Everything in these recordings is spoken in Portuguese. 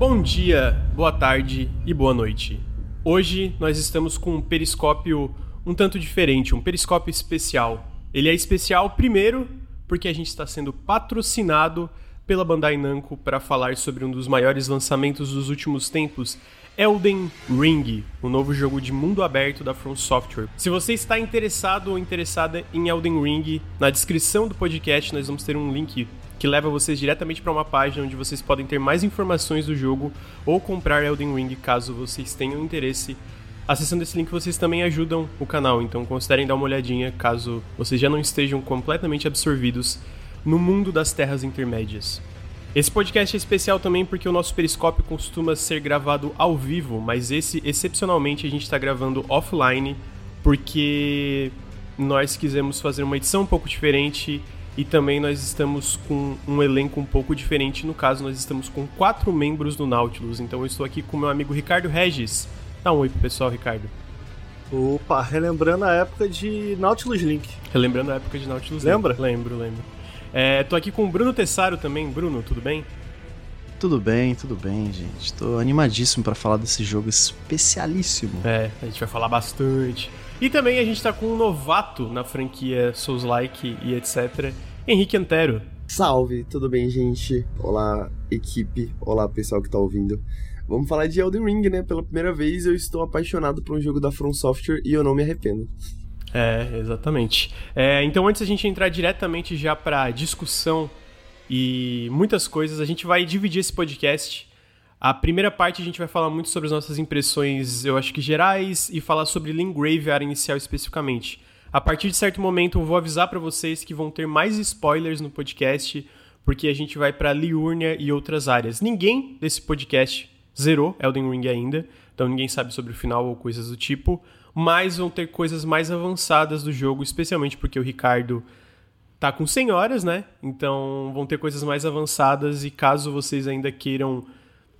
Bom dia, boa tarde e boa noite. Hoje nós estamos com um periscópio um tanto diferente, um periscópio especial. Ele é especial primeiro porque a gente está sendo patrocinado pela Bandai Namco para falar sobre um dos maiores lançamentos dos últimos tempos, Elden Ring, o novo jogo de mundo aberto da From Software. Se você está interessado ou interessada em Elden Ring, na descrição do podcast nós vamos ter um link que leva vocês diretamente para uma página onde vocês podem ter mais informações do jogo ou comprar Elden Ring caso vocês tenham interesse. Acessando esse link vocês também ajudam o canal, então considerem dar uma olhadinha caso vocês já não estejam completamente absorvidos no mundo das terras intermédias. Esse podcast é especial também porque o nosso periscópio costuma ser gravado ao vivo, mas esse, excepcionalmente, a gente está gravando offline porque nós quisemos fazer uma edição um pouco diferente e também nós estamos com um elenco um pouco diferente. No caso, nós estamos com quatro membros do Nautilus. Então eu estou aqui com meu amigo Ricardo Regis. Dá um oi pro pessoal, Ricardo. Opa, relembrando a época de Nautilus Link. Relembrando a época de Nautilus Lembra? Link. Lembro, lembro. É, tô aqui com o Bruno Tessaro também. Bruno, tudo bem? Tudo bem, tudo bem, gente. Tô animadíssimo para falar desse jogo especialíssimo. É, a gente vai falar bastante. E também a gente tá com um novato na franquia Souls-like e etc. Henrique Antero. Salve, tudo bem, gente? Olá, equipe. Olá, pessoal que tá ouvindo. Vamos falar de Elden Ring, né? Pela primeira vez eu estou apaixonado por um jogo da From Software e eu não me arrependo. É, exatamente. É, então, antes a gente entrar diretamente já para discussão e muitas coisas, a gente vai dividir esse podcast. A primeira parte a gente vai falar muito sobre as nossas impressões, eu acho que gerais, e falar sobre Lingrave, a área inicial especificamente. A partir de certo momento eu vou avisar para vocês que vão ter mais spoilers no podcast, porque a gente vai para Liurnia e outras áreas. Ninguém desse podcast zerou Elden Ring ainda, então ninguém sabe sobre o final ou coisas do tipo mas vão ter coisas mais avançadas do jogo, especialmente porque o Ricardo tá com 100 horas, né? Então vão ter coisas mais avançadas e caso vocês ainda queiram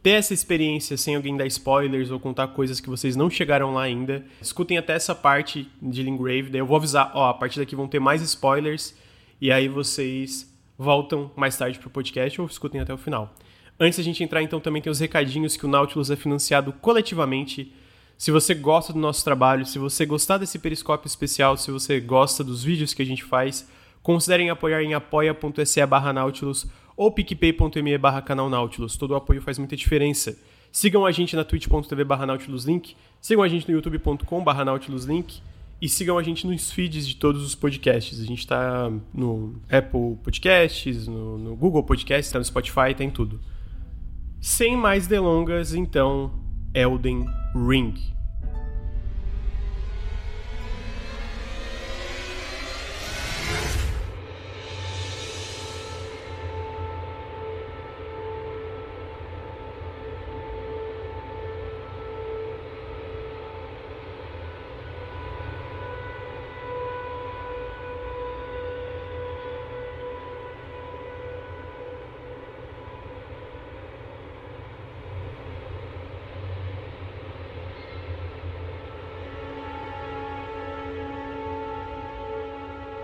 ter essa experiência sem alguém dar spoilers ou contar coisas que vocês não chegaram lá ainda, escutem até essa parte de Lingrave, daí eu vou avisar, ó, a partir daqui vão ter mais spoilers e aí vocês voltam mais tarde pro podcast ou escutem até o final. Antes da gente entrar, então, também tem os recadinhos que o Nautilus é financiado coletivamente se você gosta do nosso trabalho, se você gostar desse periscópio especial, se você gosta dos vídeos que a gente faz, considerem apoiar em apoia.se barra Nautilus ou picpay.me barra canal Nautilus. Todo o apoio faz muita diferença. Sigam a gente na twitch.tv barra Nautilus Link, sigam a gente no youtube.com barra Nautilus Link e sigam a gente nos feeds de todos os podcasts. A gente está no Apple Podcasts, no, no Google Podcasts, está no Spotify, está em tudo. Sem mais delongas, então, Elden Ring.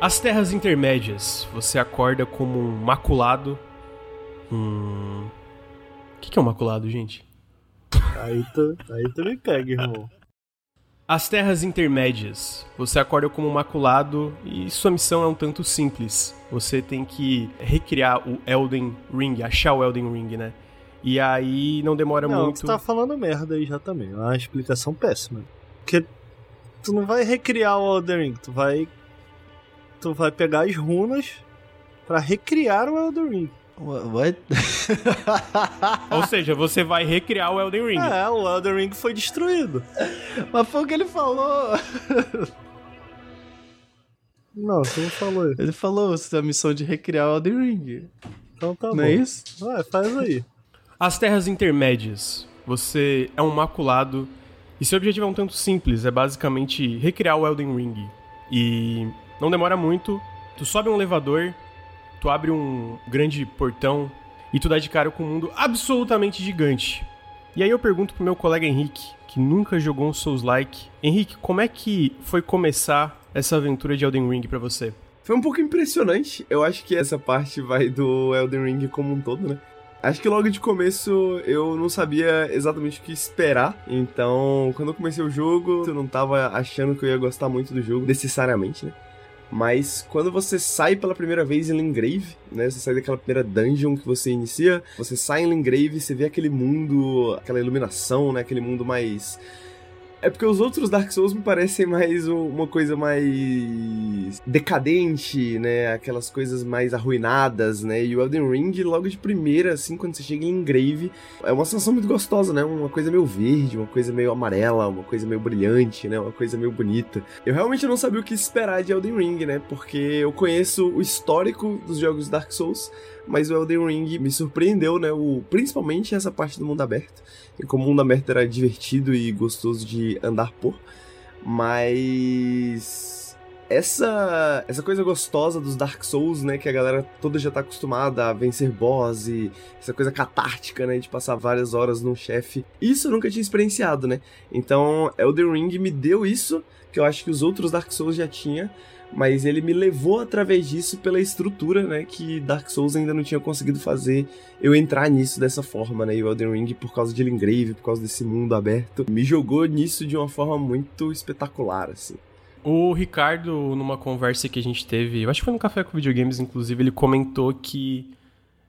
As Terras Intermédias. Você acorda como um maculado. Hum. O que, que é um maculado, gente? Aí tu, aí tu me pega, irmão. As Terras Intermédias. Você acorda como um maculado e sua missão é um tanto simples. Você tem que recriar o Elden Ring, achar o Elden Ring, né? E aí não demora não, muito. Tu tá falando merda aí já também. É uma explicação péssima. Porque tu não vai recriar o Elden Ring, tu vai tu vai pegar as runas para recriar o Elden Ring. What? Ou seja, você vai recriar o Elden Ring. É, o Elden Ring foi destruído. Mas foi o que ele falou. Não, você não falou isso. Ele falou a missão de recriar o Elden Ring. Então tá Não bom. é isso? Ué, faz aí. As Terras Intermédias. Você é um maculado e seu objetivo é um tanto simples, é basicamente recriar o Elden Ring. E não demora muito, tu sobe um elevador, tu abre um grande portão e tu dá de cara com um mundo absolutamente gigante. E aí eu pergunto pro meu colega Henrique, que nunca jogou um Souls-like, Henrique, como é que foi começar essa aventura de Elden Ring pra você? Foi um pouco impressionante. Eu acho que essa parte vai do Elden Ring como um todo, né? Acho que logo de começo eu não sabia exatamente o que esperar. Então, quando eu comecei o jogo, eu não tava achando que eu ia gostar muito do jogo, necessariamente, né? Mas quando você sai pela primeira vez em Lingrave, né? Você sai daquela primeira dungeon que você inicia, você sai em Lingrave, você vê aquele mundo, aquela iluminação, né? Aquele mundo mais é porque os outros Dark Souls me parecem mais uma coisa mais decadente, né? Aquelas coisas mais arruinadas, né? E o Elden Ring, logo de primeira, assim, quando você chega em Grave, é uma sensação muito gostosa, né? Uma coisa meio verde, uma coisa meio amarela, uma coisa meio brilhante, né? Uma coisa meio bonita. Eu realmente não sabia o que esperar de Elden Ring, né? Porque eu conheço o histórico dos jogos Dark Souls, mas o Elden Ring me surpreendeu, né? O, principalmente essa parte do mundo aberto. E como o mundo aberto era divertido e gostoso de andar por. Mas essa essa coisa gostosa dos Dark Souls, né, que a galera toda já tá acostumada a vencer boss e essa coisa catártica, né, de passar várias horas num chefe. Isso eu nunca tinha experienciado, né? Então, Elden Ring me deu isso que eu acho que os outros Dark Souls já tinham mas ele me levou através disso pela estrutura, né, que Dark Souls ainda não tinha conseguido fazer eu entrar nisso dessa forma, né, e o Elden Ring por causa de Lingrave, por causa desse mundo aberto, me jogou nisso de uma forma muito espetacular, assim. O Ricardo, numa conversa que a gente teve, eu acho que foi no Café com Videogames, inclusive, ele comentou que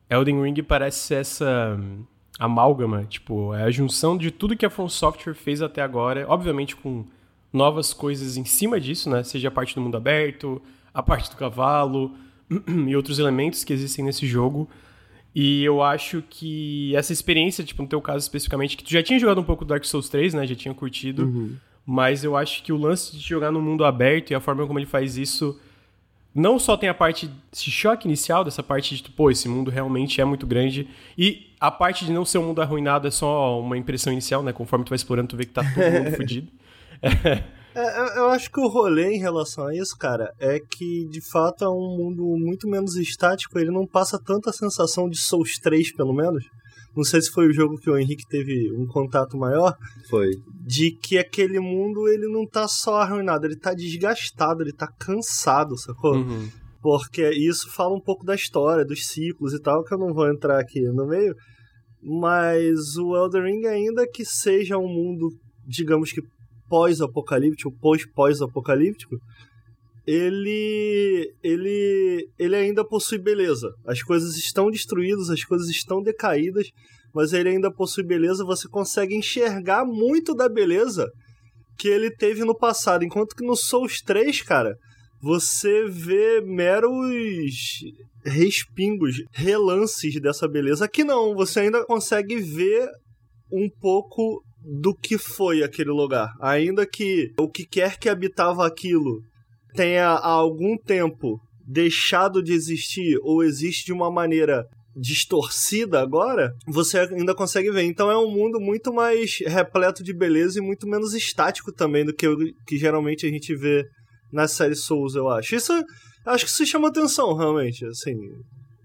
Elden Ring parece essa amálgama, tipo, é a junção de tudo que a From Software fez até agora, obviamente com novas coisas em cima disso, né? Seja a parte do mundo aberto, a parte do cavalo e outros elementos que existem nesse jogo. E eu acho que essa experiência, tipo, no teu caso especificamente, que tu já tinha jogado um pouco Dark Souls 3, né? Já tinha curtido. Uhum. Mas eu acho que o lance de jogar no mundo aberto e a forma como ele faz isso. Não só tem a parte, esse choque inicial, dessa parte de, pô, esse mundo realmente é muito grande. E a parte de não ser um mundo arruinado é só uma impressão inicial, né? Conforme tu vai explorando, tu vê que tá todo mundo fodido. É, eu acho que o rolê em relação a isso, cara, é que de fato é um mundo muito menos estático, ele não passa tanta sensação de Souls 3, pelo menos. Não sei se foi o jogo que o Henrique teve um contato maior. Foi. De que aquele mundo ele não tá só arruinado, ele tá desgastado, ele tá cansado, sacou? Uhum. Porque isso fala um pouco da história, dos ciclos e tal, que eu não vou entrar aqui no meio. Mas o Elden Ring, ainda que seja um mundo, digamos que pós-apocalíptico, pós-pós-apocalíptico, ele, ele, ele ainda possui beleza. As coisas estão destruídas, as coisas estão decaídas, mas ele ainda possui beleza. Você consegue enxergar muito da beleza que ele teve no passado. Enquanto que no Souls 3, cara, você vê meros respingos, relances dessa beleza. Aqui não, você ainda consegue ver um pouco do que foi aquele lugar. Ainda que o que quer que habitava aquilo tenha há algum tempo deixado de existir ou existe de uma maneira distorcida agora, você ainda consegue ver. Então é um mundo muito mais repleto de beleza e muito menos estático também do que, que geralmente a gente vê na série Souls, eu acho. Isso acho que isso chama atenção, realmente, assim.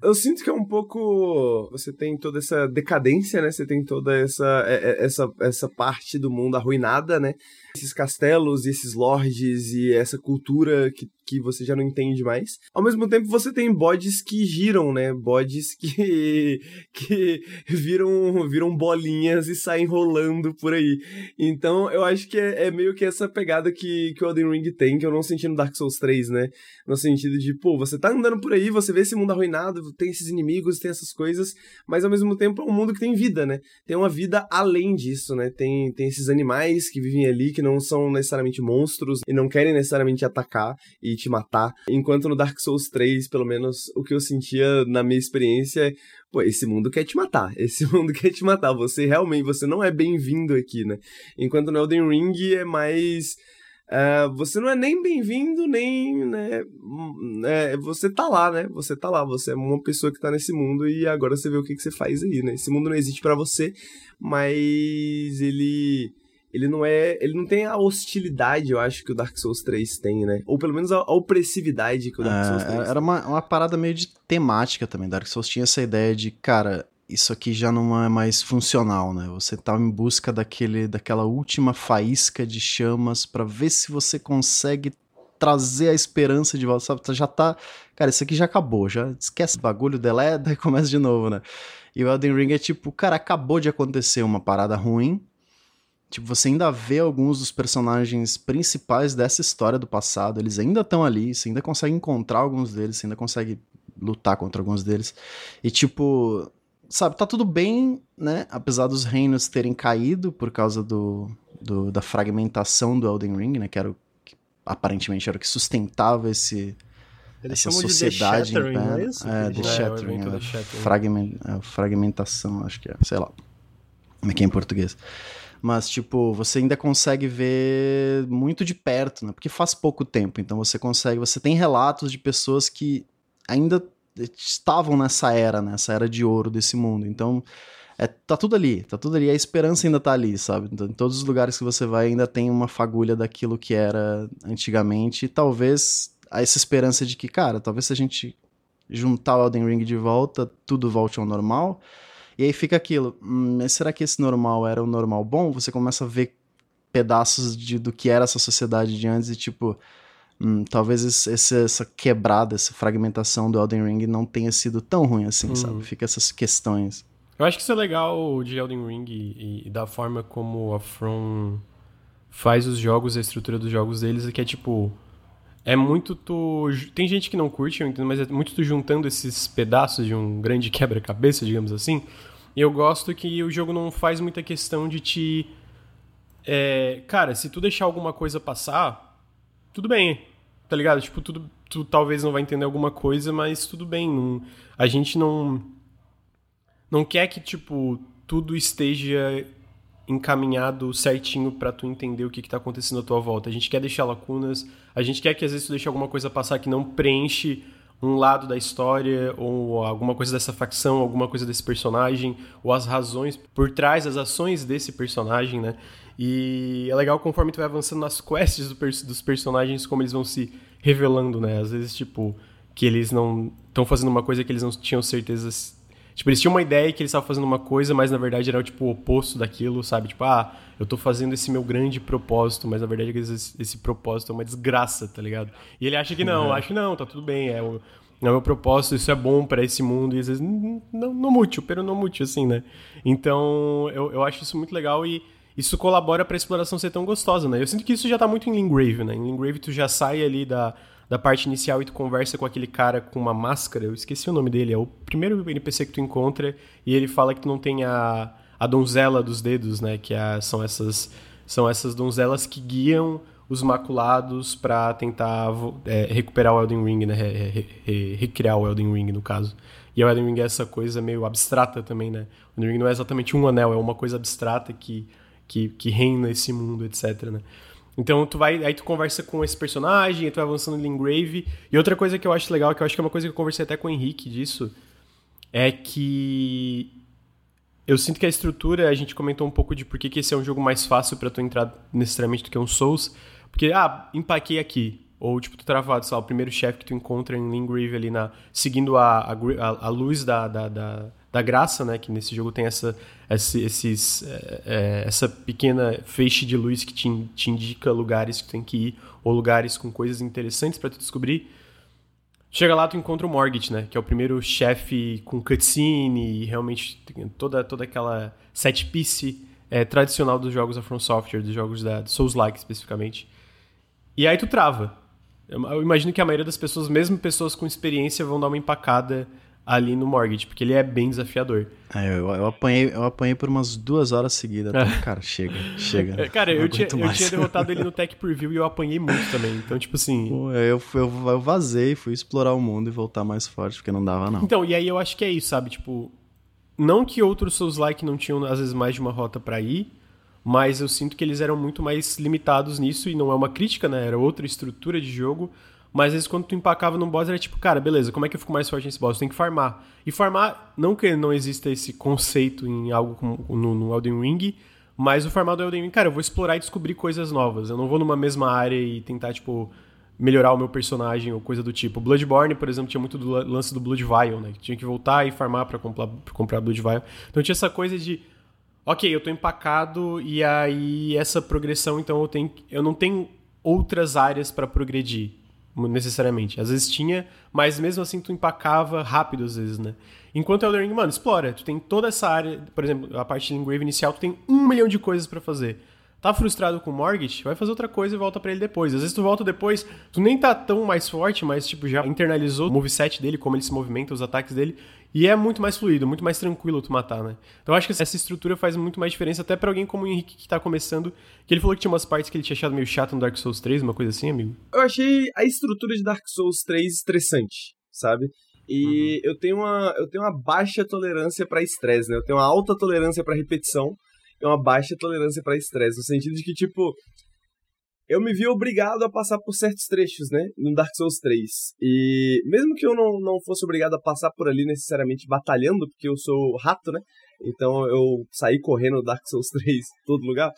Eu sinto que é um pouco. Você tem toda essa decadência, né? Você tem toda essa, é, é, essa, essa parte do mundo arruinada, né? Esses castelos e esses lords e essa cultura que, que você já não entende mais. Ao mesmo tempo, você tem bodes que giram, né? Bodes que, que viram, viram bolinhas e saem rolando por aí. Então, eu acho que é, é meio que essa pegada que, que o Elden Ring tem, que eu não senti no Dark Souls 3, né? No sentido de, pô, você tá andando por aí, você vê esse mundo arruinado, tem esses inimigos, tem essas coisas, mas ao mesmo tempo é um mundo que tem vida, né? Tem uma vida além disso, né? Tem, tem esses animais que vivem ali, que não são necessariamente monstros e não querem necessariamente atacar e te matar. Enquanto no Dark Souls 3, pelo menos, o que eu sentia na minha experiência é pô, esse mundo quer te matar, esse mundo quer te matar, você realmente, você não é bem-vindo aqui, né? Enquanto no Elden Ring é mais Uh, você não é nem bem-vindo, nem, né, é, você tá lá, né, você tá lá, você é uma pessoa que tá nesse mundo e agora você vê o que, que você faz aí, né, esse mundo não existe para você, mas ele, ele não é, ele não tem a hostilidade, eu acho, que o Dark Souls 3 tem, né, ou pelo menos a, a opressividade que o Dark Souls 3 é, Era uma, uma parada meio de temática também, Dark Souls tinha essa ideia de, cara, isso aqui já não é mais funcional, né? Você tá em busca daquele, daquela última faísca de chamas para ver se você consegue trazer a esperança de volta, sabe? Já tá, cara, isso aqui já acabou, já esquece o bagulho, deleta e começa de novo, né? E o Elden Ring é tipo, cara, acabou de acontecer uma parada ruim. Tipo, você ainda vê alguns dos personagens principais dessa história do passado, eles ainda estão ali, você ainda consegue encontrar alguns deles, você ainda consegue lutar contra alguns deles. E tipo, sabe, tá tudo bem, né? Apesar dos reinos terem caído por causa do, do da fragmentação do Elden Ring, né? Que era o que aparentemente era o que sustentava esse Eles essa sociedade de The Shattering, em pé. é isso? É, The É, Shattering, é, The Shattering. fragmen- é, fragmentação, acho que é, sei lá. Como é que é em português? Mas, tipo, você ainda consegue ver muito de perto, né? Porque faz pouco tempo, então você consegue. Você tem relatos de pessoas que ainda estavam nessa era, né? Essa era de ouro desse mundo. Então, é, tá tudo ali, tá tudo ali. A esperança ainda tá ali, sabe? Então, em todos os lugares que você vai, ainda tem uma fagulha daquilo que era antigamente. E talvez essa esperança de que, cara, talvez se a gente juntar o Elden Ring de volta, tudo volte ao normal. E aí fica aquilo, hum, mas será que esse normal era o normal bom? Você começa a ver pedaços de, do que era essa sociedade de antes e tipo, hum, talvez esse, essa quebrada, essa fragmentação do Elden Ring não tenha sido tão ruim assim, Uhum. sabe? Fica essas questões. Eu acho que isso é legal de Elden Ring e, e da forma como a From faz os jogos, a estrutura dos jogos deles, é que é tipo. É muito tu. Tem gente que não curte, eu entendo, mas é muito tu juntando esses pedaços de um grande quebra-cabeça, digamos assim. E eu gosto que o jogo não faz muita questão de te. é, cara, se tu deixar alguma coisa passar, tudo bem, tá ligado? Tipo, tudo, tu talvez não vai entender alguma coisa, mas tudo bem. não- a gente não não quer que, tipo, tudo esteja encaminhado certinho pra tu entender o que, que tá acontecendo à tua volta. A gente quer deixar lacunas, a gente quer que às vezes tu deixe alguma coisa passar que não preenche um lado da história, ou alguma coisa dessa facção, alguma coisa desse personagem, ou as razões por trás das ações desse personagem, né? E é legal conforme tu vai avançando nas quests do dos personagens, como eles vão se revelando, né? Às vezes, tipo, que eles não estão fazendo uma coisa que eles não tinham certeza Tipo, eles tinham uma ideia que eles estavam fazendo uma coisa, mas na verdade era tipo o oposto daquilo, sabe? Tipo, ah, eu tô fazendo esse meu grande propósito, mas na verdade esse, esse propósito é uma desgraça, tá ligado? E ele acha que não, Uhum. acha que não, tá tudo bem, é o, é o meu propósito, isso é bom pra esse mundo, e às vezes "Hum, não, não mútil, pero não mútil, assim, né? Então, eu, eu acho isso muito legal e isso colabora pra exploração ser tão gostosa, né? Eu sinto que isso já tá muito em Lingrave, né? Em Lingrave tu já sai ali da, da parte inicial e tu conversa com aquele cara com uma máscara, eu esqueci o nome dele, é o primeiro NPC que tu encontra e ele fala que tu não tem a, a donzela dos dedos, né? Que é- são essas são essas donzelas que guiam os maculados pra tentar é, recuperar o Elden Ring, né? Re- re- re- recriar o Elden Ring, no caso. E o Elden Ring é essa coisa meio abstrata também, né? O Elden Ring não é exatamente um anel, é uma coisa abstrata que, que, que reina esse mundo, etc, né? Então tu vai, aí tu conversa com esse personagem, tu vai avançando em Lingrave. E outra coisa que eu acho legal, que eu acho que é uma coisa que eu conversei até com o Henrique disso, é que eu sinto que a estrutura, a gente comentou um pouco de por que, esse é um jogo mais fácil pra tu entrar necessariamente do que um Souls. Porque, ah, empaquei aqui. Ou, tipo, tu travado, sei lá, o primeiro chefe que tu encontra em Lingrave ali na. seguindo a, a- a luz da, da, da, da graça, né? Que nesse jogo tem essa, esse, esses, é, é, essa pequena feixe de luz que te, te indica lugares que tu tem que ir, ou lugares com coisas interessantes pra tu descobrir. Chega lá, tu encontra o Morgit, né? Que é o primeiro chefe com cutscene e realmente toda, toda aquela set piece é, tradicional dos jogos da From Software, dos jogos da Souls-like especificamente. E aí tu trava. Eu imagino que a maioria das pessoas, mesmo pessoas com experiência, vão dar uma empacada ali no Mortgage, porque ele é bem desafiador. É, eu, eu, apanhei, eu apanhei por umas duas horas seguidas. até, Cara, chega, chega. Cara, eu tinha, eu tinha derrotado ele no Tech Preview e eu apanhei muito também. Então, tipo assim. Pô, Eu, eu, eu vazei, fui explorar o mundo e voltar mais forte, porque não dava, não. Então, e aí eu acho que é isso, sabe? Tipo, não que outros Souls-like não tinham, às vezes, mais de uma rota pra ir, mas eu sinto que eles eram muito mais limitados nisso, e não é uma crítica, né? Era outra estrutura de jogo. Mas às vezes quando tu empacava num boss era tipo, cara, beleza, como é que eu fico mais forte nesse boss? Tem que farmar. E farmar, não que não exista esse conceito em algo como no, no Elden Ring, mas o farmar do Elden Ring, cara, eu vou explorar e descobrir coisas novas. Eu não vou numa mesma área e tentar, tipo, melhorar o meu personagem ou coisa do tipo. Bloodborne, por exemplo, tinha muito do la- lance do Blood Vial, né? Tinha que voltar e farmar pra comprar, pra comprar Blood Vial. Então tinha essa coisa de, ok, eu tô empacado e aí essa progressão, então eu tenho, eu não tenho outras áreas pra progredir. Necessariamente. Às vezes tinha, mas mesmo assim tu empacava rápido às vezes, né? Enquanto Elden Ring, mano, explora. Tu tem toda essa área, por exemplo, a parte de Engrave inicial, tu tem um milhão de coisas para fazer. Tá frustrado com o Mortgage? Vai fazer outra coisa e volta para ele depois. Às vezes tu volta depois, tu nem tá tão mais forte, mas tipo já internalizou o moveset dele, como ele se movimenta, os ataques dele, e é muito mais fluido, muito mais tranquilo tu matar, né? Então eu acho que essa estrutura faz muito mais diferença até para alguém como o Henrique que tá começando, que ele falou que tinha umas partes que ele tinha achado meio chato no Dark Souls 3, uma coisa assim, amigo. Eu achei a estrutura de Dark Souls 3 estressante, sabe? E uhum. eu tenho uma eu tenho uma baixa tolerância para estresse, né? Eu tenho uma alta tolerância para repetição e uma baixa tolerância para estresse, no sentido de que tipo eu me vi obrigado a passar por certos trechos, né, no Dark Souls 3. E mesmo que eu não, não fosse obrigado a passar por ali necessariamente batalhando, porque eu sou rato, né, então eu saí correndo no Dark Souls 3 todo lugar,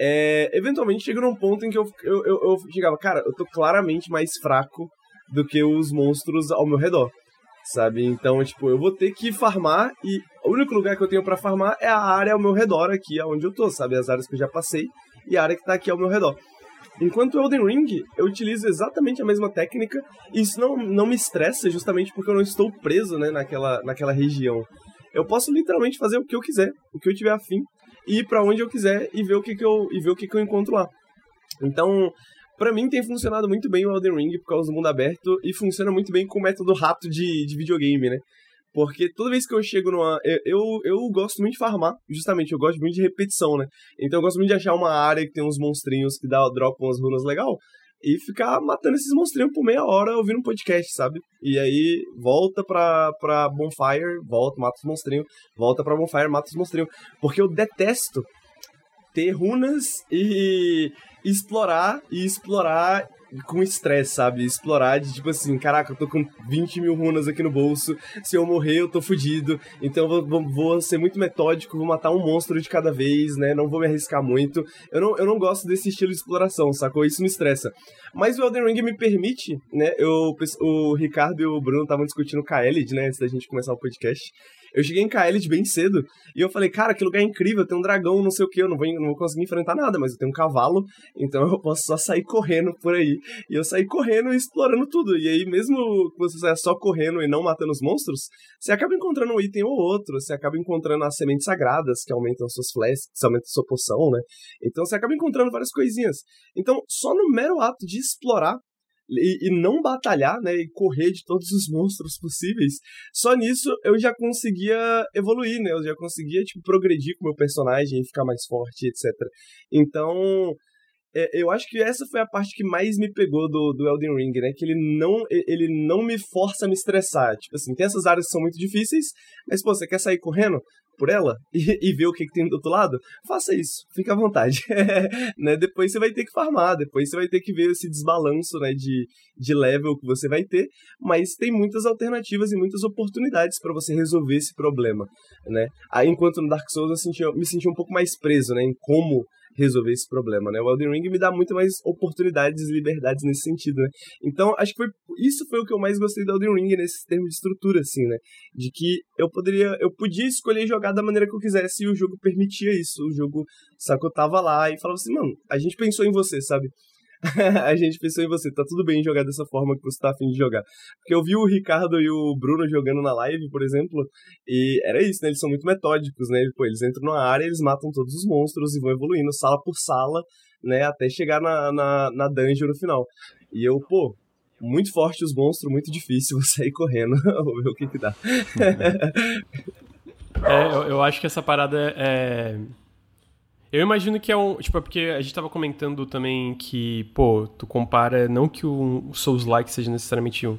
é, eventualmente chega num ponto em que eu, eu, eu, eu chegava, cara, eu tô claramente mais fraco do que os monstros ao meu redor sabe? Então, tipo, eu vou ter que farmar e o único lugar que eu tenho para farmar é a área ao meu redor aqui, onde eu tô, sabe? As áreas que eu já passei e a área que tá aqui ao meu redor. Enquanto o Elden Ring, eu utilizo exatamente a mesma técnica e isso não, não me estressa justamente porque eu não estou preso né, naquela, naquela região. Eu posso literalmente fazer o que eu quiser, o que eu tiver afim, e ir para onde eu quiser e ver o que, que, eu, e ver o que, que eu encontro lá. Então, para mim tem funcionado muito bem o Elden Ring por causa do mundo aberto e funciona muito bem com o método rato de, de videogame, né? Porque toda vez que eu chego numa. Eu, eu, eu, gosto muito de farmar, justamente, eu gosto muito de repetição, né? Então eu gosto muito de achar uma área que tem uns monstrinhos que dá, dropam umas runas legal e ficar matando esses monstrinhos por meia hora ouvindo um podcast, sabe? E aí volta pra, pra Bonfire, volta, mata os monstrinhos, volta pra Bonfire, mata os monstrinhos. Porque eu detesto ter runas e explorar e explorar com estresse, sabe? Explorar de tipo assim, caraca, eu tô com 20 mil runas aqui no bolso, se eu morrer eu tô fudido, então eu vou, vou, ser muito metódico, vou matar um monstro de cada vez, né? Não vou me arriscar muito. Eu não, eu não gosto desse estilo de exploração, sacou? Isso me estressa. Mas o Elden Ring me permite, né? Eu, o Ricardo e o Bruno estavam discutindo Kaelid, né? Antes da gente começar o podcast. Eu cheguei em Kaelid bem cedo e eu falei, cara, que lugar incrível, tem um dragão, não sei o que, eu não vou, não vou conseguir enfrentar nada, mas eu tenho um cavalo, então eu posso só sair correndo por aí. E eu saí correndo e explorando tudo. E aí, mesmo que você saia só correndo e não matando os monstros, você acaba encontrando um item ou outro, você acaba encontrando as sementes sagradas que aumentam suas flasks, que aumentam sua poção, né? Então você acaba encontrando várias coisinhas. Então, só no mero ato de explorar e, e, não batalhar, né, e correr de todos os monstros possíveis, só nisso eu já conseguia evoluir, né, eu já conseguia, tipo, progredir com o meu personagem, ficar mais forte, etc. Então, é, eu acho que essa foi a parte que mais me pegou do, do Elden Ring, né? Que ele não, ele não me força a me estressar. Tipo assim, tem essas áreas que são muito difíceis, mas, pô, você quer sair correndo? Por ela e, e ver o que, que, tem do outro lado, faça isso, fica à vontade. né? Depois você vai ter que farmar, depois você vai ter que ver esse desbalanço né, de, de level que você vai ter, mas tem muitas alternativas e muitas oportunidades para você resolver esse problema. Né? Aí, enquanto no Dark Souls eu senti, me senti um pouco mais preso né, em como resolver esse problema, né? O Elden Ring me dá muito mais oportunidades e liberdades nesse sentido, né? Então, acho que foi isso foi o que eu mais gostei do Elden Ring nesse termo de estrutura, assim, né? De que eu poderia, eu podia escolher jogar da maneira que eu quisesse e o jogo permitia isso. O jogo, sabe, eu tava lá e falava assim, mano, a gente pensou em você, sabe? a gente pensou em você, tá tudo bem jogar dessa forma que você tá afim de jogar. Porque eu vi o Ricardo e o Bruno jogando na live, por exemplo, e era isso, né? Eles são muito metódicos, né? Pô, eles entram numa área, eles matam todos os monstros e vão evoluindo sala por sala, né? Até chegar na, na, na dungeon no final. E eu, pô, muito forte os monstros, muito difícil você ir correndo. Vou ver o que que dá. é, eu, eu acho que essa parada é eu imagino que é um. Tipo, é porque a gente tava comentando também que, pô, tu compara. Não que o Souls-like seja necessariamente um,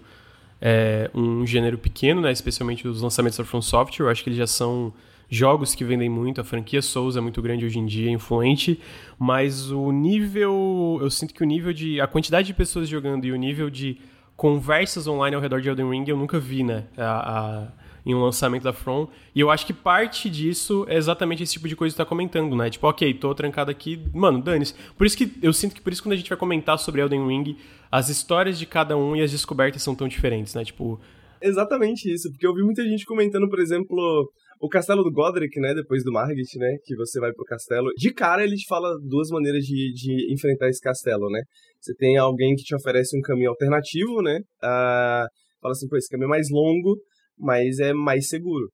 é, um gênero pequeno, né? Especialmente os lançamentos da From Software. Eu acho que eles já são jogos que vendem muito. A franquia Souls é muito grande hoje em dia, influente. Mas o nível. Eu sinto que o nível de. A quantidade de pessoas jogando e o nível de conversas online ao redor de Elden Ring eu nunca vi, né? A, a em um lançamento da From. E eu acho que parte disso é exatamente esse tipo de coisa que você tá comentando, né? Tipo, ok, tô trancado aqui, mano, dane-se. Por isso que eu sinto que por isso quando a gente vai comentar sobre Elden Ring, as histórias de cada um e as descobertas são tão diferentes, né? Tipo, Exatamente isso, porque eu vi muita gente comentando, por exemplo, o castelo do Godric, né, depois do Margit, né, que você vai pro castelo. De cara ele te fala duas maneiras de, de enfrentar esse castelo, né. Você tem alguém que te oferece um caminho alternativo, né, uh, fala assim, pô, esse caminho é mais longo, mas é mais seguro.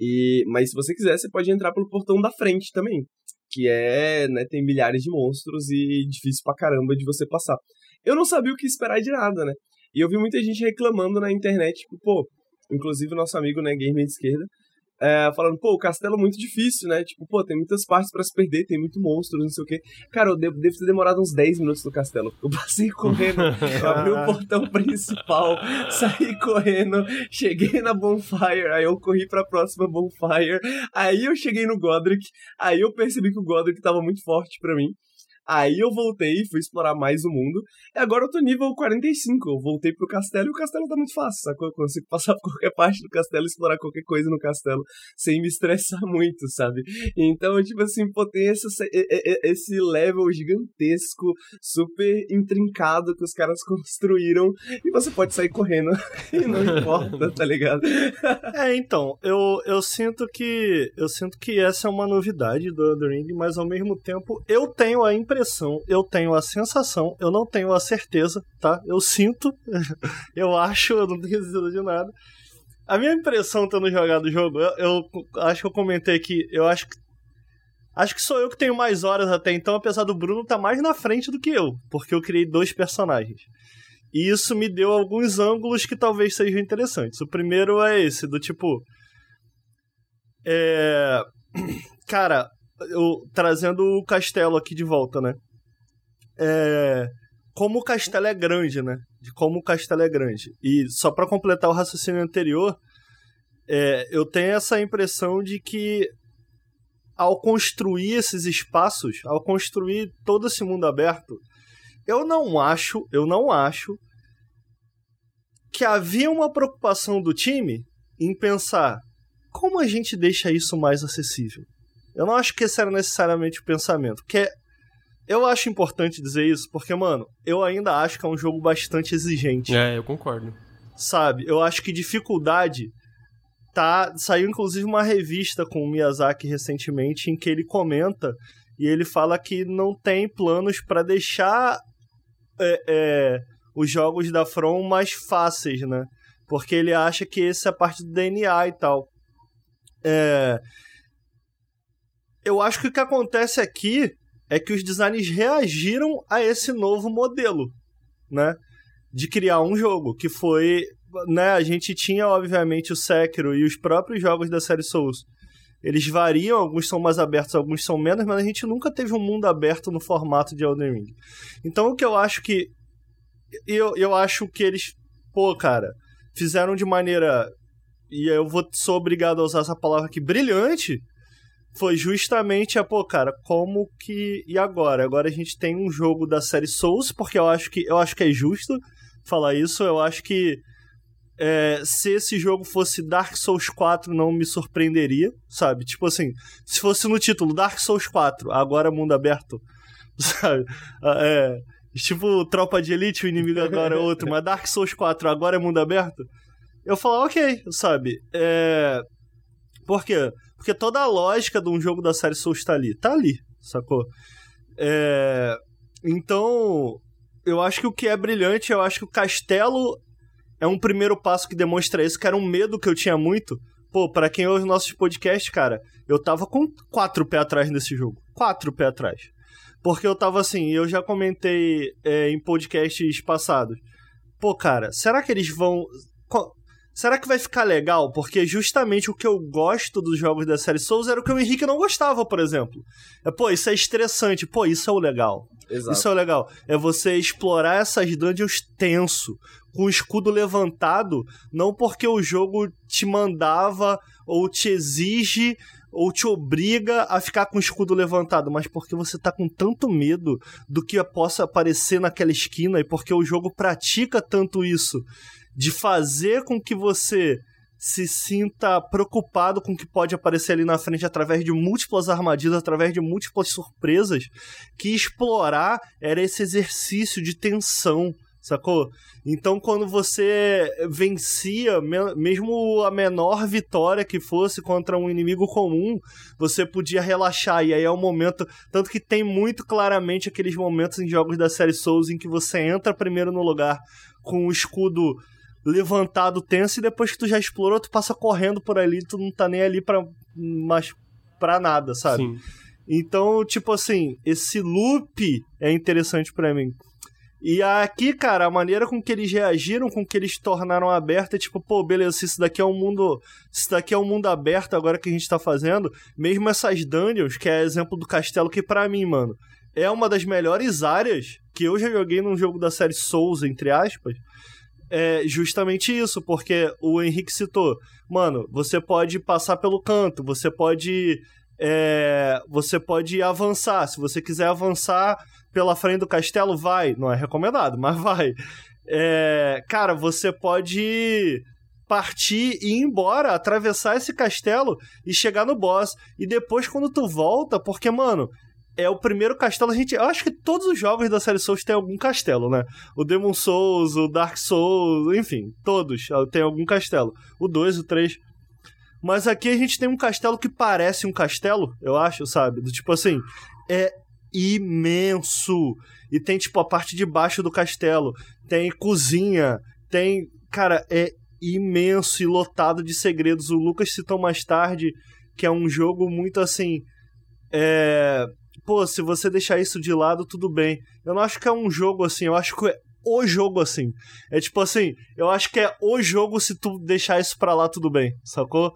E, mas se você quiser, você pode entrar pelo portão da frente também, que é, né, tem milhares de monstros e difícil pra caramba de você passar. Eu não sabia o que esperar de nada, né? E eu vi muita gente reclamando na internet, tipo, pô, inclusive o nosso amigo, né, gamer de esquerda, é, falando, pô, o castelo é muito difícil, né? Tipo, pô, tem muitas partes para se perder, tem muito monstro, não sei o quê. Cara, eu devo, devo ter demorado uns 10 minutos no castelo, eu passei correndo, eu abri o portão principal, saí correndo, cheguei na Bonfire, aí eu corri pra próxima Bonfire, aí eu cheguei no Godric, aí eu percebi que o Godric tava muito forte para mim. Aí eu voltei, fui explorar mais o mundo. E agora eu tô nível 45. Eu voltei pro castelo e o castelo tá muito fácil, sacou? Eu consigo passar por qualquer parte do castelo e explorar qualquer coisa no castelo sem me estressar muito, sabe? Então, tipo assim, pô, tem esse, esse level gigantesco, super intrincado que os caras construíram e você pode sair correndo e não importa, tá ligado? É, então, eu, eu sinto que eu sinto que essa é uma novidade do The Ring, mas ao mesmo tempo eu tenho a impressão impressão, eu tenho a sensação, eu não tenho a certeza, tá? Eu sinto, eu acho, eu não tenho certeza de nada. A minha impressão tendo jogado o jogo, eu, eu acho que eu comentei que eu acho que Acho que sou eu que tenho mais horas até então, apesar do Bruno estar tá mais na frente do que eu, porque eu criei dois personagens. E isso me deu alguns ângulos que talvez sejam interessantes. O primeiro é esse, do tipo. É. Cara, eu, trazendo o castelo aqui de volta, né? É, como o castelo é grande, né? De como o castelo é grande. E só para completar o raciocínio anterior, é, eu tenho essa impressão de que ao construir esses espaços, ao construir todo esse mundo aberto, eu não acho, eu não acho que havia uma preocupação do time em pensar como a gente deixa isso mais acessível. Eu não acho que esse era necessariamente o pensamento. Que eu acho importante dizer isso, porque, mano, eu ainda acho que é um jogo bastante exigente. É, eu concordo. Sabe? Eu acho que dificuldade tá. Saiu inclusive uma revista com o Miyazaki recentemente em que ele comenta e ele fala que não tem planos para deixar é, é, os jogos da From mais fáceis, né? Porque ele acha que essa é a parte do DNA e tal. É, eu acho que o que acontece aqui é que os designers reagiram a esse novo modelo, né? De criar um jogo, que foi. Né, a gente tinha, obviamente, o Sekiro e os próprios jogos da série Souls. Eles variam, alguns são mais abertos, alguns são menos, mas a gente nunca teve um mundo aberto no formato de Elden Ring. Então o que eu acho que. Eu, eu acho que eles, pô, cara, fizeram de maneira. E eu vou sou obrigado a usar essa palavra aqui, brilhante foi justamente a, pô, cara, como que. E agora? Agora a gente tem um jogo da série Souls, porque eu acho que, eu acho que é justo falar isso. Eu acho que é, se esse jogo fosse Dark Souls 4, não me surpreenderia, sabe? Tipo assim, se fosse no título Dark Souls 4, agora mundo aberto, sabe? Ah, é, tipo Tropa de Elite, o inimigo agora é outro, mas Dark Souls 4, agora é mundo aberto. Eu falo, ok, sabe? É. Por quê? Porque toda a lógica de um jogo da série Souls tá ali. Tá ali, sacou? É... Então, eu acho que o que é brilhante, eu acho que o castelo é um primeiro passo que demonstra isso, que era um medo que eu tinha muito. Pô, para quem ouve nossos podcasts, cara, eu tava com quatro pés atrás nesse jogo. Quatro pés atrás. Porque eu tava assim, eu já comentei é, em podcasts passados. Pô, cara, será que eles vão. Será que vai ficar legal? Porque justamente o que eu gosto dos jogos da série Souls era o que o Henrique não gostava, por exemplo. É, pô, isso é estressante. Pô, isso é o legal. Exato. Isso é o legal. É você explorar essas dungeons tenso, com o escudo levantado, não porque o jogo te mandava ou te exige ou te obriga a ficar com o escudo levantado, mas porque você tá com tanto medo do que possa aparecer naquela esquina e porque o jogo pratica tanto isso de fazer com que você se sinta preocupado com o que pode aparecer ali na frente através de múltiplas armadilhas, através de múltiplas surpresas, que explorar era esse exercício de tensão, sacou? Então, quando você vencia, mesmo a menor vitória que fosse contra um inimigo comum, você podia relaxar. E aí é o momento. Tanto que tem muito claramente aqueles momentos em jogos da série Souls em que você entra primeiro no lugar com o escudo levantado tenso e depois que tu já explorou, tu passa correndo por ali, tu não tá nem ali pra, mas pra nada, sabe? Sim. Então, tipo assim, esse loop é interessante para mim. E aqui, cara, a maneira com que eles reagiram, com que eles tornaram aberto, é tipo, pô, beleza, se isso daqui é um mundo. Se isso daqui é um mundo aberto agora que a gente tá fazendo, mesmo essas dungeons, que é exemplo do castelo, que para mim, mano, é uma das melhores áreas que eu já joguei num jogo da série Souls, entre aspas. É justamente isso, porque o Henrique citou, mano, você pode passar pelo canto, você pode é, você pode avançar. Se você quiser avançar pela frente do castelo, vai. Não é recomendado, mas vai. É, cara, você pode partir e ir embora, atravessar esse castelo e chegar no boss. E depois, quando tu volta, porque, mano, é o primeiro castelo. A gente, eu acho que todos os jogos da série Souls têm algum castelo, né? O Demon Souls, o Dark Souls, enfim, todos tem algum castelo. O 2, o 3. Mas aqui a gente tem um castelo que parece um castelo, eu acho, sabe? Do tipo assim, é imenso. E tem, tipo, a parte de baixo do castelo. Tem cozinha. Tem. Cara, é imenso e lotado de segredos. O Lucas citou mais tarde que é um jogo muito assim. É. Pô, se você deixar isso de lado, tudo bem. Eu não acho que é um jogo assim, eu acho que é o jogo assim. É tipo assim, eu acho que é o jogo se tu deixar isso pra lá, tudo bem, sacou?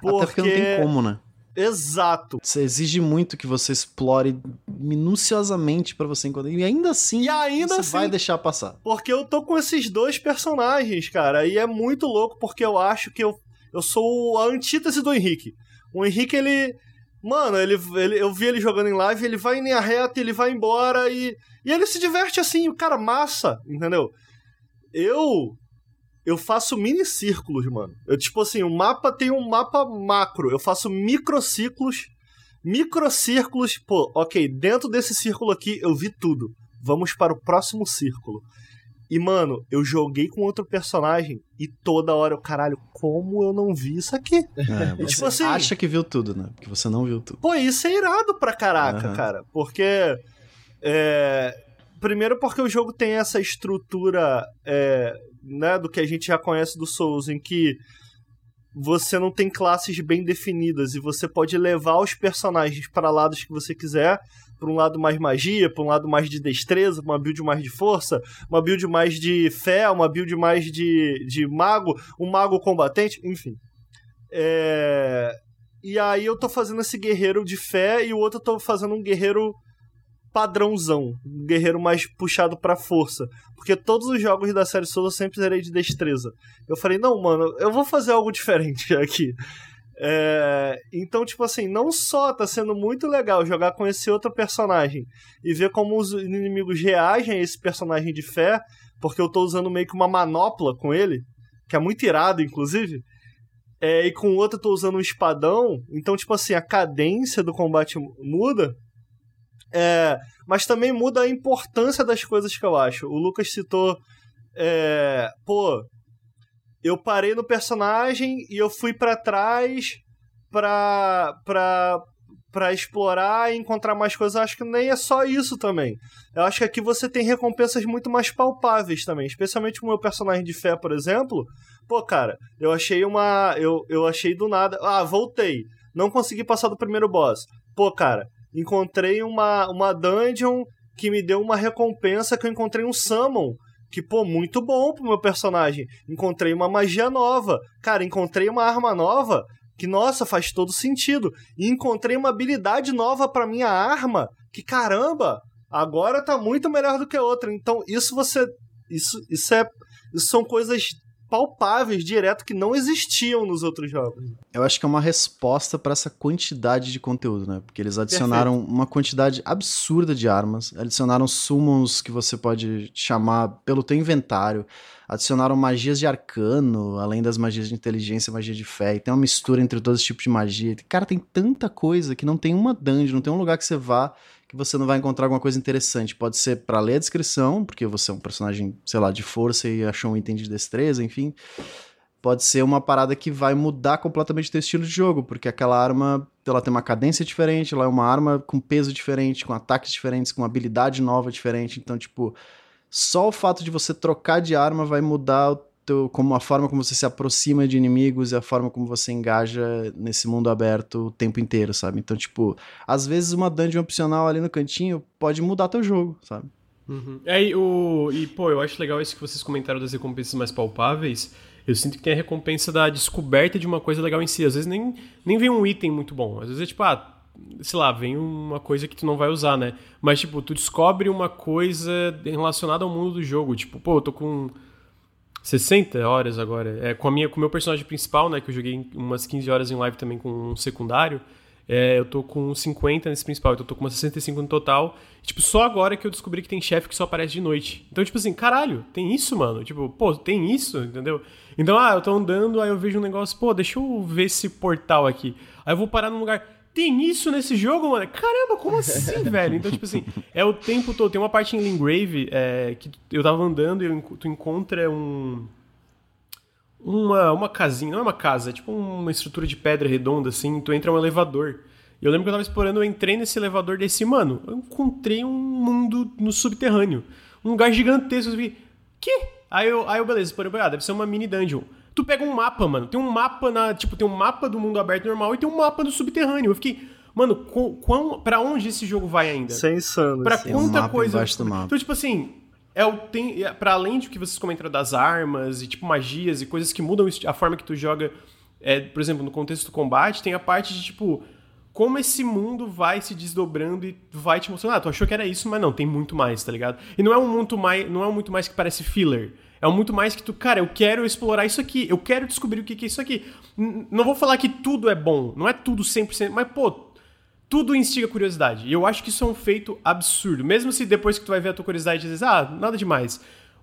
Porque... Até porque não tem como, né? Exato. Você exige muito que você explore minuciosamente para você encontrar. E ainda assim, e ainda você assim, vai deixar passar. Porque eu tô com esses dois personagens, cara. E é muito louco porque eu acho que eu, eu sou a antítese do Henrique. O Henrique, ele. Mano, ele, ele, eu vi ele jogando em live, ele vai em linha reta, ele vai embora e, e ele se diverte assim, o cara massa, entendeu? Eu eu faço mini círculos, mano. Eu, tipo assim, o mapa tem um mapa macro. Eu faço microciclos. Microcírculos. Pô, ok, dentro desse círculo aqui eu vi tudo. Vamos para o próximo círculo. E, mano, eu joguei com outro personagem e toda hora eu, caralho, como eu não vi isso aqui? É, e, tipo assim. acha que viu tudo, né? Porque você não viu tudo. Pô, isso é irado pra caraca, uhum. cara. Porque. É, primeiro porque o jogo tem essa estrutura é, né, do que a gente já conhece do Souls, em que você não tem classes bem definidas e você pode levar os personagens para lados que você quiser, para um lado mais magia, para um lado mais de destreza, uma build mais de força, uma build mais de fé, uma build mais de, de mago, um mago combatente, enfim. É... E aí eu tô fazendo esse guerreiro de fé e o outro eu tô fazendo um guerreiro padrãozão, um guerreiro mais puxado pra força. Porque todos os jogos da série Solo eu sempre zerei de destreza. Eu falei, não, mano, eu vou fazer algo diferente aqui. É... Então, tipo assim, não só tá sendo muito legal jogar com esse outro personagem e ver como os inimigos reagem a esse personagem de fé, porque eu tô usando meio que uma manopla com ele, que é muito irado, inclusive. É, e com o outro eu tô usando um espadão, então, tipo assim, a cadência do combate muda é, mas também muda a importância das coisas que eu acho. O Lucas citou. É, pô, eu parei no personagem e eu fui para trás pra, pra, pra explorar e encontrar mais coisas. Eu acho que nem é só isso também. Eu acho que aqui você tem recompensas muito mais palpáveis também. Especialmente o meu personagem de fé, por exemplo. Pô, cara, eu achei uma. Eu, eu achei do nada. Ah, voltei. Não consegui passar do primeiro boss. Pô, cara, encontrei uma, uma dungeon que me deu uma recompensa que eu encontrei um summon. Que, pô, muito bom pro meu personagem. Encontrei uma magia nova. Cara, encontrei uma arma nova que, nossa, faz todo sentido. E encontrei uma habilidade nova para minha arma que, caramba, agora tá muito melhor do que outra. Então, isso você. Isso, isso é. Isso são coisas palpáveis direto que não existiam nos outros jogos. Eu acho que é uma resposta para essa quantidade de conteúdo, né? Porque eles adicionaram Perfeito. uma quantidade absurda de armas, adicionaram summons que você pode chamar pelo teu inventário, adicionaram magias de arcano, além das magias de inteligência, magia de fé, e tem uma mistura entre todos os tipos de magia. Cara, tem tanta coisa que não tem uma dungeon, não tem um lugar que você vá que você não vai encontrar alguma coisa interessante. Pode ser para ler a descrição, porque você é um personagem, sei lá, de força e achou um item de destreza, enfim. Pode ser uma parada que vai mudar completamente o teu estilo de jogo, porque aquela arma, ela tem uma cadência diferente, ela é uma arma com peso diferente, com ataques diferentes, com habilidade nova diferente. Então, tipo, só o fato de você trocar de arma vai mudar o teu, como a forma como você se aproxima de inimigos e a forma como você engaja nesse mundo aberto o tempo inteiro, sabe? Então, tipo, às vezes uma dungeon opcional ali no cantinho pode mudar teu jogo, sabe? Uhum. É, o, e, pô, eu acho legal isso que vocês comentaram das recompensas mais palpáveis. Eu sinto que tem a recompensa da descoberta de uma coisa legal em si. Às vezes nem, nem vem um item muito bom. Às vezes é tipo, ah, sei lá, vem uma coisa que tu não vai usar, né? Mas, tipo, tu descobre uma coisa relacionada ao mundo do jogo. Tipo, pô, eu tô com 60 horas agora. É, com, a minha, com o meu personagem principal, né? Que eu joguei umas 15 horas em live também com um secundário. É, eu tô com 50 nesse principal, então eu tô com umas 65 no total. tipo, só agora que eu descobri que tem chefe que só aparece de noite. Então, tipo assim, caralho, tem isso, mano? Tipo, pô, tem isso, entendeu? Então, ah, eu tô andando, aí eu vejo um negócio, pô, deixa eu ver esse portal aqui. Aí eu vou parar num lugar. Tem isso nesse jogo, mano? Caramba, como assim, velho? Então, tipo assim, é o tempo todo. Tem uma parte em Lingrave é, que eu tava andando e tu encontra um uma, uma casinha, não é uma casa, é tipo uma estrutura de pedra redonda, assim, tu entra um elevador. E eu lembro que eu tava explorando, eu entrei nesse elevador desse, mano, eu encontrei um mundo no subterrâneo. Um lugar gigantesco, eu vi, que? Aí eu, aí eu beleza, explorei, ah, deve ser uma mini dungeon. Tu pega um mapa, mano, tem um mapa na, tipo, tem um mapa do mundo aberto normal e tem um mapa do subterrâneo. Eu fiquei, mano, quão, pra onde esse jogo vai ainda? Sem insano. Pra quanta um coisa. Então, tipo assim, é o tem é, para além de que vocês comentaram das armas e tipo magias e coisas que mudam a forma que tu joga, é, por exemplo, no contexto do combate, tem a parte de tipo como esse mundo vai se desdobrando e vai te mostrando, ah, tu achou que era isso, mas não, tem muito mais, tá ligado? E não é um muito mais, não é um muito mais que parece filler. É muito mais que tu, cara, eu quero explorar isso aqui, eu quero descobrir o que é isso aqui. N não vou falar que tudo é bom, não é tudo 100%, mas pô, tudo instiga curiosidade. E eu acho que isso é um feito absurdo. Mesmo se depois que tu vai ver a tua curiosidade diz, ah, nada demais.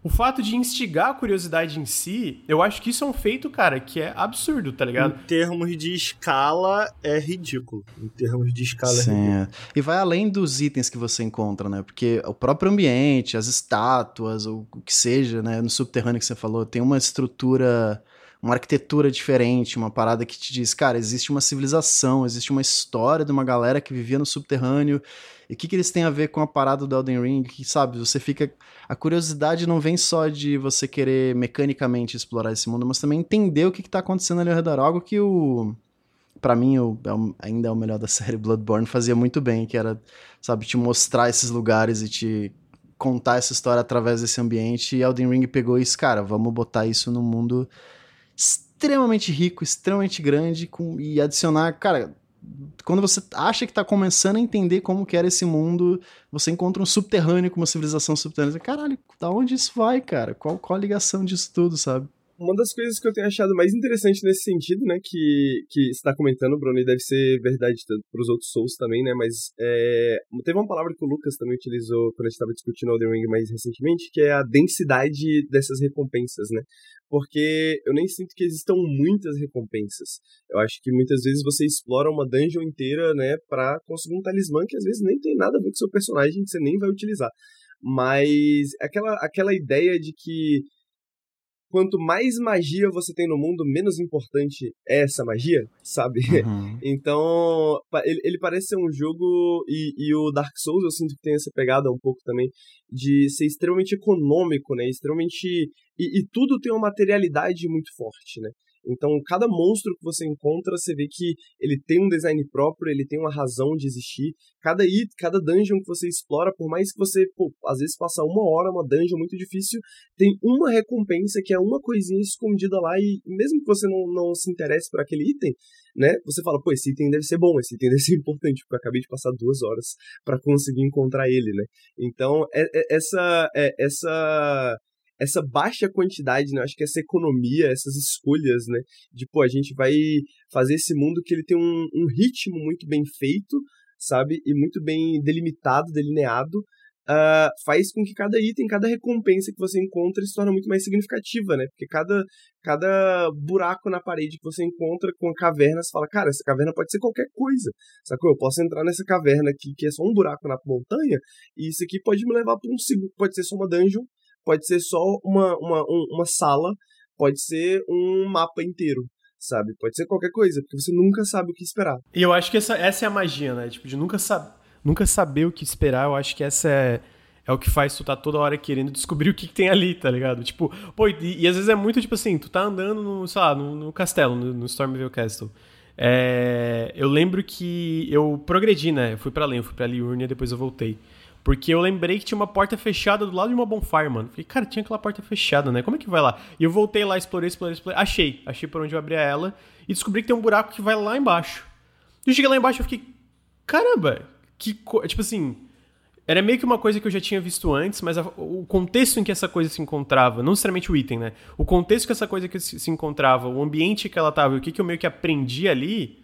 O fato de instigar a curiosidade em si, eu acho que isso é um feito, cara, que é absurdo, tá ligado? Em termos de escala, é ridículo. Em termos de escala, é Sim, é ridículo. E vai além dos itens que você encontra, né? Porque o próprio ambiente, as estátuas, ou o que seja, né? No subterrâneo que você falou, tem uma estrutura uma arquitetura diferente, uma parada que te diz, cara, existe uma civilização, existe uma história de uma galera que vivia no subterrâneo. E o que, que eles têm a ver com a parada do Elden Ring? Que, sabe, você fica. A curiosidade não vem só de você querer mecanicamente explorar esse mundo, mas também entender o que, que tá acontecendo ali ao redor. Algo que o. Pra mim, o, é ainda é o melhor da série Bloodborne, fazia muito bem, que era, sabe, te mostrar esses lugares e te contar essa história através desse ambiente. E Elden Ring pegou isso, cara, vamos botar isso no mundo extremamente rico, extremamente grande com, e adicionar, cara, quando você acha que está começando a entender como que era esse mundo, você encontra um subterrâneo com uma civilização subterrânea. Caralho, da onde isso vai, cara? Qual, qual a ligação disso tudo, sabe? Uma das coisas que eu tenho achado mais interessante nesse sentido, né, que, que está comentando, Bruno, e deve ser verdade para os outros Souls também, né, mas é, teve uma palavra que o Lucas também utilizou quando a gente estava discutindo Elden Ring mais recentemente, que é a densidade dessas recompensas, né, porque eu nem sinto que existam muitas recompensas. Eu acho que muitas vezes você explora uma dungeon inteira, né, para conseguir um talismã que às vezes nem tem nada a ver com o seu personagem, que você nem vai utilizar. Mas aquela, aquela ideia de que quanto mais magia você tem no mundo, menos importante é essa magia, sabe? Uhum. Então, ele, ele, parece ser um jogo, e, e, o Dark Souls eu sinto que tem essa pegada um pouco também, de ser extremamente econômico, né? Extremamente. E, e tudo tem uma materialidade muito forte, né? Então, cada monstro que você encontra, você vê que ele tem um design próprio, ele tem uma razão de existir. Cada it, cada dungeon que você explora, por mais que você, pô, às vezes passa uma hora uma dungeon muito difícil, tem uma recompensa que é uma coisinha escondida lá e mesmo que você não, não se interesse por aquele item, né, você fala, pô, esse item deve ser bom, esse item deve ser importante, porque eu acabei de passar duas horas para conseguir encontrar ele, né. Então, é, é, essa, é, essa essa baixa quantidade, né? Acho que essa economia, essas escolhas, né? De, pô, a gente vai fazer esse mundo que ele tem um, um ritmo muito bem feito, sabe? E muito bem delimitado, delineado, uh, faz com que cada item, cada recompensa que você encontra se torne muito mais significativa, né? Porque cada, cada buraco na parede que você encontra com a caverna, você fala, cara, essa caverna pode ser qualquer coisa, sacou? Eu posso entrar nessa caverna aqui, que é só um buraco na montanha, e isso aqui pode me levar para um segundo, pode ser só uma dungeon, pode ser só uma, uma, um, uma sala, pode ser um mapa inteiro, sabe? Pode ser qualquer coisa, porque você nunca sabe o que esperar. E eu acho que essa, essa é a magia, né? Tipo, de nunca saber nunca saber o que esperar, eu acho que essa é, é o que faz tu tá toda hora querendo descobrir o que, que tem ali, tá ligado? Tipo, pô, e, e, às vezes é muito tipo assim, tu tá andando no, sei lá, no, no castelo, no, no Stormville Castle. É, eu lembro que eu progredi, né? Eu fui para além, eu fui pra Liurnia, depois eu voltei. Porque eu lembrei que tinha uma porta fechada do lado de uma bonfire, mano. Falei, cara, tinha aquela porta fechada, né? Como é que vai lá? E eu voltei lá, explorei, explorei, explorei. Achei. Achei por onde eu abria ela. E descobri que tem um buraco que vai lá embaixo. E eu cheguei lá embaixo e fiquei, caramba, que. Tipo assim. Era meio que uma coisa que eu já tinha visto antes, mas a, o contexto em que essa coisa se encontrava, não necessariamente o item, né? O contexto que essa coisa que se, encontrava, o ambiente que ela tava e o que, que eu meio que aprendi ali,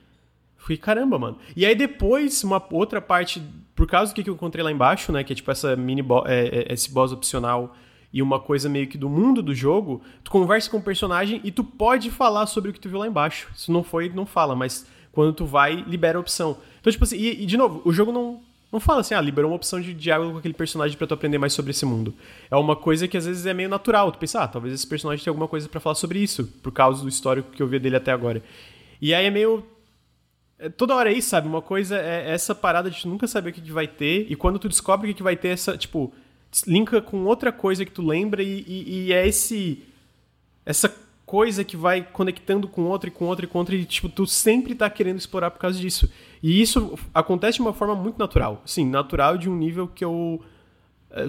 fui caramba, mano. E aí depois, uma outra parte, por causa do que, que eu encontrei lá embaixo, né? Que é tipo essa mini bo é, é, esse boss opcional e uma coisa meio que do mundo do jogo, tu conversa com o personagem e tu pode falar sobre o que tu viu lá embaixo. Se não foi, não fala, mas quando tu vai, libera a opção. Então, tipo assim, e, e, de novo, o jogo não, não fala assim, ah, liberou uma opção de diálogo com aquele personagem para tu aprender mais sobre esse mundo. É uma coisa que às vezes é meio natural. Tu pensa, ah, talvez esse personagem tenha alguma coisa para falar sobre isso, por causa do histórico que eu vi dele até agora. E aí é meio. É, toda hora é isso, sabe? Uma coisa é essa parada de nunca saber o que, que vai ter, e quando tu descobre o que, que vai ter, essa, tipo, linka com outra coisa que tu lembra, e, e, e é esse. Essa coisa que vai conectando com outra e com outra e com outra, e tipo, tu sempre tá querendo explorar por causa disso. E isso acontece de uma forma muito natural. Sim, natural de um nível que eu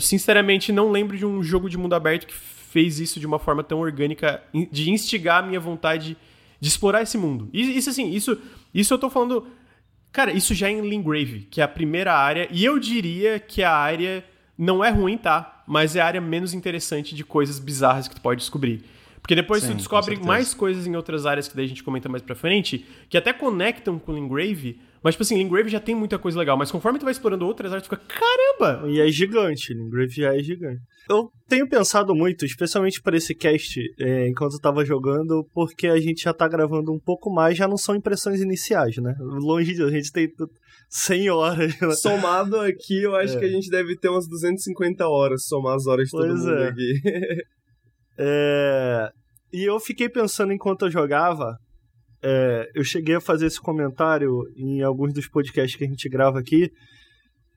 sinceramente não lembro de um jogo de mundo aberto que fez isso de uma forma tão orgânica, de instigar a minha vontade de explorar esse mundo. Isso assim, isso, isso eu tô falando, cara, isso já é em Lingrave, que é a primeira área, e eu diria que a área não é ruim, tá? Mas é a área menos interessante de coisas bizarras que tu pode descobrir. Porque depois Sim, tu descobre mais coisas em outras áreas que daí a gente comenta mais pra frente, que até conectam com o Lingrave, mas, tipo assim, Lingrave já tem muita coisa legal, mas conforme tu vai explorando outras áreas, tu fica, caramba! E é gigante, Lingrave já é gigante. Eu tenho pensado muito, especialmente para esse cast, é, enquanto eu tava jogando, porque a gente já tá gravando um pouco mais, já não são impressões iniciais, né? Longe de a gente tem 100 horas. Né? Somado aqui, eu acho é. que a gente deve ter umas 250 horas, somar as horas de todo pois mundo é. aqui. É... E eu fiquei pensando enquanto eu jogava. É... eu cheguei a fazer esse comentário em alguns dos podcasts que a gente grava aqui.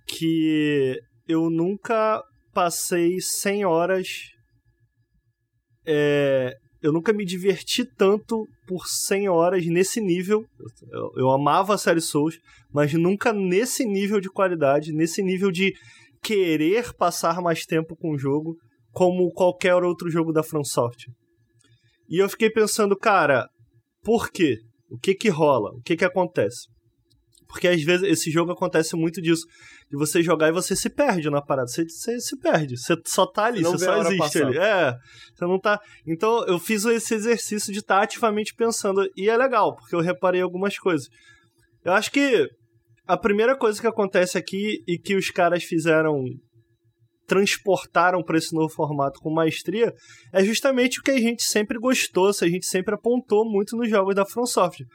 Que eu nunca passei 100 horas. É... eu nunca me diverti tanto por 100 horas nesse nível. Eu, eu amava a série Souls, mas nunca nesse nível de qualidade, nesse nível de querer passar mais tempo com o jogo como qualquer outro jogo da From Software. E eu fiquei pensando, cara, por quê? O que que rola? O que que acontece? Porque às vezes esse jogo acontece muito disso. De você jogar e você se perde na parada. Você, você se perde. Você só tá ali, você, só existe ali. É. Você não tá. Então eu fiz esse exercício de estar tá ativamente pensando. E é legal, porque eu reparei algumas coisas. Eu acho que a primeira coisa que acontece aqui e que os caras fizeram transportaram para esse novo formato com maestria é justamente o que a gente sempre gostou, se a gente sempre apontou muito nos jogos da From Software,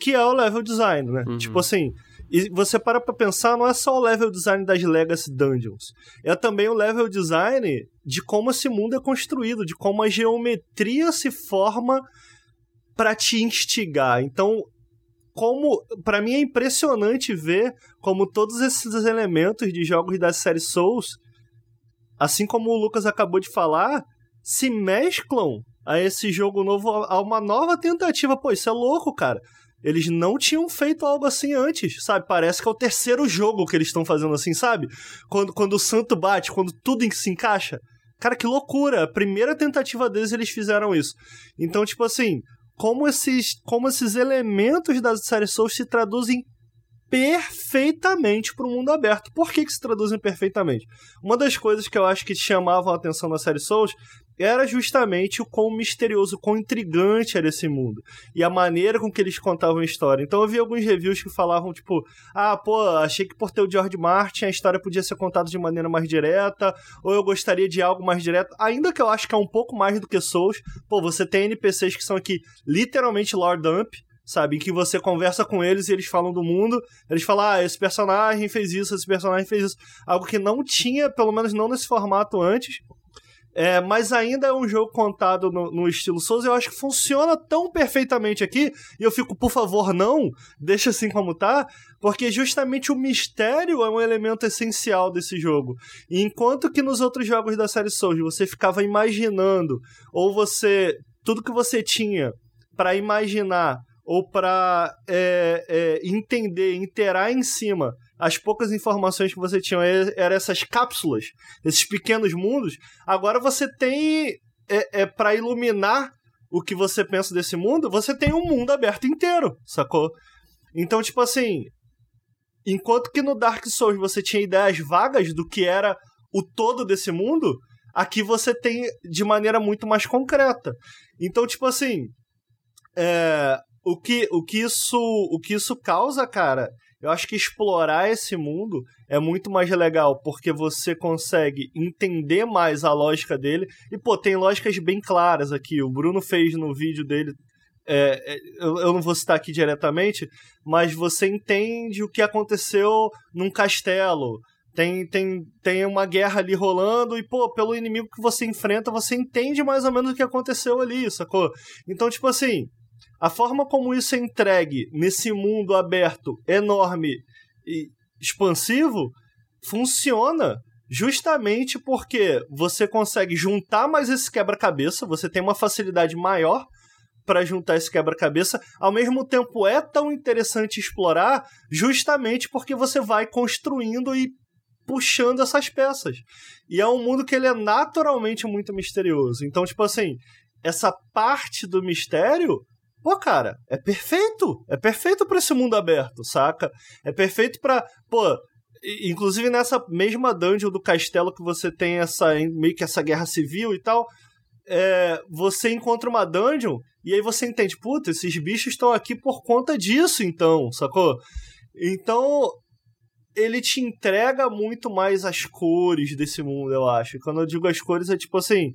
que é o level design, né? Uhum. Tipo assim, e você para pra pensar, não é só o level design das Legacy Dungeons, é também o level design de como esse mundo é construído, de como a geometria se forma para te instigar. Então, como para mim é impressionante ver como todos esses elementos de jogos da série Souls assim como o Lucas acabou de falar, se mesclam a esse jogo novo, a uma nova tentativa. Pô, isso é louco, cara. Eles não tinham feito algo assim antes, sabe? Parece que é o terceiro jogo que eles estão fazendo assim, sabe? Quando, quando o santo bate, quando tudo se encaixa. Cara, que loucura! A primeira tentativa deles, eles fizeram isso. Então, tipo assim, como esses, como esses elementos da série Souls se traduzem perfeitamente para o mundo aberto. Por que, que se traduzem perfeitamente? Uma das coisas que eu acho que chamavam a atenção na série Souls era justamente o quão misterioso, o quão intrigante era esse mundo. E a maneira com que eles contavam a história. Então eu vi alguns reviews que falavam, tipo, ah, pô, achei que por ter o George Martin a história podia ser contada de maneira mais direta, ou eu gostaria de algo mais direto. Ainda que eu acho que é um pouco mais do que Souls. Pô, você tem NPCs que são aqui literalmente Lord Dump, sabe? Em que você conversa com eles e eles falam do mundo. Eles falam, ah, esse personagem fez isso, esse personagem fez isso. Algo que não tinha, pelo menos não nesse formato antes. É, mas ainda é um jogo contado no, no, estilo Souls. Eu acho que funciona tão perfeitamente aqui. E eu fico, por favor, não, deixa assim como tá. Porque justamente o mistério é um elemento essencial desse jogo. E enquanto que nos outros jogos da série Souls você ficava imaginando, ou você. Tudo que você tinha para imaginar ou para é, é, entender, interar em cima as poucas informações que você tinha eram essas cápsulas, esses pequenos mundos. Agora você tem é, é para iluminar o que você pensa desse mundo, você tem um mundo aberto inteiro, sacou? Então, tipo assim, enquanto que no Dark Souls você tinha ideias vagas do que era o todo desse mundo, aqui você tem de maneira muito mais concreta. Então, tipo assim, é, o que, o que isso o que isso causa, cara, eu acho que explorar esse mundo é muito mais legal, porque você consegue entender mais a lógica dele. E, pô, tem lógicas bem claras aqui. O Bruno fez no vídeo dele. É, é, eu, não vou citar aqui diretamente, mas você entende o que aconteceu num castelo. Tem, tem, tem uma guerra ali rolando e, pô, pelo inimigo que você enfrenta, você entende mais ou menos o que aconteceu ali, sacou? Então, tipo assim, a forma como isso é entregue nesse mundo aberto, enorme e expansivo, funciona justamente porque você consegue juntar mais esse quebra-cabeça, você tem uma facilidade maior para juntar esse quebra-cabeça, ao mesmo tempo é tão interessante explorar, justamente porque você vai construindo e puxando essas peças. E é um mundo que ele é naturalmente muito misterioso. Então, tipo assim, essa parte do mistério Pô, cara, é perfeito. É perfeito para esse mundo aberto, saca? É perfeito para, pô, inclusive nessa mesma dungeon do castelo que você tem essa meio que essa guerra civil e tal, é, você encontra uma dungeon e aí você entende, puta, esses bichos estão aqui por conta disso, então, sacou? Então, ele te entrega muito mais as cores desse mundo, eu acho. Quando eu digo as cores, é tipo assim,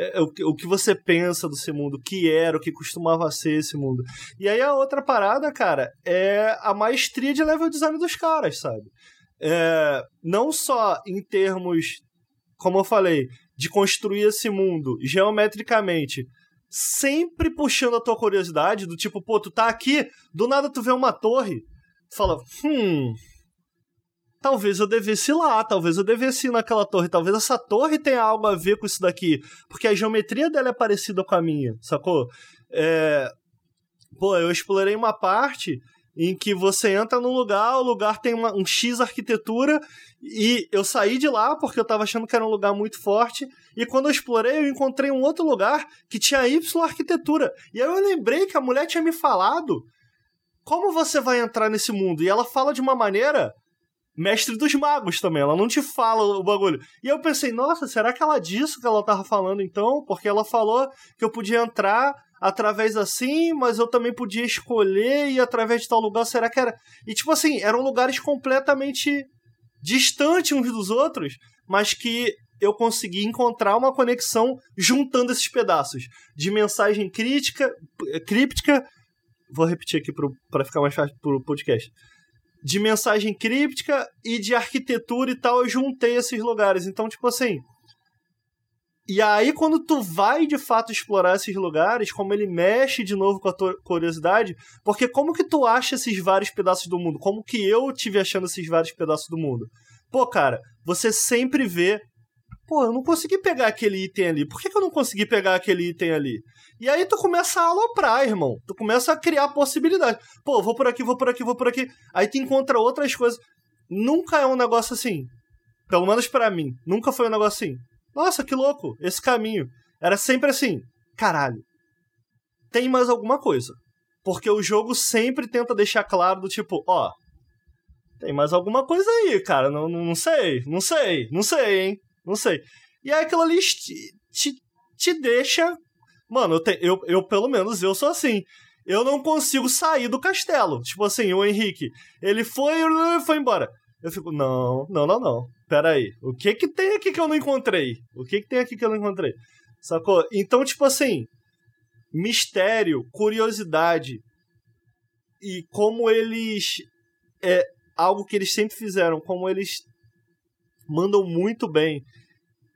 é, o, o que você pensa desse mundo, o que era, o que costumava ser esse mundo. E aí a outra parada, cara, é a maestria de level design dos caras, sabe? É, não só em termos, como eu falei, de construir esse mundo geometricamente, sempre puxando a tua curiosidade, do tipo, pô, tu tá aqui, do nada tu vê uma torre, tu fala, hum, talvez eu devesse ir lá, talvez eu devesse ir naquela torre, talvez essa torre tenha algo a ver com isso daqui, porque a geometria dela é parecida com a minha, sacou? É... Pô, eu explorei uma parte em que você entra num lugar, o lugar tem uma, um X arquitetura, e eu saí de lá porque eu tava achando que era um lugar muito forte, e quando eu explorei, eu encontrei um outro lugar que tinha Y arquitetura. E aí eu lembrei que a mulher tinha me falado como você vai entrar nesse mundo, e ela fala de uma maneira mestre dos magos também. Ela não te fala o bagulho. E eu pensei, nossa, será que ela disse que ela tava falando então? Porque ela falou que eu podia entrar através assim, mas eu também podia escolher ir através de tal lugar. Será que era. E tipo assim, eram lugares completamente distantes uns dos outros, mas que eu consegui encontrar uma conexão juntando esses pedaços de mensagem crítica, críptica. Vou repetir aqui para ficar mais fácil pro podcast de mensagem críptica e de arquitetura e tal, eu juntei esses lugares. Então, tipo assim. E aí, quando tu vai de fato explorar esses lugares, como ele mexe de novo com a tua curiosidade, porque como que tu acha esses vários pedaços do mundo? Como que eu tive achando esses vários pedaços do mundo? Pô, cara, você sempre vê. Pô, eu não consegui pegar aquele item ali. Por que, que eu não consegui pegar aquele item ali? E aí tu começa a aloprar, irmão. Tu começa a criar possibilidades. Pô, vou por aqui, vou por aqui, vou por aqui. Aí tu encontra outras coisas. Nunca é um negócio assim. Pelo menos para mim. Nunca foi um negócio assim. Nossa, que louco, esse caminho. Era sempre assim. Caralho. Tem mais alguma coisa. Porque o jogo sempre tenta deixar claro do tipo, ó. Tem mais alguma coisa aí, cara. Não, não, não sei, não sei, não sei, hein? Não sei. E aí aquilo ali te te deixa. Mano, eu, te, eu, eu pelo menos eu sou assim. Eu não consigo sair do castelo. Tipo assim, o Henrique, ele foi foi embora. Eu fico, não, não, não, não. Pera aí. O que que tem aqui que eu não encontrei? O que que tem aqui que eu não encontrei? Sacou? Então, tipo assim, mistério, curiosidade e como eles é algo que eles sempre fizeram, como eles mandam muito bem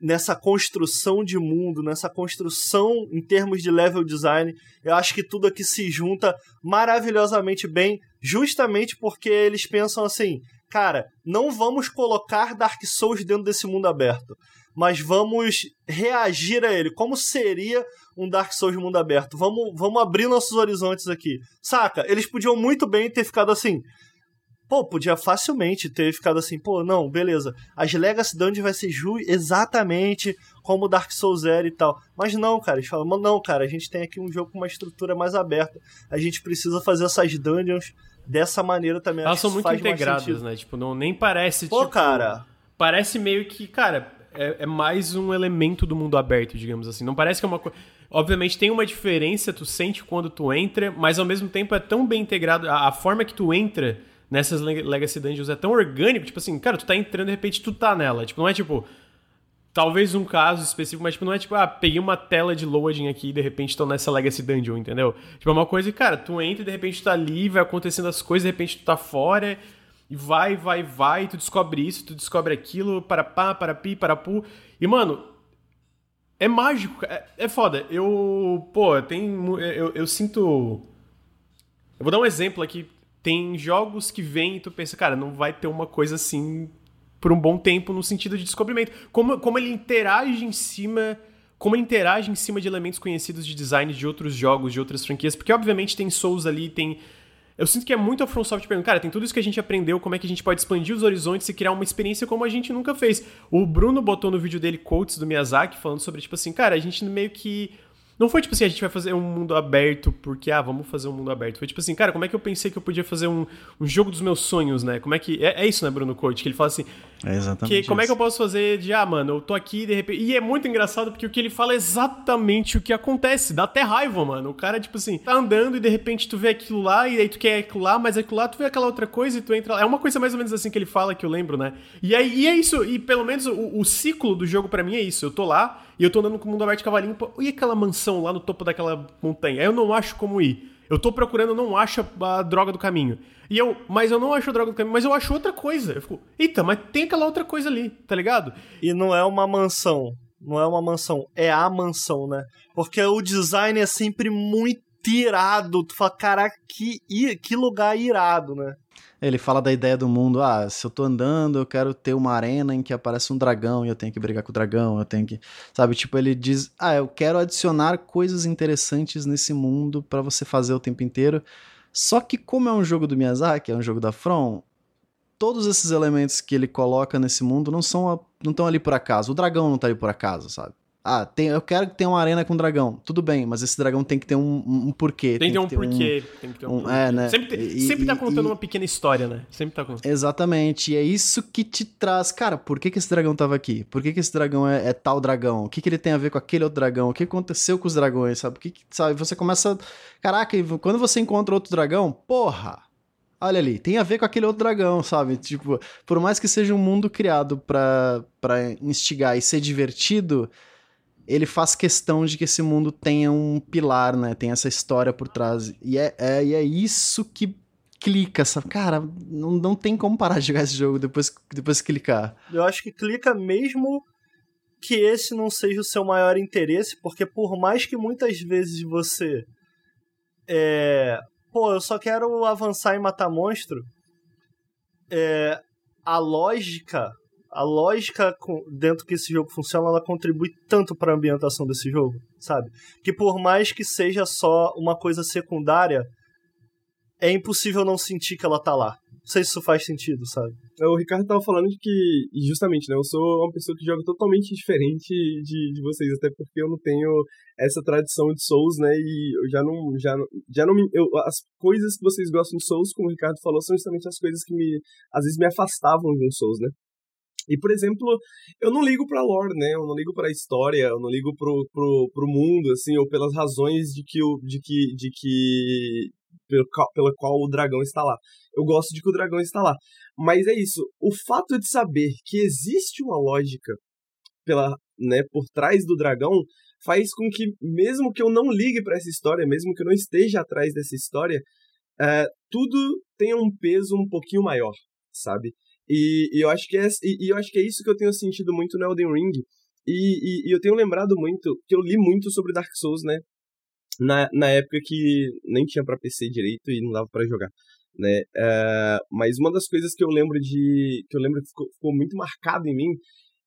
nessa construção de mundo, nessa construção em termos de level design. Eu acho que tudo aqui se junta maravilhosamente bem, justamente porque eles pensam assim: cara, não vamos colocar Dark Souls dentro desse mundo aberto, mas vamos reagir a ele. Como seria um Dark Souls mundo aberto? Vamos, vamos abrir nossos horizontes aqui. Saca? Eles podiam muito bem ter ficado assim. Pô, podia facilmente ter ficado assim, pô, não, beleza. As Legacy Dungeons vai ser exatamente como Dark Souls era e tal. Mas não, cara, eles falam, não, cara, a gente tem aqui um jogo com uma estrutura mais aberta. A gente precisa fazer essas dungeons dessa maneira também. Elas são muito integradas, né? Tipo, não nem parece. Pô, tipo, cara. Parece meio que, cara, é, é, mais um elemento do mundo aberto, digamos assim. Não parece que é uma coisa. Obviamente tem uma diferença, tu sente quando tu entra, mas ao mesmo tempo é tão bem integrado. A, a forma que tu entra nessas Legacy Dungeons é tão orgânico, tipo assim, cara, tu tá entrando de repente tu tá nela. Tipo, não é tipo. Talvez um caso específico, mas tipo, não é tipo, ah, peguei uma tela de loading aqui e de repente tô nessa Legacy Dungeon, entendeu? Tipo, é uma coisa que, cara, tu entra e de repente tu tá ali, vai acontecendo as coisas, de repente tu tá fora, e vai, vai, vai, tu descobre isso, tu descobre aquilo, para pá, para pi, para pu. E, mano, é mágico, é, é foda. Eu, pô, tem. Eu, eu sinto. Eu vou dar um exemplo aqui tem jogos que vêm e tu pensa, cara, não vai ter uma coisa assim por um bom tempo no sentido de descobrimento. Como, como ele interage em cima. Como ele interage em cima de elementos conhecidos de design de outros jogos, de outras franquias, porque obviamente tem Souls ali, tem. Eu sinto que é muito a From Software perguntando, cara, tem tudo isso que a gente aprendeu, como é que a gente pode expandir os horizontes e criar uma experiência como a gente nunca fez. O Bruno botou no vídeo dele quotes do Miyazaki falando sobre, tipo assim, cara, a gente meio que não foi tipo assim, a gente vai fazer um mundo aberto porque, ah, vamos fazer um mundo aberto. Foi tipo assim, cara, como é que eu pensei que eu podia fazer um, um jogo dos meus sonhos, né? Como é que. É, é isso, né, Bruno Coach? Que ele fala assim. É exatamente. Que, como é que eu posso fazer de, ah, mano, eu tô aqui de repente. E é muito engraçado porque o que ele fala é exatamente o que acontece. Dá até raiva, mano. O cara, tipo assim, tá andando e de repente tu vê aquilo lá e aí tu quer aquilo lá, mas aquilo lá tu vê aquela outra coisa e tu entra lá. É uma coisa mais ou menos assim que ele fala que eu lembro, né? E aí e é isso. E pelo menos o, o ciclo do jogo para mim é isso. Eu tô lá e eu tô andando com o mundo aberto de cavalinho. E aquela mansão lá no topo daquela montanha? Aí eu não acho como ir. Eu tô procurando, não acho a droga do caminho. E eu, mas eu não acho a droga do caminho, mas eu acho outra coisa. Eu fico, eita, mas tem aquela outra coisa ali, tá ligado? E não é uma mansão. Não é uma mansão, é a mansão, né? Porque o design é sempre muito irado. Tu fala, caraca, que, que lugar irado, né? Ele fala da ideia do mundo, ah, se eu tô andando, eu quero ter uma arena em que aparece um dragão e eu tenho que brigar com o dragão, eu tenho que, sabe, tipo, ele diz, ah, eu quero adicionar coisas interessantes nesse mundo para você fazer o tempo inteiro. Só que como é um jogo do Miyazaki, é um jogo da From, todos esses elementos que ele coloca nesse mundo não são não estão ali por acaso. O dragão não tá ali por acaso, sabe? Ah, tem, eu quero que tenha uma arena com dragão. Tudo bem, mas esse dragão tem que ter um, um, um porquê. Tem, tem que ter um porquê. Um, tem que ter um, porquê. É, né? Sempre, e, sempre tá contando e, uma pequena história, né? Sempre tá contando. Exatamente. E é isso que te traz. Cara, por que, que esse dragão tava aqui? Por que, que esse dragão é, é tal dragão? O que, que ele tem a ver com aquele outro dragão? O que aconteceu com os dragões, sabe? O que, que sabe? Você começa. Caraca, quando você encontra outro dragão, porra! olha ali, tem a ver com aquele outro dragão, sabe? Tipo, por mais que seja um mundo criado para instigar e ser divertido, ele faz questão de que esse mundo tenha um pilar, né? Tem essa história por trás. E é, é, e é isso que clica, sabe? Cara, não, não tem como parar de jogar esse jogo depois, depois clicar. Eu acho que clica mesmo que esse não seja o seu maior interesse, porque por mais que muitas vezes você. É, pô, eu só quero avançar e matar monstro. É, a lógica a lógica dentro que esse jogo funciona, ela contribui tanto para a ambientação desse jogo, sabe? Que por mais que seja só uma coisa secundária, é impossível não sentir que ela tá lá. Não sei se isso faz sentido, sabe? É, o Ricardo tava falando de que, justamente, né, eu sou uma pessoa que joga totalmente diferente de, de vocês, até porque eu não tenho essa tradição de Souls, né, e eu já não, já, já não me, eu, as coisas que vocês gostam de Souls, como o Ricardo falou, são justamente as coisas que me, às vezes me afastavam de um Souls, né. E, por exemplo, eu não ligo pra lore, né? Eu não ligo pra história, eu não ligo pro, pro, pro mundo, assim, ou pelas razões de que, o, de que, de que pelo, pela qual o dragão está lá. Eu gosto de que o dragão está lá. Mas é isso, o fato de saber que existe uma lógica pela, né, por trás do dragão faz com que, mesmo que eu não ligue para essa história, mesmo que eu não esteja atrás dessa história, é, tudo tenha um peso um pouquinho maior, sabe? E, e, eu acho que é, e, e, eu acho que é isso que eu tenho sentido muito no Elden Ring. E, e, eu tenho lembrado muito, que eu li muito sobre Dark Souls, né? Na, na época que nem tinha para PC direito e não dava para jogar, né? Uh, mas uma das coisas que eu lembro de. que eu lembro que ficou, ficou muito marcado em mim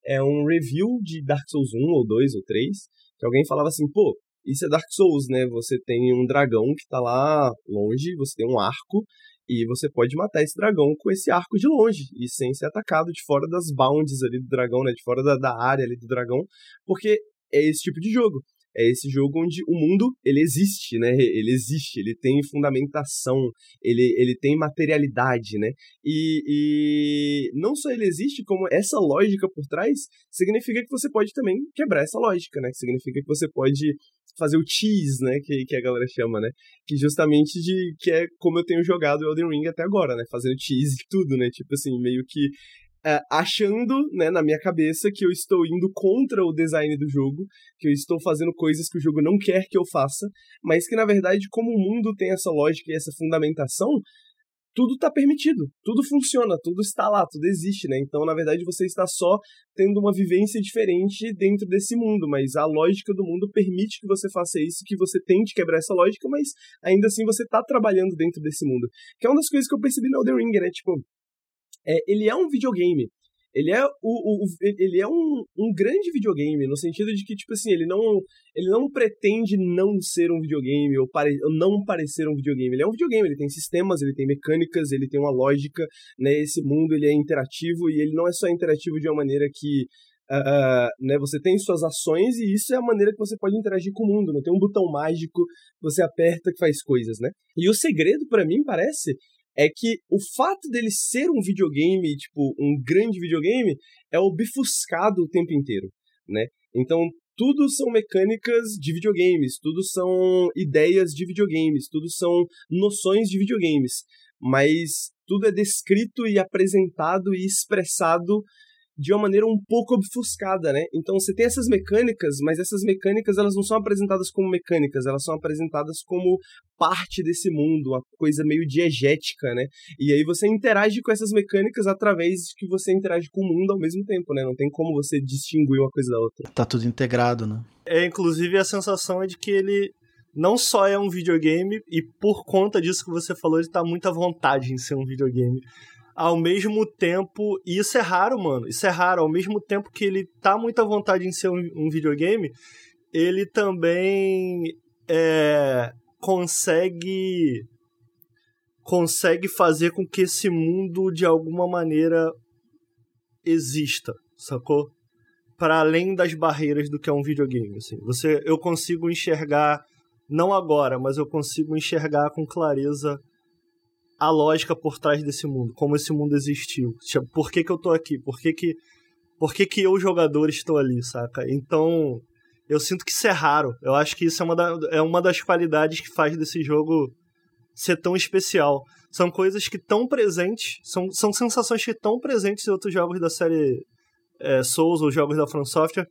é um review de Dark Souls 1 ou 2 ou 3, que alguém falava assim, pô, isso é Dark Souls, né? Você tem um dragão que tá lá longe, você tem um arco, e você pode matar esse dragão com esse arco de longe, e sem ser atacado de fora das bounds ali do dragão, né? De fora da, da área ali do dragão, porque é esse tipo de jogo é esse jogo onde o mundo ele existe, né? Ele existe, ele tem fundamentação, ele, ele tem materialidade, né? E, e não só ele existe, como essa lógica por trás significa que você pode também quebrar essa lógica, né? Significa que você pode fazer o cheese, né, que, que a galera chama, né, que justamente de, que é como eu tenho jogado Elden Ring até agora, né, fazendo cheese e tudo, né, tipo assim, meio que é, achando, né, na minha cabeça, que eu estou indo contra o design do jogo, que eu estou fazendo coisas que o jogo não quer que eu faça, mas que na verdade, como o mundo tem essa lógica e essa fundamentação, tudo está permitido, tudo funciona, tudo está lá, tudo existe, né? Então, na verdade, você está só tendo uma vivência diferente dentro desse mundo, mas a lógica do mundo permite que você faça isso, que você tente quebrar essa lógica, mas ainda assim você está trabalhando dentro desse mundo. Que é uma das coisas que eu percebi no Elden Ring, né? Tipo, é, ele é um videogame. Ele é, o, o, ele é um, um grande videogame, no sentido de que, tipo assim, ele não, ele não pretende não ser um videogame ou, pare, ou não parecer um videogame. Ele é um videogame, ele tem sistemas, ele tem mecânicas, ele tem uma lógica, né? Esse mundo ele é interativo e ele não é só interativo de uma maneira que Uh, né, você tem suas ações e isso é a maneira que você pode interagir com o mundo. Não tem um botão mágico que você aperta que faz coisas, né? E o segredo para mim parece é que o fato dele ser um videogame, tipo, um grande videogame, é obfuscado o tempo inteiro, né? Então, tudo são mecânicas de videogames, tudo são ideias de videogames, tudo são noções de videogames, mas tudo é descrito e apresentado e expressado de uma maneira um pouco obfuscada, né? Então você tem essas mecânicas, mas essas mecânicas elas não são apresentadas como mecânicas, elas são apresentadas como parte desse mundo, uma coisa meio diegética, né? E aí você interage com essas mecânicas através de que você interage com o mundo ao mesmo tempo, né? Não tem como você distinguir uma coisa da outra. Tá tudo integrado, né? É, inclusive a sensação é de que ele não só é um videogame e por conta disso que você falou, ele tá muito à vontade em ser um videogame ao mesmo tempo. E isso é raro, mano. Isso é raro. Ao mesmo tempo que ele tá muito à vontade em ser um, um videogame, ele também é, consegue consegue fazer com que esse mundo de alguma maneira exista, sacou? Para além das barreiras do que é um videogame, assim. Você eu consigo enxergar não agora, mas eu consigo enxergar com clareza a lógica por trás desse mundo, como esse mundo existiu. Tipo, por que, que eu tô aqui? Por que, que, por que, que eu, jogador, estou ali, saca? Então, eu sinto que isso é raro. Eu acho que isso é uma, da, é uma das qualidades que faz desse jogo ser tão especial. São coisas que estão presentes, são, são sensações que estão presentes em outros jogos da série é, Souls ou jogos da From Software.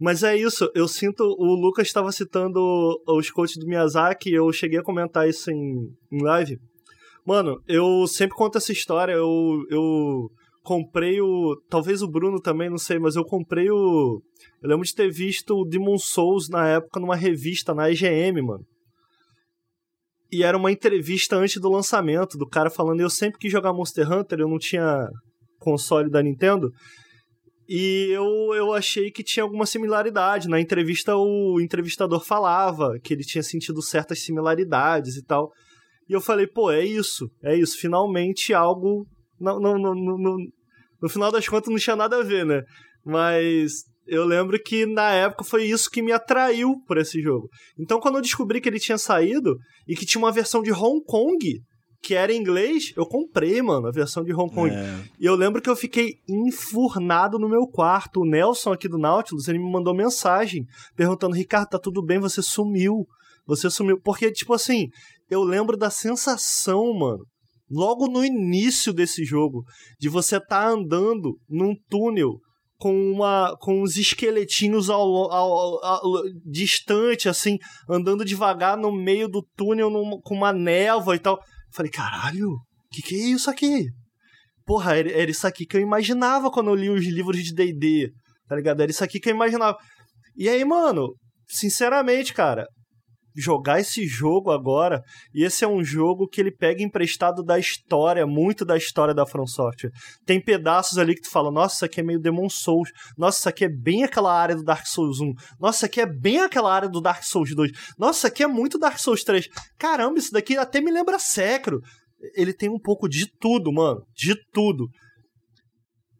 Mas é isso, eu sinto. O Lucas estava citando os coaches do Miyazaki, eu cheguei a comentar isso em, em live Mano, eu sempre conto essa história. Eu, eu comprei o. Talvez o Bruno também, não sei, mas eu comprei o. Eu lembro de ter visto o Demon Souls na época numa revista na IGM, mano. E era uma entrevista antes do lançamento, do cara falando: eu sempre quis jogar Monster Hunter, eu não tinha console da Nintendo. E eu, eu achei que tinha alguma similaridade. Na entrevista, o entrevistador falava que ele tinha sentido certas similaridades e tal. E eu falei, pô, é isso, é isso. Finalmente algo. Não, não, não, não, no final das contas não tinha nada a ver, né? Mas eu lembro que na época foi isso que me atraiu por esse jogo. Então quando eu descobri que ele tinha saído e que tinha uma versão de Hong Kong que era em inglês, eu comprei, mano, a versão de Hong Kong. É. E eu lembro que eu fiquei enfurnado no meu quarto. O Nelson aqui do Nautilus, ele me mandou mensagem perguntando: Ricardo, tá tudo bem? Você sumiu. Você sumiu. Porque, tipo assim, eu lembro da sensação, mano, logo no início desse jogo, de você tá andando num túnel com uma com uns esqueletinhos ao, ao, ao, ao, distante assim, andando devagar no meio do túnel com uma névoa e tal. Falei, caralho, que que é isso aqui? Porra, era, era isso aqui que eu imaginava quando eu li os livros de D&D, tá ligado? Era isso aqui que eu imaginava. E aí, mano, sinceramente, cara, jogar esse jogo agora, e esse é um jogo que ele pega emprestado da história, muito da história da From Software. Tem pedaços ali que tu fala, nossa, isso aqui é meio Demon Souls, nossa, isso aqui é bem aquela área do Dark Souls 1, nossa, isso aqui é bem aquela área do Dark Souls 2, nossa, isso aqui é muito Dark Souls 3. Caramba, isso daqui até me lembra Secro. Ele tem um pouco de tudo, mano, de tudo.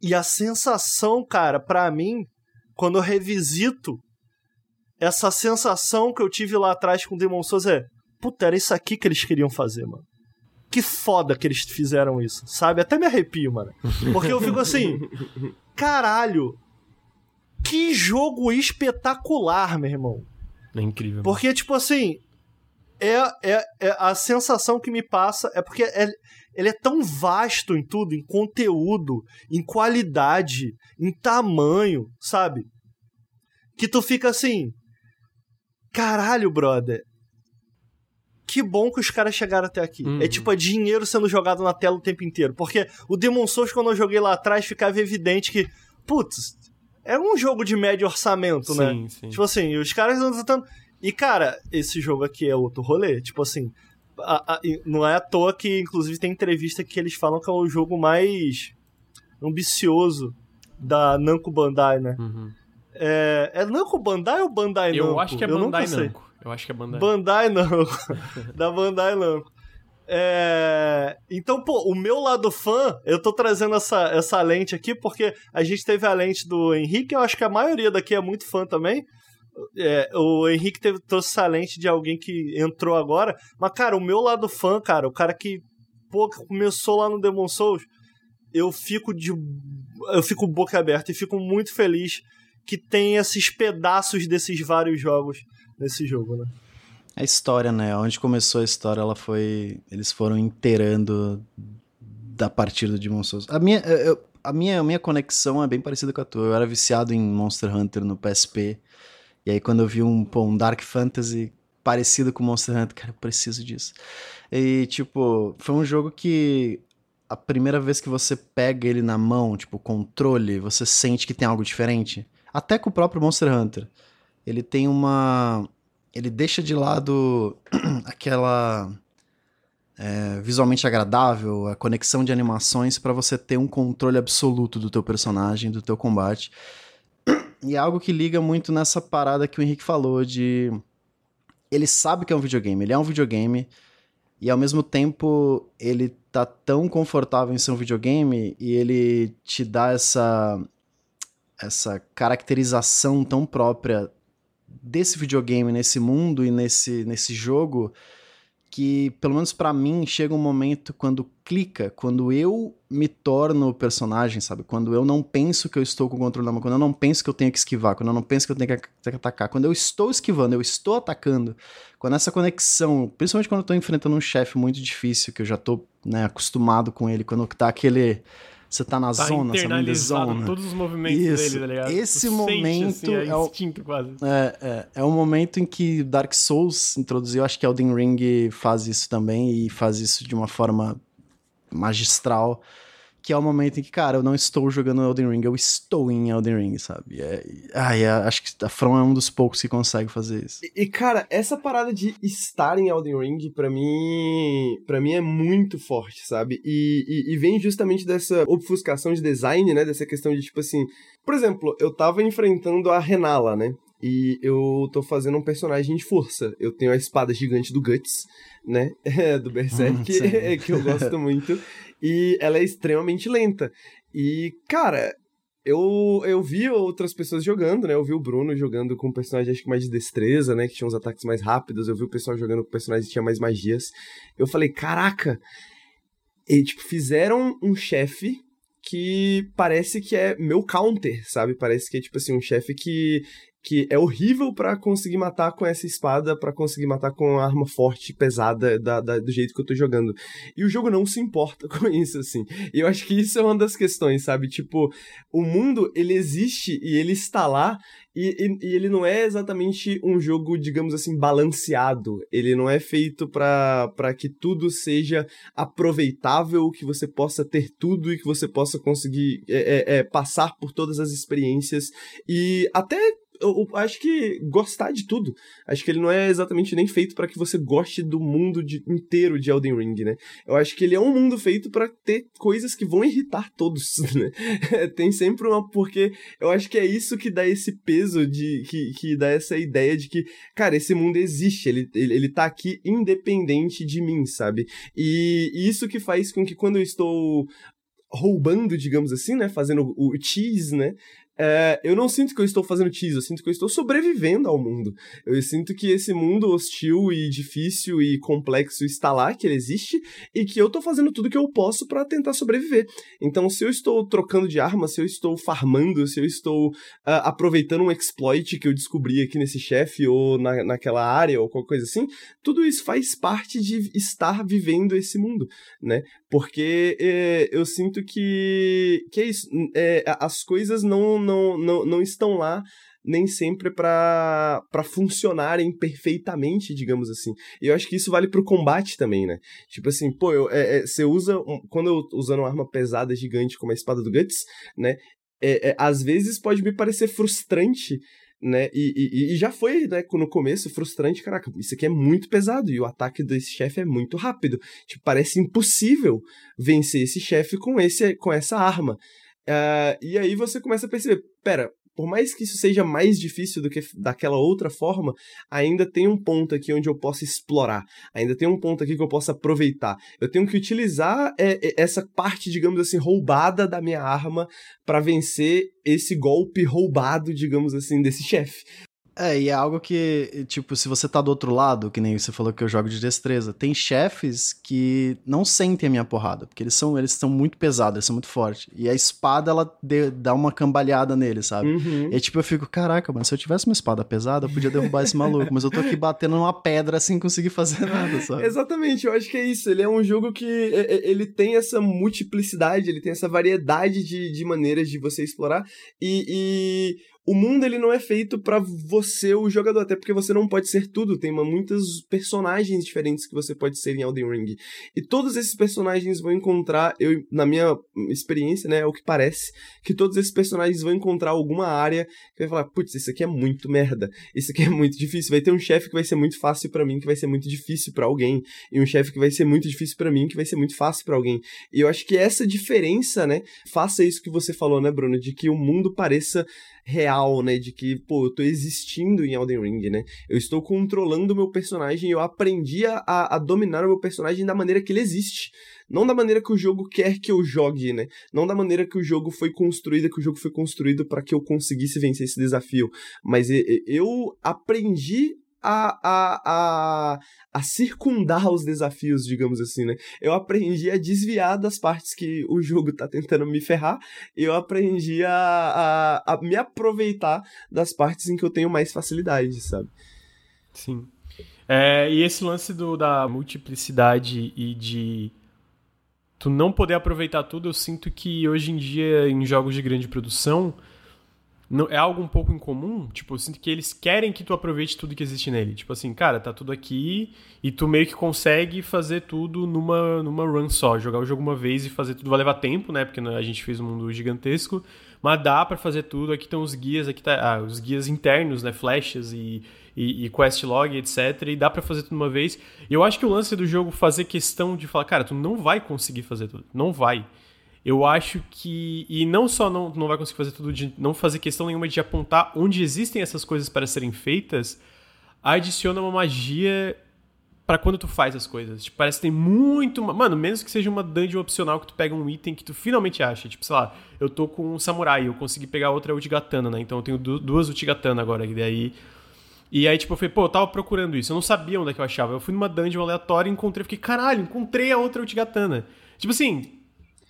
E a sensação, cara, para mim, quando eu revisito essa sensação que eu tive lá atrás com Demon Souls é, puta, era isso aqui que eles queriam fazer, mano. Que foda que eles fizeram isso, sabe? Até me arrepio, mano. Porque eu fico assim, caralho, que jogo espetacular, meu irmão. É incrível. Porque, mano. tipo assim, é, é, é, a sensação que me passa é porque é, ele é tão vasto em tudo, em conteúdo, em qualidade, em tamanho, sabe? Que tu fica assim, caralho, brother. Que bom que os caras chegaram até aqui. Uhum. É tipo é dinheiro sendo jogado na tela o tempo inteiro. Porque o Demon Souls, quando eu joguei lá atrás, ficava evidente que, putz, é um jogo de médio orçamento, né? sim, né? Sim. Tipo assim, os caras estão tentando. E, cara, esse jogo aqui é outro rolê. Tipo assim, a, a, não é à toa que, inclusive, tem entrevista que eles falam que é o jogo mais ambicioso da Namco Bandai, né? Uhum. É, é Namco Bandai ou Bandai Namco? Eu acho que é Bandai Namco. Eu acho que é Bandai. Bandai Namco. da Bandai Namco. É... Então, pô, o meu lado fã, eu tô trazendo essa, essa lente aqui porque a gente teve a lente do Henrique, eu acho que a maioria daqui é muito fã também. É, o Henrique teve, trouxe essa lente de alguém que entrou agora. Mas, cara, o meu lado fã, cara, o cara que, pô, começou lá no Demon Souls, eu fico de. Eu fico boca aberta e fico muito feliz que tem esses pedaços desses vários jogos nesse jogo, né? A história, né? Onde começou a história, ela foi. Eles foram inteirando da partida do Demon Souls. A minha, eu, a minha, a minha conexão é bem parecida com a tua. Eu era viciado em Monster Hunter no PSP. E aí, quando eu vi um, pô, um Dark Fantasy parecido com Monster Hunter, cara, eu preciso disso. E, tipo, foi um jogo que a primeira vez que você pega ele na mão, tipo, controle, você sente que tem algo diferente. Até com o próprio Monster Hunter. Ele tem uma. Ele deixa de lado aquela. É, visualmente agradável, a conexão de animações para você ter um controle absoluto do teu personagem, do teu combate. E é algo que liga muito nessa parada que o Henrique falou de ele sabe que é um videogame, ele é um videogame e ao mesmo tempo ele tá tão confortável em ser um videogame e ele te dá essa essa caracterização tão própria desse videogame, nesse mundo e nesse, nesse jogo, que, pelo menos para mim, chega um momento quando clica, quando eu me torno o personagem, sabe? Quando eu não penso que eu estou com o controle na mão, quando eu não penso que eu tenho que esquivar, quando eu não penso que eu tenho que atacar, quando eu estou esquivando, eu estou atacando, quando essa conexão, principalmente quando eu tô enfrentando um chefe muito difícil, que eu já tô né, acostumado com ele, quando tá aquele você tá na tá zona, internalizado zona. todos os movimentos Isso. dele, tá ligado? Esse momento assim, é, é, o, quase. É, é, é o momento em que Dark Souls introduziu, acho que Elden Ring faz isso também e faz isso de uma forma magistral que é o momento em que, cara, eu não estou jogando Elden Ring, eu estou em Elden Ring, sabe? É, ai, é, acho que a From é um dos poucos que consegue fazer isso. E, e, cara, essa parada de estar em Elden Ring, para mim, para mim é muito forte, sabe? E, e, e, vem justamente dessa obfuscação de design, né? Dessa questão de, tipo assim... Por exemplo, eu tava enfrentando a Renala, né? E eu tô fazendo um personagem de força. Eu tenho a espada gigante do Guts, né? É, do Berserk, hum, que eu gosto muito. E ela é extremamente lenta. E, cara, eu, eu vi outras pessoas jogando, né? Eu vi o Bruno jogando com um personagem acho que mais de destreza, né? Que tinha uns ataques mais rápidos. Eu vi o pessoal jogando com um personagem que tinha mais magias. Eu falei, caraca, E, tipo, fizeram um chefe que parece que é meu counter, sabe? Parece que é, tipo assim, um chefe que que é horrível para conseguir matar com essa espada, para conseguir matar com a arma forte, pesada, da, da, do jeito que eu tô jogando. E o jogo não se importa com isso, assim. E eu acho que isso é uma das questões, sabe? Tipo, o mundo, ele existe e ele está lá, e, e, e ele não é exatamente um jogo, digamos assim, balanceado. Ele não é feito para que tudo seja aproveitável, que você possa ter tudo e que você possa conseguir é, é, é, passar por todas as experiências. E até eu, acho que gostar de tudo. Acho que ele não é exatamente nem feito para que você goste do mundo de, inteiro de Elden Ring, né? Eu acho que ele é um mundo feito para ter coisas que vão irritar todos, né? Tem sempre uma. Porque eu acho que é isso que dá esse peso, de que, que dá essa ideia de que, cara, esse mundo existe, ele, ele, ele tá aqui independente de mim, sabe? E, e isso que faz com que quando eu estou roubando, digamos assim, né? Fazendo o cheese, né? É, eu não sinto que eu estou fazendo tease, eu sinto que eu estou sobrevivendo ao mundo. Eu sinto que esse mundo hostil e difícil e complexo está lá, que ele existe, e que eu estou fazendo tudo que eu posso para tentar sobreviver. Então, se eu estou trocando de arma, se eu estou farmando, se eu estou uh, aproveitando um exploit que eu descobri aqui nesse chefe ou na, naquela área ou qualquer coisa assim, tudo isso faz parte de estar vivendo esse mundo, né? Porque é, eu sinto que, que é isso, é, as coisas não não, não, não estão lá nem sempre para funcionarem perfeitamente, digamos assim. E eu acho que isso vale pro combate também, né? Tipo assim, pô, eu, é, é, você usa. Um, quando eu usando uma arma pesada gigante como a espada do Guts, né? É, é, às vezes pode me parecer frustrante né? E, e, e, já foi, né, no começo, frustrante, caraca, isso aqui é muito pesado e o ataque desse chefe é muito rápido. Tipo, parece impossível vencer esse chefe com, esse, com essa arma. Uh, e aí você começa a perceber, pera, por mais que isso seja mais difícil do que daquela outra forma, ainda tem um ponto aqui onde eu posso explorar, ainda tem um ponto aqui que eu posso aproveitar. Eu tenho que utilizar é, é, essa parte, digamos assim, roubada da minha arma para vencer esse golpe roubado, digamos assim, desse chefe. É, e é algo que, tipo, se você tá do outro lado, que nem você falou que eu jogo de destreza, tem chefes que não sentem a minha porrada, porque eles são, eles são muito pesados, eles são muito fortes. E a espada, ela de, dá uma cambalhada nele, sabe? Uhum. E tipo, eu fico, caraca, mano, se eu tivesse uma espada pesada, eu podia derrubar esse maluco, mas eu tô aqui batendo numa pedra sem conseguir fazer nada, sabe? Exatamente, eu acho que é isso. Ele é um jogo que ele tem essa multiplicidade, ele tem essa variedade de, de maneiras de você explorar. E, e o mundo ele não é feito para você, o jogador, até porque você não pode ser tudo. Tem uma, personagens diferentes que você pode ser em Elden Ring. E todos esses personagens vão encontrar, eu, na minha experiência, né, é o que parece, que todos esses personagens vão encontrar alguma área que vai falar, putz, isso aqui é muito merda, isso aqui é muito difícil. Vai ter um chefe que vai ser muito fácil para mim, que vai ser muito difícil para alguém, e um chefe que vai ser muito difícil para mim, que vai ser muito fácil para alguém. E eu acho que essa diferença, né, faça isso que você falou, né, Bruno, de que o mundo pareça real, né? De que, pô, eu tô existindo em Elden Ring, né? Eu estou controlando o meu personagem eu aprendi a, a dominar o meu personagem da maneira que ele existe. Não da maneira que o jogo quer que eu jogue, né? Não da maneira que o jogo foi construído, que o jogo foi construído para que eu conseguisse vencer esse desafio. Mas eu aprendi a, a, a, a circundar os desafios, digamos assim, né? Eu aprendi a desviar das partes que o jogo tá tentando me ferrar, eu aprendi a, a, a me aproveitar das partes em que eu tenho mais facilidade, sabe? Sim. É, e esse lance do, da multiplicidade e de tu não poder aproveitar tudo, eu sinto que hoje em dia, em jogos de grande produção, não, é algo um pouco incomum, tipo, eu sinto que eles querem que tu aproveite tudo que existe nele. Tipo assim, cara, tá tudo aqui e tu meio que consegue fazer tudo numa, numa run só. Jogar o jogo uma vez e fazer tudo vai levar tempo, né? Porque a gente fez um mundo gigantesco. Mas dá para fazer tudo. Aqui estão os guias, aqui tá ah, os guias internos, né? Flechas e, e, e quest log, etc. E dá para fazer tudo uma vez. E eu acho que o lance do jogo fazer questão de falar, cara, tu não vai conseguir fazer tudo. Não vai. Eu acho que. E não só não, não vai conseguir fazer tudo, de não fazer questão nenhuma de apontar onde existem essas coisas para serem feitas, adiciona uma magia para quando tu faz as coisas. Tipo, parece que tem muito. Mano, menos que seja uma dungeon opcional que tu pega um item que tu finalmente acha. Tipo, sei lá, eu tô com um samurai, eu consegui pegar outra Uchigatana, né? Então eu tenho duas Uchigatana agora, e daí. E aí, tipo, eu falei, pô, eu tava procurando isso. Eu não sabia onde é que eu achava. Eu fui numa dungeon aleatória e encontrei. Fiquei, caralho, encontrei a outra Uchigatana. Tipo assim,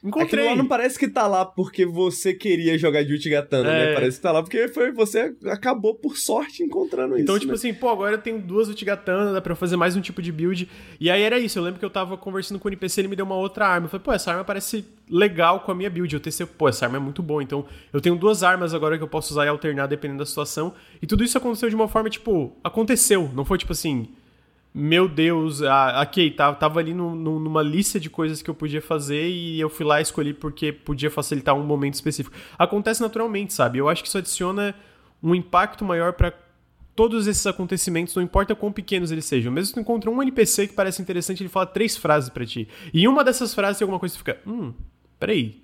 encontrei. Não parece que tá lá porque você queria jogar de Uchigatana, É. né? Parece que tá lá porque foi, você acabou por sorte encontrando Então, isso. tipo né? assim, pô, agora eu tenho duas Uchigatana, dá pra eu fazer mais um tipo de build. E aí era isso, eu lembro que eu tava conversando com o NPC, ele me deu uma outra arma. Eu falei, pô, essa arma parece legal com a minha build. Eu testei, pô, essa arma é muito boa. Então, eu tenho duas armas agora que eu posso usar e alternar dependendo da situação. E tudo isso aconteceu de uma forma, tipo, aconteceu. Não foi tipo assim, meu Deus, ah, ok, tá, tava ali no- no- numa lista de coisas que eu podia fazer e eu fui lá e escolhi porque podia facilitar um momento específico. Acontece naturalmente, sabe? Eu acho que isso adiciona um impacto maior pra todos esses acontecimentos, não importa quão pequenos eles sejam. Mesmo se tu encontra um NPC que parece interessante, ele fala três frases pra ti. E uma dessas frases tem alguma coisa que fica, hum, peraí,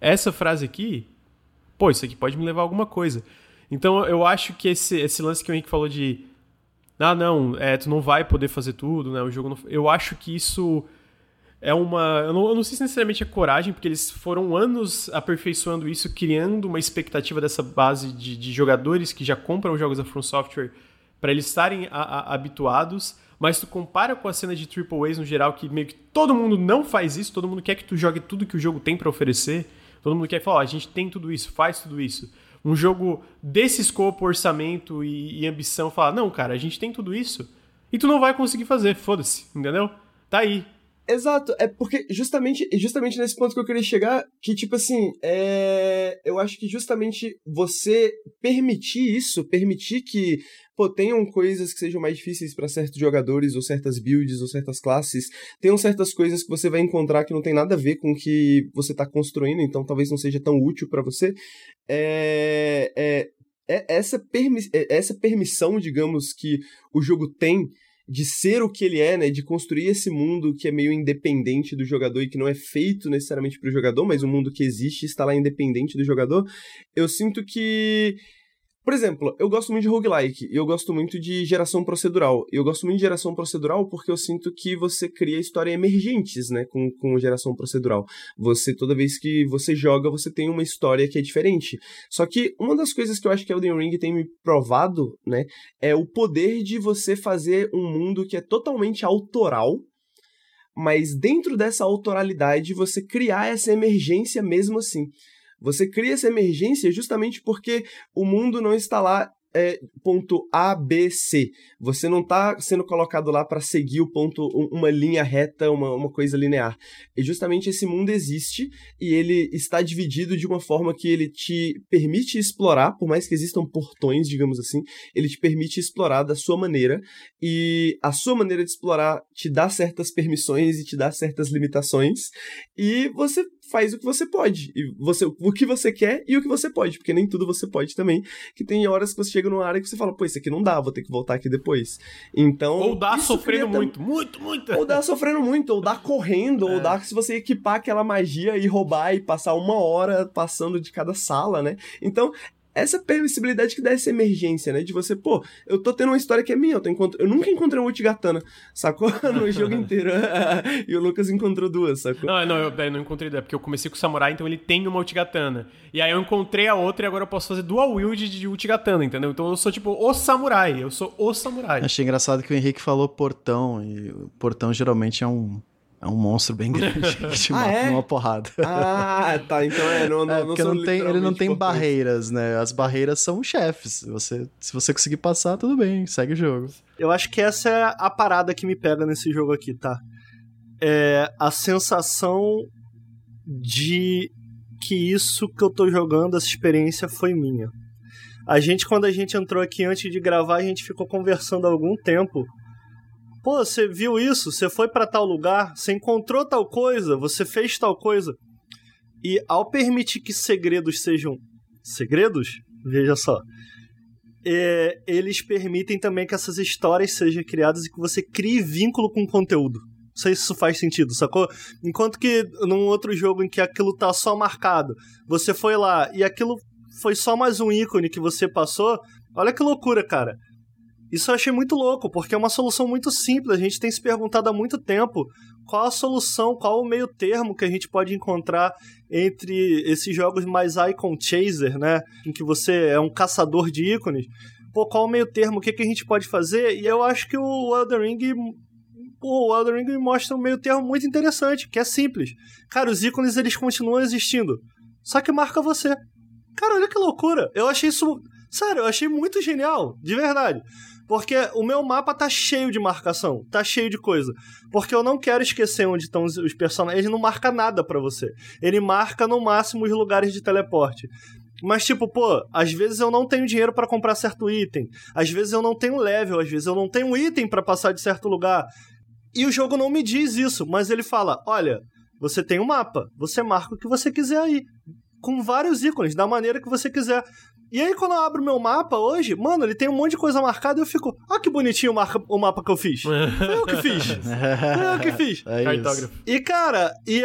essa frase aqui, pô, isso aqui pode me levar a alguma coisa. Então eu acho que esse, esse lance que o Henrique falou de ah, não, é, tu não vai poder fazer tudo, né? O jogo não... Eu acho que isso é uma. Eu não, eu não sei se necessariamente é coragem, porque eles foram anos aperfeiçoando isso, criando uma expectativa dessa base de, de jogadores que já compram jogos da From Software para eles estarem a- a- habituados. Mas tu compara com a cena de Triple A's no geral, que meio que todo mundo não faz isso, todo mundo quer que tu jogue tudo que o jogo tem para oferecer. Todo mundo quer falar, ó, a gente tem tudo isso, faz tudo isso. Um jogo desse escopo, orçamento e, e ambição, falar, não, cara, a gente tem tudo isso e tu não vai conseguir fazer, foda-se, entendeu? Tá aí. Exato, é porque justamente, justamente nesse ponto que eu queria chegar, que tipo assim, é... eu acho que justamente você permitir isso, permitir que, pô, tenham coisas que sejam mais difíceis para certos jogadores, ou certas builds, ou certas classes, tenham certas coisas que você vai encontrar que não tem nada a ver com o que você tá construindo, então talvez não seja tão útil para você, é... é... é essa, permi... é essa permissão, digamos, que o jogo tem de ser o que ele é, né, de construir esse mundo que é meio independente do jogador e que não é feito necessariamente para o jogador, mas um mundo que existe está lá independente do jogador, eu sinto que por exemplo, eu gosto muito de roguelike, e eu gosto muito de geração procedural. E eu gosto muito de geração procedural porque eu sinto que você cria histórias emergentes, né, com, com geração procedural. Você, toda vez que você joga, você tem uma história que é diferente. Só que uma das coisas que eu acho que Elden Ring tem me provado, né, é o poder de você fazer um mundo que é totalmente autoral, mas dentro dessa autoralidade você criar essa emergência mesmo assim. Você cria essa emergência justamente porque o mundo não está lá é, ponto A, B, C. Você não está sendo colocado lá para seguir o ponto, um- uma linha reta, uma, uma coisa linear. E justamente esse mundo existe e ele está dividido de uma forma que ele te permite explorar, por mais que existam portões, digamos assim, ele te permite explorar da sua maneira e a sua maneira de explorar te dá certas permissões e te dá certas limitações e você faz o que você pode. E você, o que você quer e o que você pode, porque nem tudo você pode também. Que tem horas que você chega numa área que você fala, pô, isso aqui não dá, vou ter que voltar aqui depois. Então. Ou dá sofrendo muito, muito, muito. Ou dá sofrendo muito, ou dá correndo, É. ou dá se você equipar aquela magia e roubar e passar uma hora passando de cada sala, né? Então, essa permissibilidade que dá essa emergência, né? De você, pô, eu tô tendo uma história que é minha, eu, tô encont- eu nunca encontrei um Uchigatana, sacou? no jogo inteiro. e o Lucas encontrou duas, sacou? Não, não, eu, eu não encontrei ideia, porque eu comecei com o Samurai, então ele tem uma Uchigatana. E aí eu encontrei a outra e agora eu posso fazer dual wield de Uchigatana, entendeu? Então eu sou tipo o Samurai, eu sou o Samurai. Achei engraçado que o Henrique falou portão, e o portão geralmente é um, é um monstro bem grande que te Ah, mata é? numa porrada. Ah, tá, então é, não, não, É, porque não tem, ele não tem barreiras, né? As barreiras são chefes. Você, se você conseguir passar, tudo bem, segue o jogo. Eu acho que essa é a parada que me pega nesse jogo aqui, tá? É a sensação de que isso que eu tô jogando, essa experiência foi minha. A gente, quando a gente entrou aqui antes de gravar, a gente ficou conversando há algum tempo. Pô, você viu isso? Você foi pra tal lugar? Você encontrou tal coisa? Você fez tal coisa? E ao permitir que segredos sejam segredos, veja só, é, eles permitem também que essas histórias sejam criadas e que você crie vínculo com o conteúdo. Não sei se isso faz sentido, sacou? Enquanto que num outro jogo em que aquilo tá só marcado, você foi lá e aquilo foi só mais um ícone que você passou, olha que loucura, cara. Isso eu achei muito louco, porque é uma solução muito simples. A gente tem se perguntado há muito tempo qual a solução, qual o meio termo que a gente pode encontrar entre esses jogos mais icon chaser, né? Em que você é um caçador de ícones. pô, qual o meio termo, o que, que a gente pode fazer? E eu acho que o Elden Ring o Elden Ring mostra um meio termo muito interessante, que é simples. Cara, os ícones eles continuam existindo, só que marca você. Cara, olha que loucura. Eu achei isso, sério, eu achei muito genial, de verdade. Porque o meu mapa tá cheio de marcação, tá cheio de coisa. Porque eu não quero esquecer onde estão os, os personagens, ele não marca nada para você. Ele marca no máximo os lugares de teleporte. Mas, tipo, pô, às vezes eu não tenho dinheiro para comprar certo item. Às vezes eu não tenho level, às vezes eu não tenho item para passar de certo lugar. E o jogo não me diz isso, mas ele fala: olha, você tem um mapa, você marca o que você quiser aí. Com vários ícones, da maneira que você quiser. E aí, quando eu abro meu mapa hoje, mano, ele tem um monte de coisa marcada e eu fico, ó, que bonitinho o, marca, o mapa que eu fiz. Foi eu que fiz. Foi eu que fiz. É Cartógrafo. E, cara, e,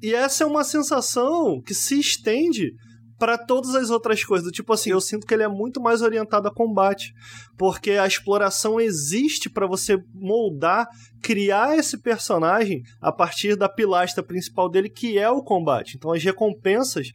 e essa é uma sensação que se estende para todas as outras coisas. Tipo assim, eu sinto que ele é muito mais orientado a combate, porque a exploração existe para você moldar, criar esse personagem a partir da pilastra principal dele, que é o combate. Então as recompensas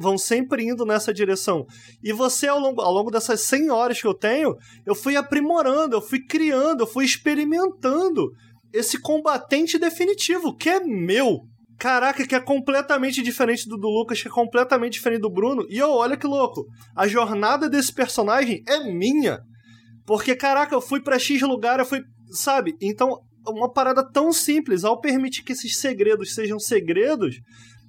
vão sempre indo nessa direção. E você, ao longo, ao longo dessas 100 horas que eu tenho, eu fui aprimorando, eu fui criando, eu fui experimentando esse combatente definitivo, que é meu. Caraca, que é completamente diferente do, do Lucas, que é completamente diferente do Bruno. E eu, olha que louco. A jornada desse personagem é minha. Porque, caraca, eu fui pra X lugar, eu fui. Sabe? Então, uma parada tão simples, ao permitir que esses segredos sejam segredos,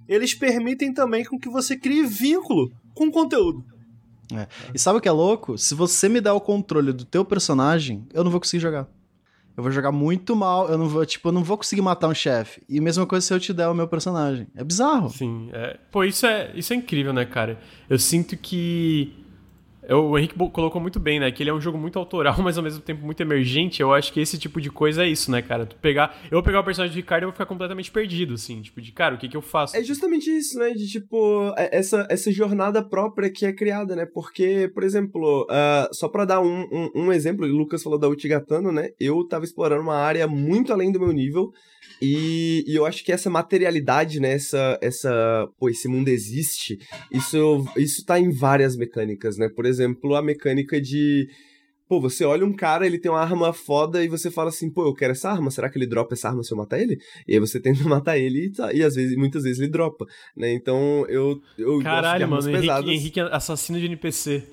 eles permitem também com que você crie vínculo com o conteúdo. É. E sabe o que é louco? Se você me der o controle do teu personagem, eu não vou conseguir jogar eu vou jogar muito mal, eu não vou, tipo, eu não vou conseguir matar um chefe. E mesma coisa se eu te der o meu personagem. É bizarro. Sim, é. Pô, isso é, isso é incrível, né, cara? Eu sinto que o Henrique colocou muito bem, né? Que ele é um jogo muito autoral, mas ao mesmo tempo muito emergente. Eu acho que esse tipo de coisa é isso, né, cara? Tu pegar. Eu vou pegar o personagem de Ricardo e vou ficar completamente perdido, assim. Tipo, de cara, o que que eu faço? É justamente isso, né? De tipo, é, essa, essa jornada própria que é criada, né? Porque, por exemplo, uh, só pra dar um, um, um exemplo, o Lucas falou da Utigatano, né? Eu tava explorando uma área muito além do meu nível. E, e, eu acho que essa materialidade, né, essa, essa, pô, esse mundo existe, isso, isso tá em várias mecânicas, né? Por exemplo, a mecânica de, pô, você olha um cara, ele tem uma arma foda e você fala assim, pô, eu quero essa arma, será que ele dropa essa arma se eu matar ele? E aí você tenta matar ele e, tá, e às vezes, muitas vezes ele dropa, né? Então, eu, eu Caralho, mano, Henrique, Henrique é assassino de NPC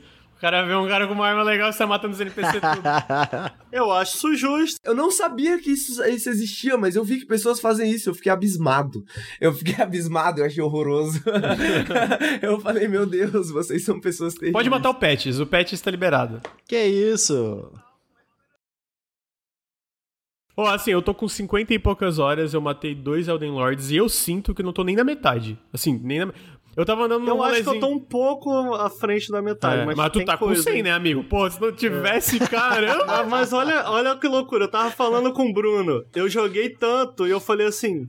cara vê um cara com uma arma legal e sai matando os NPC tudo. eu acho isso justo. Eu não sabia que isso, isso existia, mas eu vi que pessoas fazem isso. Eu fiquei abismado. Eu fiquei abismado, eu achei horroroso. eu falei, meu Deus, vocês são pessoas terríveis. Pode matar o Pets, o Pets está liberado. Que isso? Oh, assim, eu tô com 50 e poucas horas, eu matei dois Elden Lords e eu sinto que não tô nem na metade. Assim, nem na... Eu tava andando Eu acho que eu tô um pouco à frente da metade, é, mas, mas tu tá coisa, com 100, né, amigo? Pô, se não tivesse, é. caramba! Ah, mas olha, olha que loucura, eu tava falando com o Bruno, eu joguei tanto e eu falei assim...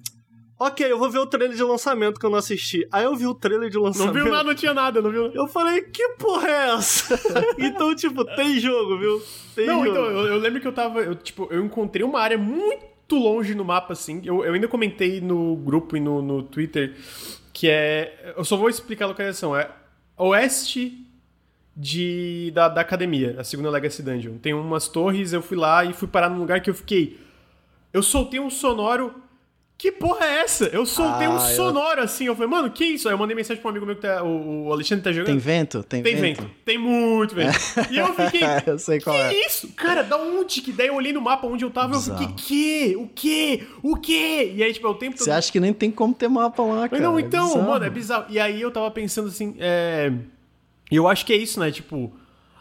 Ok, eu vou ver o trailer de lançamento que eu não assisti. Aí eu vi o trailer de lançamento. Não viu nada, não tinha nada, não viu? Eu falei, que porra é essa? então, tipo, tem jogo, viu? Tem não, jogo. então, eu, eu, lembro que eu tava. Eu, tipo, eu encontrei uma área muito longe no mapa, assim. Eu, eu ainda comentei no grupo e no, no Twitter que é. Eu só vou explicar a localização. É oeste de, da, da academia, a segunda Legacy Dungeon. Tem umas torres, eu fui lá e fui parar num lugar que eu fiquei. Eu soltei um sonoro que porra é essa? Eu soltei ah, um sonoro eu... assim. Eu falei, mano, que isso? Aí eu mandei mensagem pra um amigo meu que tá. O, Alexandre tá jogando. Tem vento? Tem, tem vento? vento. Tem muito vento. É. E eu fiquei. eu sei qual que é. isso? Cara, da onde que? Daí eu olhei no mapa onde eu tava e eu fiquei, que? O que? O que? E aí, tipo, é o tempo todo. Você acha que nem tem como ter mapa lá, cara? Não, então, é mano, é bizarro. E aí eu tava pensando assim, é. Eu acho que é isso, né? Tipo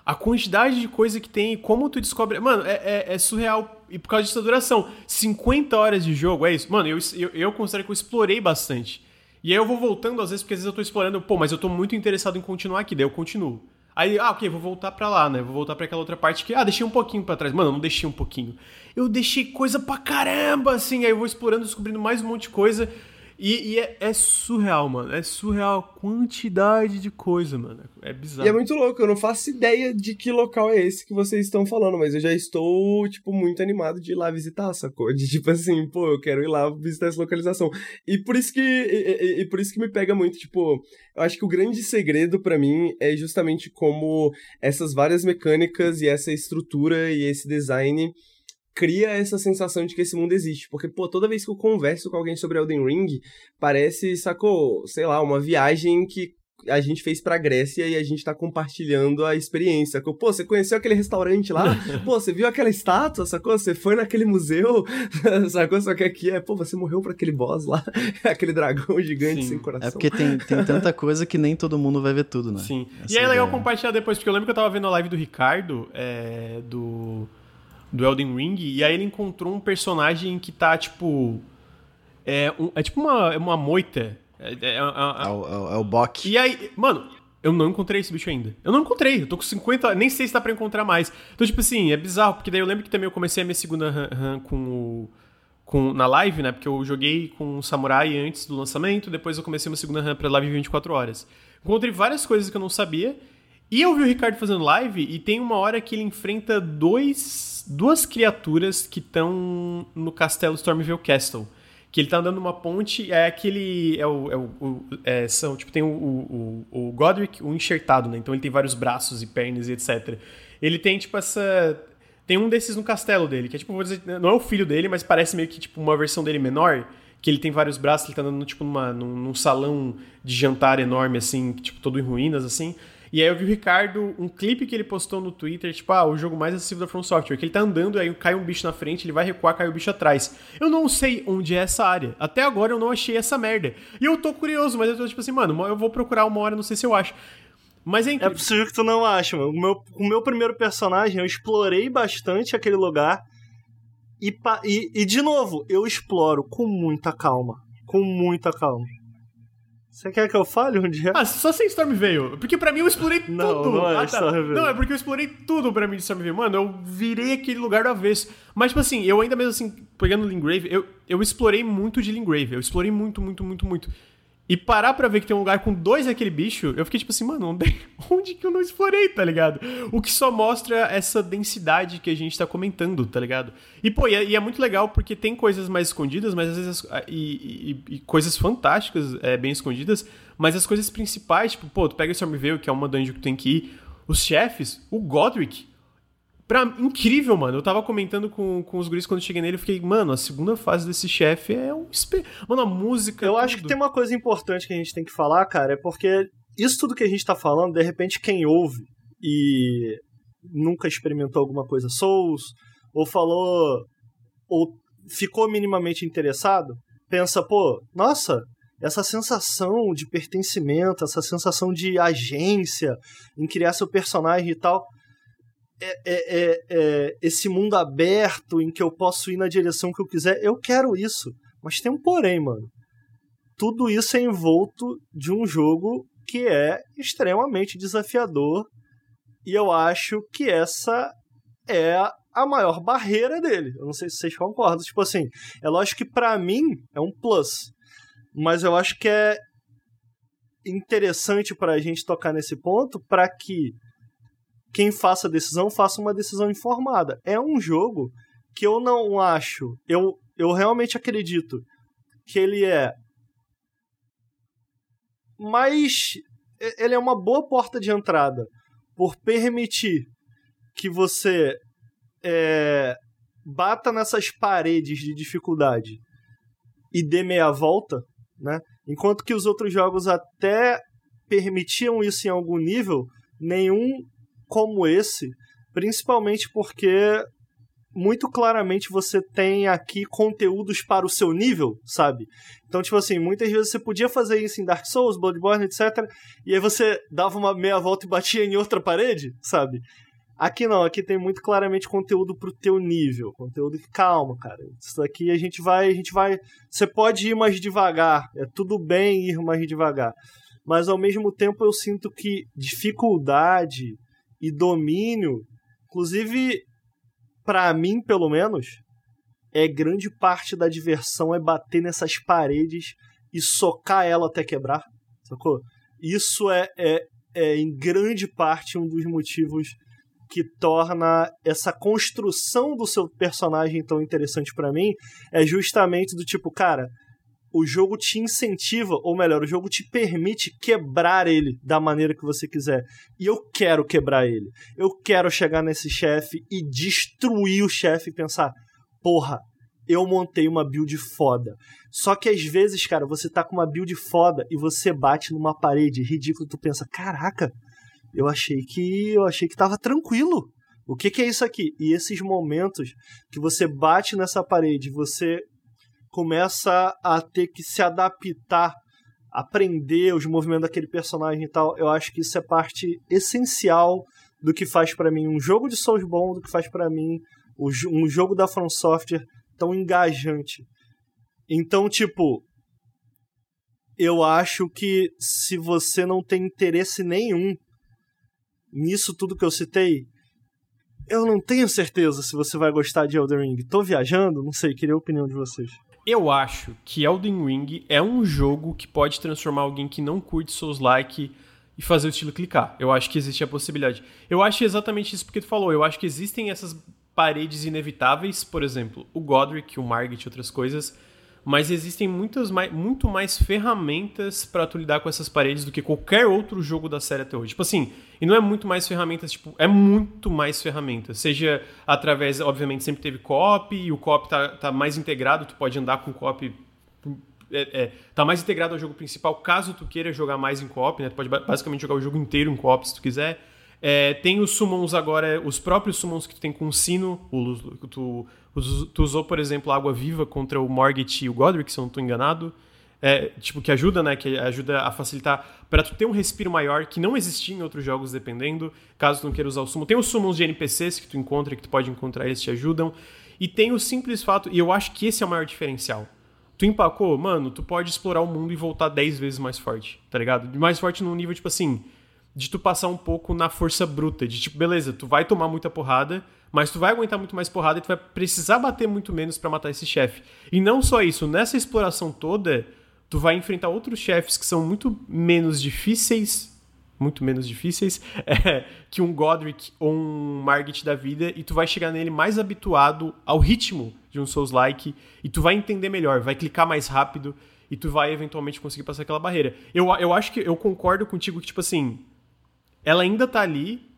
a quantidade de coisa que tem e como tu descobre. Mano, é, é, é, surreal. E por causa dessa duração. 50 horas de jogo, é isso? Mano, eu, eu, eu considero que eu explorei bastante. E aí eu vou voltando, às vezes, porque às vezes eu tô explorando, pô, mas eu tô muito interessado em continuar aqui, daí eu continuo. Aí, ah, ok, vou voltar pra lá, né? Vou voltar pra aquela outra parte que, ah, deixei um pouquinho pra trás. Mano, eu não deixei um pouquinho. Eu deixei coisa pra caramba, assim. Aí eu vou explorando, descobrindo mais um monte de coisa. E, e é, é, surreal, mano. É surreal a quantidade de coisa, mano. É bizarro. E é muito louco, eu não faço ideia de que local é esse que vocês estão falando, mas eu já estou, tipo, muito animado de ir lá visitar, sacou? De tipo assim, pô, eu quero ir lá visitar essa localização. E por isso que. E, e, e por isso que me pega muito, tipo, eu acho que o grande segredo para mim é justamente como essas várias mecânicas e essa estrutura e esse design cria essa sensação de que esse mundo existe. Porque, pô, toda vez que eu converso com alguém sobre Elden Ring, parece, sacou, sei lá, uma viagem que a gente fez pra Grécia e a gente tá compartilhando a experiência. Sacou? Pô, você conheceu aquele restaurante lá? Pô, você viu aquela estátua, sacou? Você foi naquele museu, sacou? Só que aqui é, pô, você morreu pra aquele boss lá, aquele dragão gigante Sim. sem coração. É porque tem, tem tanta coisa que nem todo mundo vai ver tudo, né? Sim. Essa e é legal compartilhar depois, porque eu lembro que eu tava vendo a live do Ricardo, é, do do Elden Ring, e aí ele encontrou um personagem que tá, tipo. É, um, é tipo uma, uma moita. É, é, é, é, o, é o Bok. E aí, mano, eu não encontrei esse bicho ainda. Eu não encontrei, eu tô com 50, nem sei se dá pra encontrar mais. Então, tipo assim, é bizarro, porque daí eu lembro que também eu comecei a minha segunda run, com o. Com, na live, né? Porque eu joguei com o Samurai antes do lançamento, depois eu comecei uma segunda run pra live 24 horas. Encontrei várias coisas que eu não sabia. E eu vi o Ricardo fazendo live e tem uma hora que ele enfrenta dois, duas criaturas que estão no castelo Stormville Castle. Que ele tá andando numa ponte, é aquele. É o. É o, é, são, tipo, tem o, o, o Godric, o enxertado, né? Então ele tem vários braços e pernas e etc. Ele tem, tipo, essa. Tem um desses no castelo dele, que é tipo, vou dizer, não é o filho dele, mas parece meio que tipo uma versão dele menor, que ele tem vários braços, ele tá andando tipo numa, num, num salão de jantar enorme, assim, tipo, todo em ruínas, assim. E aí eu vi o Ricardo, um clipe que ele postou no Twitter, tipo, ah, o jogo mais acessível da From Software, que ele tá andando, aí cai um bicho na frente, ele vai recuar, cai o bicho atrás. Eu não sei onde é essa área. Até agora eu não achei essa merda. E eu tô curioso, mas eu tô tipo assim, mano, eu vou procurar uma hora, não sei se eu acho. Mas é incrível. É possível que tu não ache, mano. O meu, o meu primeiro personagem, eu explorei bastante aquele lugar. E, e, e, de novo, eu exploro com muita calma. Com muita calma. Você quer que eu fale onde é? Ah, só sem Stormvale. Porque pra mim eu explorei não, tudo. Não, é ah, tá. Não, é porque eu explorei tudo pra mim de Stormvale. Mano, eu virei aquele lugar do avesso. Mas, tipo assim, eu ainda mesmo assim, pegando Lingrave, eu, eu explorei muito de Lingrave. Eu explorei muito, muito, muito, muito. E parar pra ver que tem um lugar com dois daquele bicho, eu fiquei tipo assim, mano, onde, onde que eu não explorei, tá ligado? O que só mostra essa densidade que a gente tá comentando, tá ligado? E, pô, e é, e é muito legal porque tem coisas mais escondidas, mas às vezes. E, e, e coisas fantásticas é, bem escondidas, mas as coisas principais, tipo, pô, tu pega o Stormvale, que é uma dungeon que tu tem que ir, os chefes, o Godric, Pra, incrível, mano. Eu tava comentando com, com os guris quando cheguei nele. Eu fiquei, mano, a segunda fase desse chefe é um. Mano, a música. Eu tudo. acho que tem uma coisa importante que a gente tem que falar, cara, é porque isso tudo que a gente tá falando, de repente, quem ouve e nunca experimentou alguma coisa Souls, ou falou. ou ficou minimamente interessado, pensa, pô, nossa, essa sensação de pertencimento, essa sensação de agência em criar seu personagem e tal é, é, é, é, esse mundo aberto em que eu posso ir na direção que eu quiser. Eu quero isso. Mas tem um porém, mano. Tudo isso é envolto de um jogo que é extremamente desafiador. E eu acho que essa é a maior barreira dele. Eu não sei se vocês concordam. Tipo assim, é lógico que para mim é um plus. Mas eu acho que é interessante para a gente tocar nesse ponto para que quem faça a decisão faça uma decisão informada. É um jogo que eu não acho, eu, eu realmente acredito que ele é mas ele é uma boa porta de entrada por permitir que você é, bata nessas paredes de dificuldade e dê meia volta, né? Enquanto que os outros jogos até permitiam isso em algum nível, nenhum como esse, principalmente porque muito claramente você tem aqui conteúdos para o seu nível, sabe? Então, tipo assim, muitas vezes você podia fazer isso em Dark Souls, Bloodborne, etc. E aí você dava uma meia volta e batia em outra parede, sabe? Aqui não, aqui tem muito claramente conteúdo pro teu nível, conteúdo que calma, cara. Isso daqui a gente vai, a gente vai, você pode ir mais devagar, é tudo bem ir mais devagar. Mas ao mesmo tempo eu sinto que dificuldade e domínio, inclusive para mim, pelo menos, é grande parte da diversão é bater nessas paredes e socar ela até quebrar, sacou? Isso é, é, é em grande parte um dos motivos que torna essa construção do seu personagem tão interessante para mim é justamente do tipo, cara, o jogo te incentiva, ou melhor, o jogo te permite quebrar ele da maneira que você quiser. E eu quero quebrar ele. Eu quero chegar nesse chefe e destruir o chefe e pensar: porra, eu montei uma build foda. Só que às vezes, cara, você tá com uma build foda e você bate numa parede ridículo, tu pensa: caraca, eu achei que eu achei que tava tranquilo. O que, que é isso aqui? E esses momentos que você bate nessa parede, você começa a ter que se adaptar, aprender os movimentos daquele personagem e tal. Eu acho que isso é parte essencial do que faz para mim um jogo de Souls bom, do que faz para mim um jogo da From Software tão engajante. Então, tipo, eu acho que se você não tem interesse nenhum nisso tudo que eu citei, eu não tenho certeza se você vai gostar de Elden Ring. Tô viajando? Não sei, queria a opinião de vocês. Eu acho que Elden Ring é um jogo que pode transformar alguém que não curte Souls-like e fazer o estilo clicar. Eu acho que existe a possibilidade. Eu acho exatamente isso porque tu falou. Eu acho que existem essas paredes inevitáveis, por exemplo, o Godric, o Margit e outras coisas, mas existem muitas mais, muito mais ferramentas para tu lidar com essas paredes do que qualquer outro jogo da série até hoje. Tipo assim, e não é muito mais ferramentas, tipo, é muito mais ferramentas. Seja através, obviamente, sempre teve co-op, e o co-op tá, tá mais integrado, tu pode andar com o co-op. É, é, tá mais integrado ao jogo principal, caso tu queira jogar mais em co-op, né? Tu pode basicamente jogar o jogo inteiro em co-op se tu quiser. É, tem os summons agora, os próprios summons que tu tem com o sino. O, tu, tu, usou, por exemplo, a água viva contra o Morgit e o Godric, se eu não estou enganado. É, tipo, que ajuda, né? Que ajuda a facilitar para tu ter um respiro maior que não existia em outros jogos, dependendo, caso tu não queira usar o summon. Tem os summons de NPCs que tu encontra, que tu pode encontrar, eles te ajudam. E tem o simples fato, e eu acho que esse é o maior diferencial. Tu empacou, mano, tu pode explorar o mundo e voltar 10 vezes mais forte, tá ligado? Mais forte num nível, tipo assim, de tu passar um pouco na força bruta, de tipo, beleza, tu vai tomar muita porrada, mas tu vai aguentar muito mais porrada e tu vai precisar bater muito menos para matar esse chefe. E não só isso, nessa exploração toda, tu vai enfrentar outros chefes que são muito menos difíceis, muito menos difíceis, é, que um Godric ou um Margit da vida, e tu vai chegar nele mais habituado ao ritmo de um Souls-like, e tu vai entender melhor, vai clicar mais rápido, e tu vai eventualmente conseguir passar aquela barreira. Eu, eu acho que eu concordo contigo que, tipo assim, ela ainda tá ali,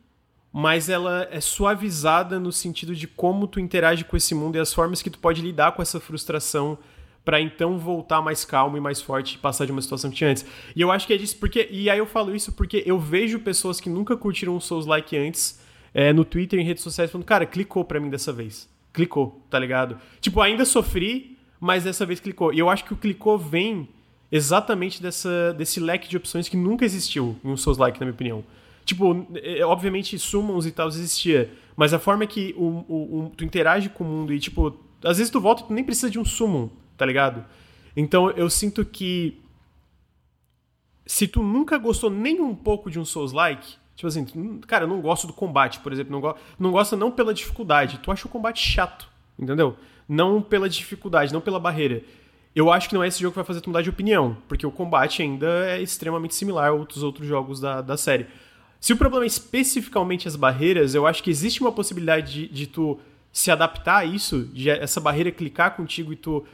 mas ela é suavizada no sentido de como tu interage com esse mundo e as formas que tu pode lidar com essa frustração para então voltar mais calmo e mais forte e passar de uma situação que tinha antes. E eu acho que é disso porque e aí eu falo isso porque eu vejo pessoas que nunca curtiram um Souls like antes é, no Twitter, em redes sociais falando, cara, clicou para mim dessa vez. Clicou, tá ligado? Tipo, ainda sofri, mas dessa vez clicou. E eu acho que o clicou vem exatamente dessa, desse leque de opções que nunca existiu em um Souls like, na minha opinião. Tipo, é, obviamente summons e tal existia, mas a forma que o, o, o, tu interage com o mundo e, tipo, às vezes tu volta e tu nem precisa de um summon, tá ligado? Então eu sinto que se tu nunca gostou nem um pouco de um Souls-like, tipo assim, cara, eu não gosto do combate, por exemplo, não, go não gosta não pela dificuldade, tu acha o combate chato, entendeu? Não pela dificuldade, não pela barreira. Eu acho que não é esse jogo que vai fazer tu mudar de opinião, porque o combate ainda é extremamente similar a outros outros jogos da, da série. Se o problema é especificamente as barreiras, eu acho que existe uma possibilidade de, de tu se adaptar a isso, de essa barreira clicar contigo e tu,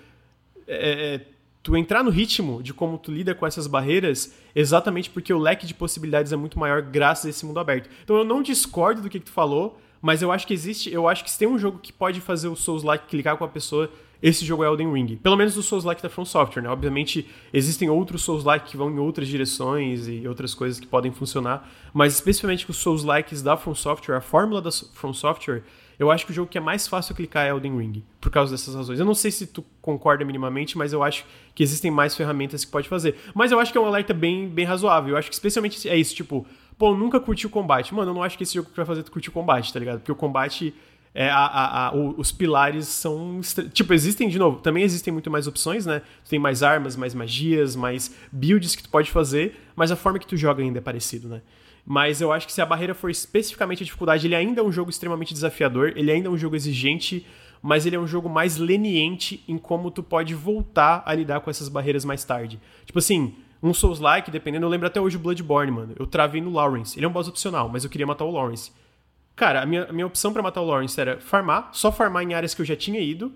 é, é, tu entrar no ritmo de como tu lida com essas barreiras, exatamente porque o leque de possibilidades é muito maior graças a esse mundo aberto. Então eu não discordo do que, que tu falou, mas eu acho que existe, eu acho que se tem um jogo que pode fazer o Souls-like clicar com a pessoa, esse jogo é Elden Ring. Pelo menos o Souls-like da From Software, né? Obviamente, existem outros Souls-like que vão em outras direções e outras coisas que podem funcionar, mas especificamente os Souls-likes da From Software, a fórmula da From Software, eu acho que o jogo que é mais fácil clicar é Elden Ring, por causa dessas razões. Eu não sei se tu concorda minimamente, mas eu acho que existem mais ferramentas que pode fazer. Mas eu acho que é um alerta bem, bem razoável. Eu acho que especialmente é isso, tipo, pô, nunca curti o combate. Mano, eu não acho que esse jogo vai fazer tu curtir o combate, tá ligado? Porque o combate é, a, a, a, os pilares são. Tipo, existem, de novo, também existem muito mais opções, né? Tu tem mais armas, mais magias, mais builds que tu pode fazer, mas a forma que tu joga ainda é parecido, né? Mas eu acho que se a barreira for especificamente a dificuldade, ele ainda é um jogo extremamente desafiador, ele ainda é um jogo exigente, mas ele é um jogo mais leniente em como tu pode voltar a lidar com essas barreiras mais tarde. Tipo assim, um Souls-like, dependendo, eu lembro até hoje o Bloodborne, mano. Eu travei no Lawrence. Ele é um boss opcional, mas eu queria matar o Lawrence. Cara, a minha, a minha opção para matar o Lawrence era farmar, só farmar em áreas que eu já tinha ido,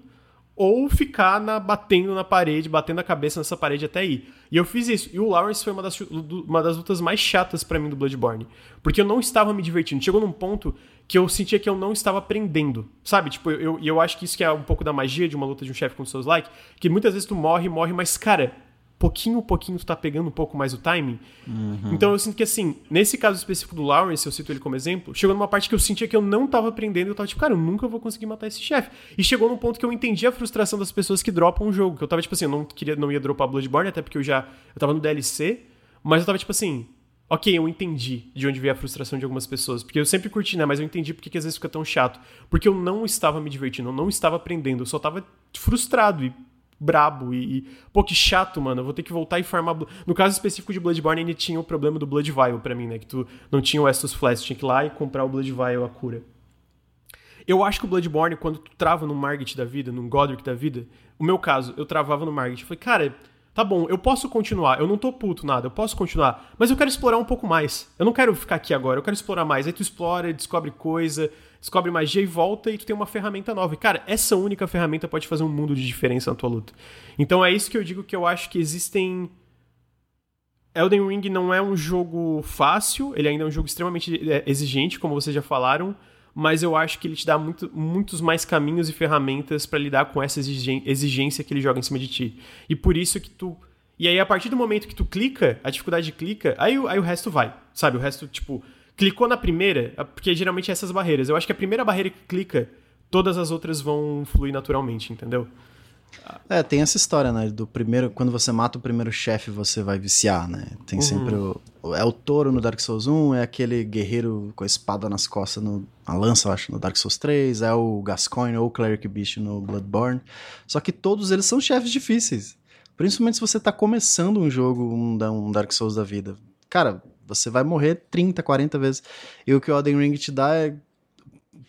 ou ficar na, batendo na parede, batendo a cabeça nessa parede até ir. E eu fiz isso. E o Lawrence foi uma das, uma das lutas mais chatas para mim do Bloodborne. Porque eu não estava me divertindo. Chegou num ponto que eu sentia que eu não estava aprendendo. Sabe? Tipo, eu, eu acho que isso que é um pouco da magia de uma luta de um chefe com seus like, que muitas vezes tu morre, morre, mas, cara, pouquinho pouquinho tu tá pegando um pouco mais o timing. Uhum. Então eu sinto que assim, nesse caso específico do Lawrence, eu cito ele como exemplo, chegou numa parte que eu sentia que eu não tava aprendendo, eu tava tipo, cara, eu nunca vou conseguir matar esse chefe. E chegou num ponto que eu entendi a frustração das pessoas que dropam o jogo, que eu tava tipo assim, eu não queria não ia dropar Bloodborne até porque eu já eu tava no DLC, mas eu tava tipo assim, Ok, eu entendi de onde veio a frustração de algumas pessoas. Porque eu sempre curti, né? Mas eu entendi porque que às vezes fica tão chato. Porque eu não estava me divertindo, eu não estava aprendendo, eu só estava frustrado. E brabo e, e, Pô, que chato, mano. Eu vou ter que voltar e farmar. No caso específico de Bloodborne, ainda tinha o problema do Blood Vial pra mim, né? Que tu não tinha o Estus Flash, tinha que ir lá e comprar o Blood Vial, a cura. Eu acho que o Bloodborne, quando tu trava no Margit da vida, no Godric da vida, o meu caso, eu travava no Margit. Falei, cara, tá bom, eu posso continuar, eu não tô puto nada, eu posso continuar, mas eu quero explorar um pouco mais. Eu não quero ficar aqui agora, eu quero explorar mais. Aí tu explora, descobre coisa, descobre magia e volta e tu tem uma ferramenta nova. E, cara, essa única ferramenta pode fazer um mundo de diferença na tua luta. Então é isso que eu digo que eu acho que existem. Elden Ring não é um jogo fácil, ele ainda é um jogo extremamente é, exigente, como vocês já falaram, mas eu acho que ele te dá muito, muitos mais caminhos e ferramentas para lidar com essa exigência que ele joga em cima de ti. E por isso que tu. E aí, a partir do momento que tu clica, a dificuldade clica, aí, aí o resto vai. Sabe? O resto, tipo, Clicou na primeira, porque geralmente é essas barreiras. Eu acho que a primeira barreira que clica, todas as outras vão fluir naturalmente, entendeu? É, tem essa história, né? Do primeiro, quando você mata o primeiro chefe, você vai viciar, né? Tem uhum. sempre o. É o touro no Dark Souls 1, é aquele guerreiro com a espada nas costas, no, a lança, eu acho, no Dark Souls 3, é o Gascoigne ou o Cleric Beast no Bloodborne. Só que todos eles são chefes difíceis. Principalmente se você tá começando um jogo, um, um Dark Souls da vida. Cara, você vai morrer 30, 40 vezes. E o que o Elden Ring te dá é,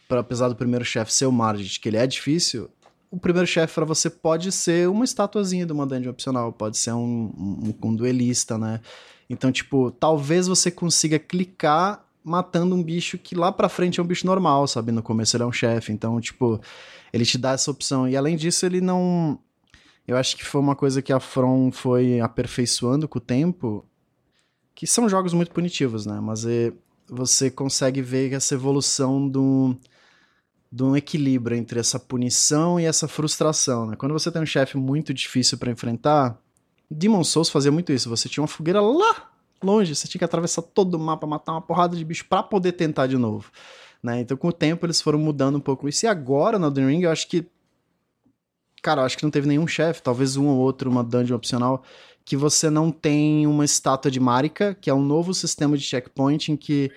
pra, apesar do primeiro chefe ser o Margit, que ele é difícil, o primeiro chefe para você pode ser uma estatuazinha de uma dungeon opcional, pode ser um, um, um duelista, né? Então, tipo, talvez você consiga clicar matando um bicho que lá pra frente é um bicho normal, sabe? No começo ele é um chefe, então, tipo, ele te dá essa opção. E além disso, ele não. Eu acho que foi uma coisa que a From foi aperfeiçoando com o tempo que são jogos muito punitivos, né? Mas é, você consegue ver essa evolução do, de um equilíbrio entre essa punição e essa frustração, né? Quando você tem um chefe muito difícil para enfrentar, Demon Souls fazia muito isso. Você tinha uma fogueira lá longe, você tinha que atravessar todo o mapa, matar uma porrada de bicho para poder tentar de novo. Né? Então, com o tempo, eles foram mudando um pouco isso. E agora, no Elden Ring, eu acho que. Cara, eu acho que não teve nenhum chefe, talvez um ou outro, uma dungeon opcional, que você não tem uma estátua de Marika, que é um novo sistema de checkpoint em que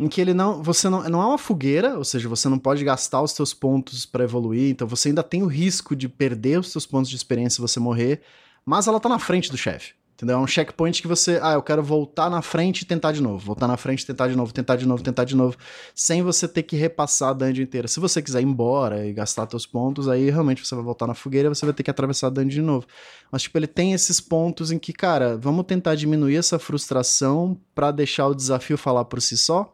em que ele não, você não, não é uma fogueira, ou seja, você não pode gastar os seus pontos para evoluir, então você ainda tem o risco de perder os seus pontos de experiência se você morrer, mas ela tá na frente do chefe. Entendeu? É um checkpoint que você, ah, eu quero voltar na frente e tentar de novo, voltar na frente, tentar de novo, tentar de novo, tentar de novo, sem você ter que repassar a dungeon inteira. Se você quiser ir embora e gastar seus pontos, aí realmente você vai voltar na fogueira, você vai ter que atravessar a dungeon de novo. Mas tipo, ele tem esses pontos em que, cara, vamos tentar diminuir essa frustração para deixar o desafio falar por si só.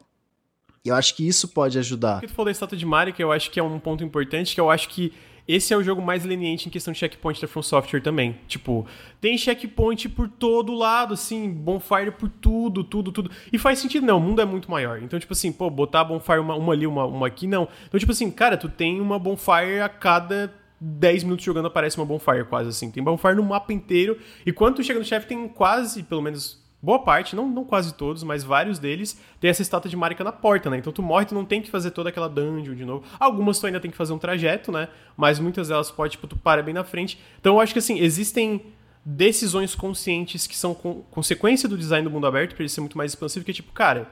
E eu acho que isso pode ajudar. O que tu falou da estátua de Mario, que eu acho que é um ponto importante, que eu acho que esse é o jogo mais leniente em questão de checkpoint da From Software também. Tipo, tem checkpoint por todo lado, assim, bonfire por tudo, tudo, tudo. E faz sentido, não, o mundo é muito maior. Então, tipo assim, pô, botar bonfire uma, uma ali, uma, uma aqui, não. Então, tipo assim, cara, tu tem uma bonfire a cada 10 minutos jogando aparece uma bonfire quase assim. Tem bonfire no mapa inteiro. E quando tu chega no chefe, tem quase, pelo menos boa parte, não, não quase todos, mas vários deles, tem essa estátua de Marika na porta, né? Então tu morre, tu não tem que fazer toda aquela dungeon de novo. Algumas tu ainda tem que fazer um trajeto, né? Mas muitas delas pode, tipo, tu para bem na frente. Então eu acho que, assim, existem decisões conscientes que são co consequência do design do mundo aberto, pra ele ser muito mais expansivo, que é tipo, cara...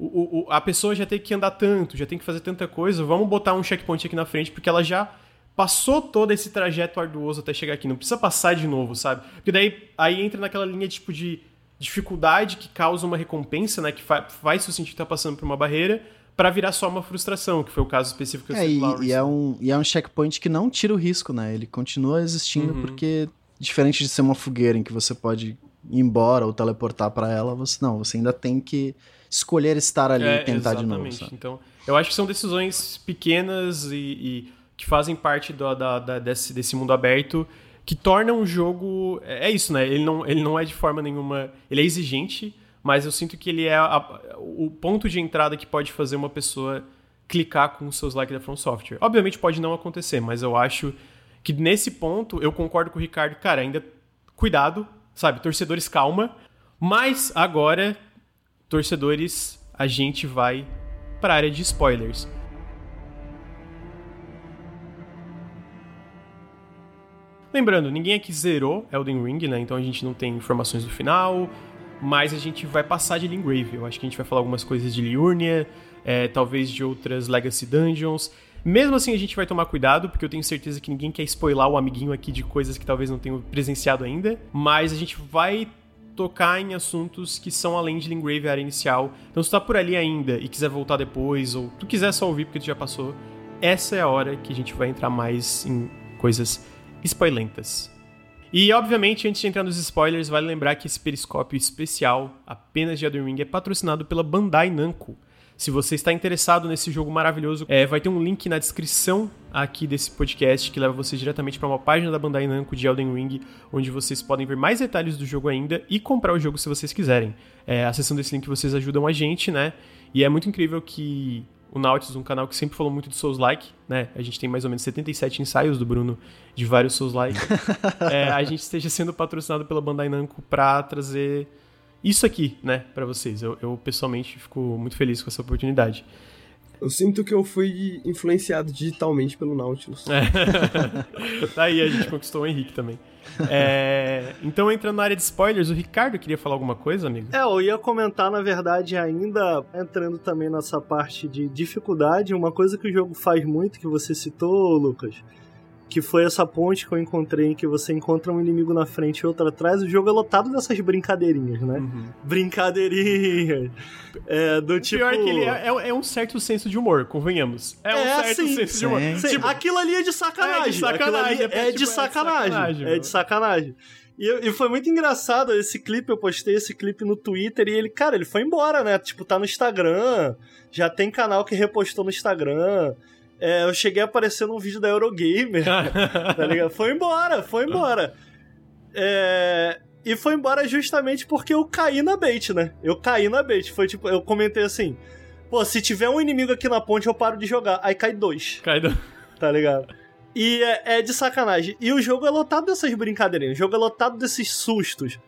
O, o, a pessoa já tem que andar tanto, já tem que fazer tanta coisa, vamos botar um checkpoint aqui na frente, porque ela já passou todo esse trajeto arduoso até chegar aqui, não precisa passar de novo, sabe? Porque daí aí entra naquela linha tipo de dificuldade que causa uma recompensa, né? Que fa faz o sentir estar tá passando por uma barreira, para virar só uma frustração, que foi o caso específico que é, e, e, é um E é um checkpoint que não tira o risco, né? Ele continua existindo uhum. porque, diferente de ser uma fogueira em que você pode ir embora ou teleportar para ela, você não, você ainda tem que escolher estar ali é, e tentar exatamente. de novo. Sabe? Então, eu acho que são decisões pequenas e, e que fazem parte do, da, da, desse, desse mundo aberto que tornam o jogo. É, é isso, né? Ele não, ele não é de forma nenhuma. Ele é exigente mas eu sinto que ele é a, o ponto de entrada que pode fazer uma pessoa clicar com os seus likes da From Software. Obviamente pode não acontecer, mas eu acho que nesse ponto eu concordo com o Ricardo, cara, ainda cuidado, sabe, torcedores calma, mas agora torcedores, a gente vai para a área de spoilers. Lembrando, ninguém aqui zerou Elden Ring, né? Então a gente não tem informações do final, mas a gente vai passar de Lingrave. Eu acho que a gente vai falar algumas coisas de Liurnia, é, talvez de outras Legacy Dungeons. Mesmo assim, a gente vai tomar cuidado, porque eu tenho certeza que ninguém quer spoiler o amiguinho aqui de coisas que talvez não tenham presenciado ainda. Mas a gente vai tocar em assuntos que são além de Lingrave, a área inicial. Então, se tá por ali ainda e quiser voltar depois, ou tu quiser só ouvir porque tu já passou, essa é a hora que a gente vai entrar mais em coisas spoilentas. E, obviamente, antes de entrar nos spoilers, vale lembrar que esse periscópio especial, apenas de Elden Ring, é patrocinado pela Bandai Namco. Se você está interessado nesse jogo maravilhoso, é, vai ter um link na descrição aqui desse podcast que leva você diretamente para uma página da Bandai Namco de Elden Ring, onde vocês podem ver mais detalhes do jogo ainda e comprar o jogo se vocês quiserem. É, acessando desse link vocês ajudam a gente, né? E é muito incrível que o Nautilus, um canal que sempre falou muito de Souls-like, né? A gente tem mais ou menos 77 ensaios do Bruno de vários Souls-like. é, a gente esteja sendo patrocinado pela Bandai Namco pra trazer isso aqui, né, para vocês. Eu, eu, pessoalmente fico muito feliz com essa oportunidade. Eu sinto que eu fui influenciado digitalmente pelo Nautilus. É. tá aí, a gente conquistou o Henrique também. É, então, entrando na área de spoilers, o Ricardo queria falar alguma coisa, amigo? É, eu ia comentar, na verdade, ainda entrando também nessa parte de dificuldade, uma coisa que o jogo faz muito, que você citou, Lucas, que foi essa ponte que eu encontrei em que você encontra um inimigo na frente e outro atrás, o jogo é lotado dessas brincadeirinhas, né? Uhum. Brincadeirinhas. É, do tipo... Pior que ele é, é, é, um certo senso de humor, convenhamos. É, um é, certo sim, senso sim, de humor. Sim. Tipo, aquilo ali é de sacanagem. É de sacanagem. É, é, de sacanagem. sacanagem. É de sacanagem. E, e, foi muito engraçado esse clipe, eu postei esse clipe no Twitter e ele, cara, ele foi embora, né? Tipo, tá no Instagram, já tem canal que repostou no Instagram. É, eu cheguei a aparecer num vídeo da Eurogamer, tá ligado? Foi embora, foi embora. É, e foi embora justamente porque eu caí na bait, né? Eu caí na bait. Foi tipo, eu comentei assim: pô, se tiver um inimigo aqui na ponte, eu paro de jogar. Aí cai dois. Cai dois. Tá ligado? E é, é, de sacanagem. E o jogo é lotado dessas brincadeirinhas. O jogo é lotado desses sustos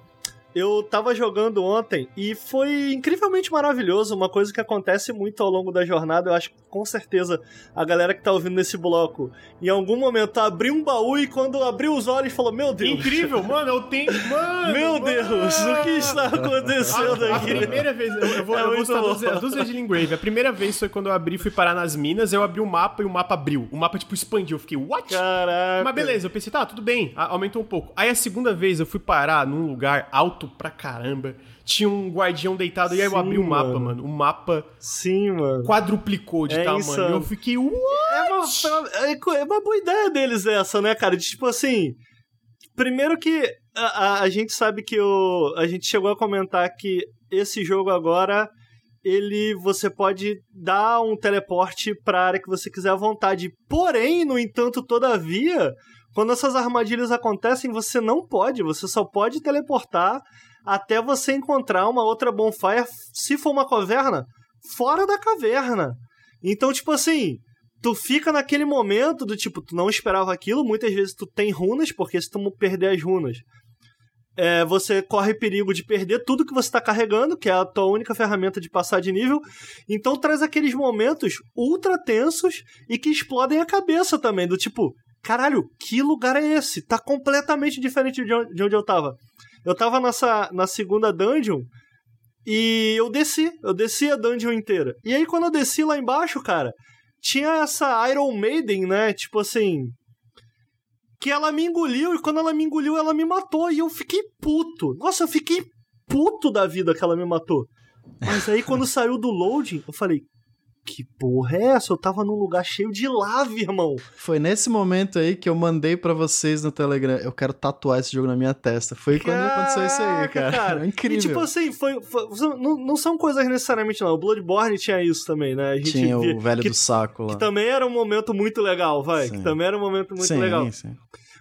eu tava jogando ontem e foi incrivelmente maravilhoso. Uma coisa que acontece muito ao longo da jornada. Eu acho que com certeza a galera que tá ouvindo nesse bloco, em algum momento abriu um baú e quando abriu os olhos falou: Meu Deus. Incrível, mano, eu tenho. Mano! Meu mano. Deus, o que está acontecendo a, aqui? A primeira vez, eu, eu vou, é eu vou citar duas, duas vezes de Lingrave. A primeira vez foi quando eu abri fui parar nas minas, eu abri o um mapa e o mapa abriu. O mapa, tipo, expandiu. Eu fiquei, what? Caraca. Mas beleza, eu pensei, tá, tudo bem, aumentou um pouco. Aí a segunda vez eu fui parar num lugar alto alto pra caramba. Tinha um guardião deitado, e aí eu abri o mapa, mano. O mapa. Sim, mano. Quadruplicou de é tamanho. E eu fiquei. What? É uma, é, é uma boa ideia deles essa, né, cara? De tipo assim. Primeiro que a, a, a, gente sabe que o. A gente chegou a comentar que esse jogo agora. Ele você pode dar um teleporte pra área que você quiser à vontade. Porém, no entanto, todavia, quando essas armadilhas acontecem, você não pode, você só pode teleportar até você encontrar uma outra bonfire, se for uma caverna, fora da caverna. Então, tipo assim, tu fica naquele momento do tipo, tu não esperava aquilo, muitas vezes tu tem runas, porque se tu perder as runas, é, você corre perigo de perder tudo que você está carregando, que é a tua única ferramenta de passar de nível. Então traz aqueles momentos ultra tensos e que explodem a cabeça também, do tipo, caralho, que lugar é esse? Tá completamente diferente de onde, de onde eu tava. Eu tava nessa, na segunda dungeon e eu desci, eu desci a dungeon inteira. E aí quando eu desci lá embaixo, cara, tinha essa Iron Maiden, né? Tipo assim, que ela me engoliu e quando ela me engoliu, ela me matou e eu fiquei puto. Nossa, eu fiquei puto da vida que ela me matou. Mas aí quando saiu do loading, eu falei, que porra é essa? Eu tava num lugar cheio de lava, irmão. Foi nesse momento aí que eu mandei para vocês no Telegram. Eu quero tatuar esse jogo na minha testa. Foi quando aconteceu isso aí, cara. cara. É incrível. E tipo assim, foi, foi não, não, são coisas necessariamente não. O Bloodborne tinha isso também, né? A gente tinha o velho que, do saco lá. Que também era um momento muito legal, vai. Sim. Que também era um momento muito sim, legal. Sim.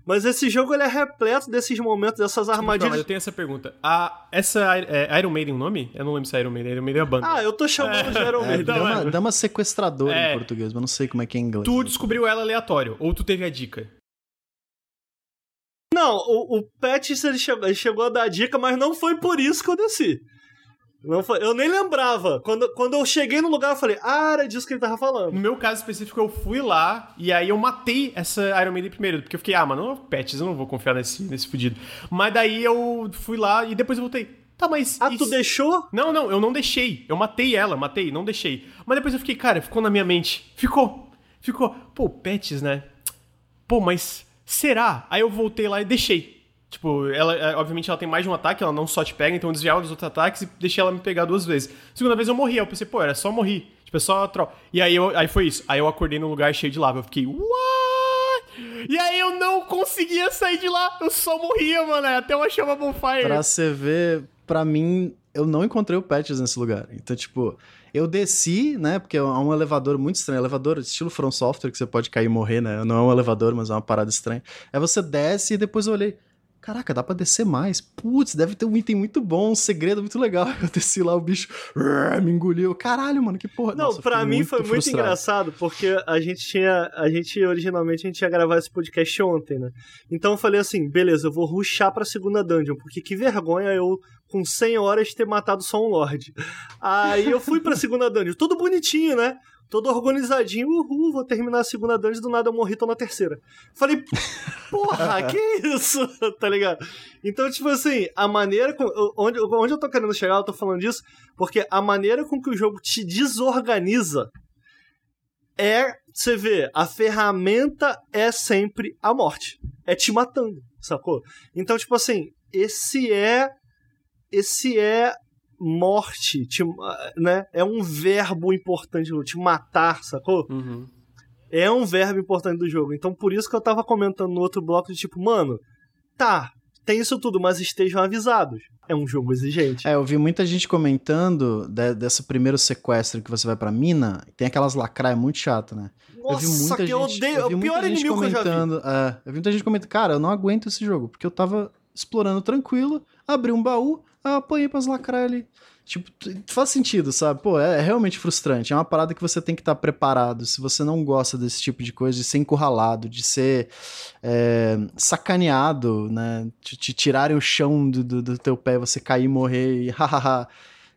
Mas esse jogo ele é repleto desses momentos, dessas armadilhas. eu tenho essa pergunta. A, essa é, Iron Maiden o nome? Eu não lembro se é Iron Maiden. Iron Maiden é a banda. Ah, eu tô chamando é. de Iron Maiden. É, dama, dama sequestradora é. em português, mas não sei como é que é em inglês. Tu descobriu ela aleatório, ou tu teve a dica? Não, o, o Patches ele chegou, ele chegou a dar a dica, mas não foi por isso que eu desci. Não foi, eu nem lembrava. Quando, quando eu cheguei no lugar, eu falei, ah, era disso que ele tava falando. No meu caso específico, eu fui lá e aí eu matei essa Iron Maiden primeiro. Porque eu fiquei, ah, mano, patches, eu não vou confiar nesse, nesse fudido. Mas daí eu fui lá e depois eu voltei. Tá, mas. Ah, isso... tu deixou? Não, não, eu não deixei. Eu matei ela, matei, não deixei. Mas depois eu fiquei, cara, ficou na minha mente. Ficou. Ficou. Pô, patches, né? Pô, mas será? Aí eu voltei lá e deixei. Tipo, ela, é, obviamente ela tem mais de um ataque, ela não só te pega, então eu desviava dos outros ataques e deixei ela me pegar duas vezes. Segunda vez eu morri, eu pensei, pô, era só morrer. Tipo, é só tro... E aí, eu, aí foi isso. Aí eu acordei num lugar cheio de lava. Eu fiquei, what? E aí eu não conseguia sair de lá. Eu só morria, mano. Até uma chama bonfire. Pra você ver, pra mim, eu não encontrei o Patches nesse lugar. Então, tipo, eu desci, né? Porque é um elevador muito estranho. Elevador estilo From Software, que você pode cair e morrer, né? Não é um elevador, mas é uma parada estranha. Aí você desce e depois eu olhei. Caraca, dá pra descer mais. Putz, deve ter um item muito bom, um segredo muito legal. Eu desci lá, o bicho me engoliu. Caralho, mano, que porra. Não, Nossa, pra mim muito foi frustrado. muito engraçado, porque a gente tinha. A gente, originalmente, a gente ia gravar esse podcast ontem, né? Então eu falei assim: beleza, eu vou ruxar pra segunda dungeon, porque que vergonha eu, com 100 horas, ter matado só um Lorde. Aí eu fui pra segunda dungeon, tudo bonitinho, né? Todo organizadinho, uhul, vou terminar a segunda dungeon, do nada eu morri, tô na terceira. Falei, porra, que isso? tá ligado? Então, tipo assim, a maneira com, onde, onde eu tô querendo chegar, eu tô falando disso, porque a maneira com que o jogo te desorganiza é, você vê, a ferramenta é sempre a morte. É te matando, sacou? Então, tipo assim, esse é esse é morte, te, né? É um verbo importante, te matar, sacou? Uhum. É um verbo importante do jogo. Então por isso que eu tava comentando no outro bloco de tipo, mano, tá, tem isso tudo, mas estejam avisados. É um jogo exigente. É, eu vi muita gente comentando de, dessa primeiro sequestro que você vai pra mina, tem aquelas lacraias muito chato, né? Nossa, eu vi muita que gente, eu odeio. Eu vi o pior inimigo comentando, que eu já vi. É, eu vi muita gente comentando, cara, eu não aguento esse jogo, porque eu tava explorando tranquilo, abri um baú, ah, apanhei pras lacrar ali. Tipo, faz sentido, sabe? Pô, é, é, realmente frustrante. É uma parada que você tem que estar tá preparado. Se você não gosta desse tipo de coisa, de ser encurralado, de ser é, sacaneado, né? Te, te, tirarem o chão do, do, do teu pé, você cair e morrer e hahaha.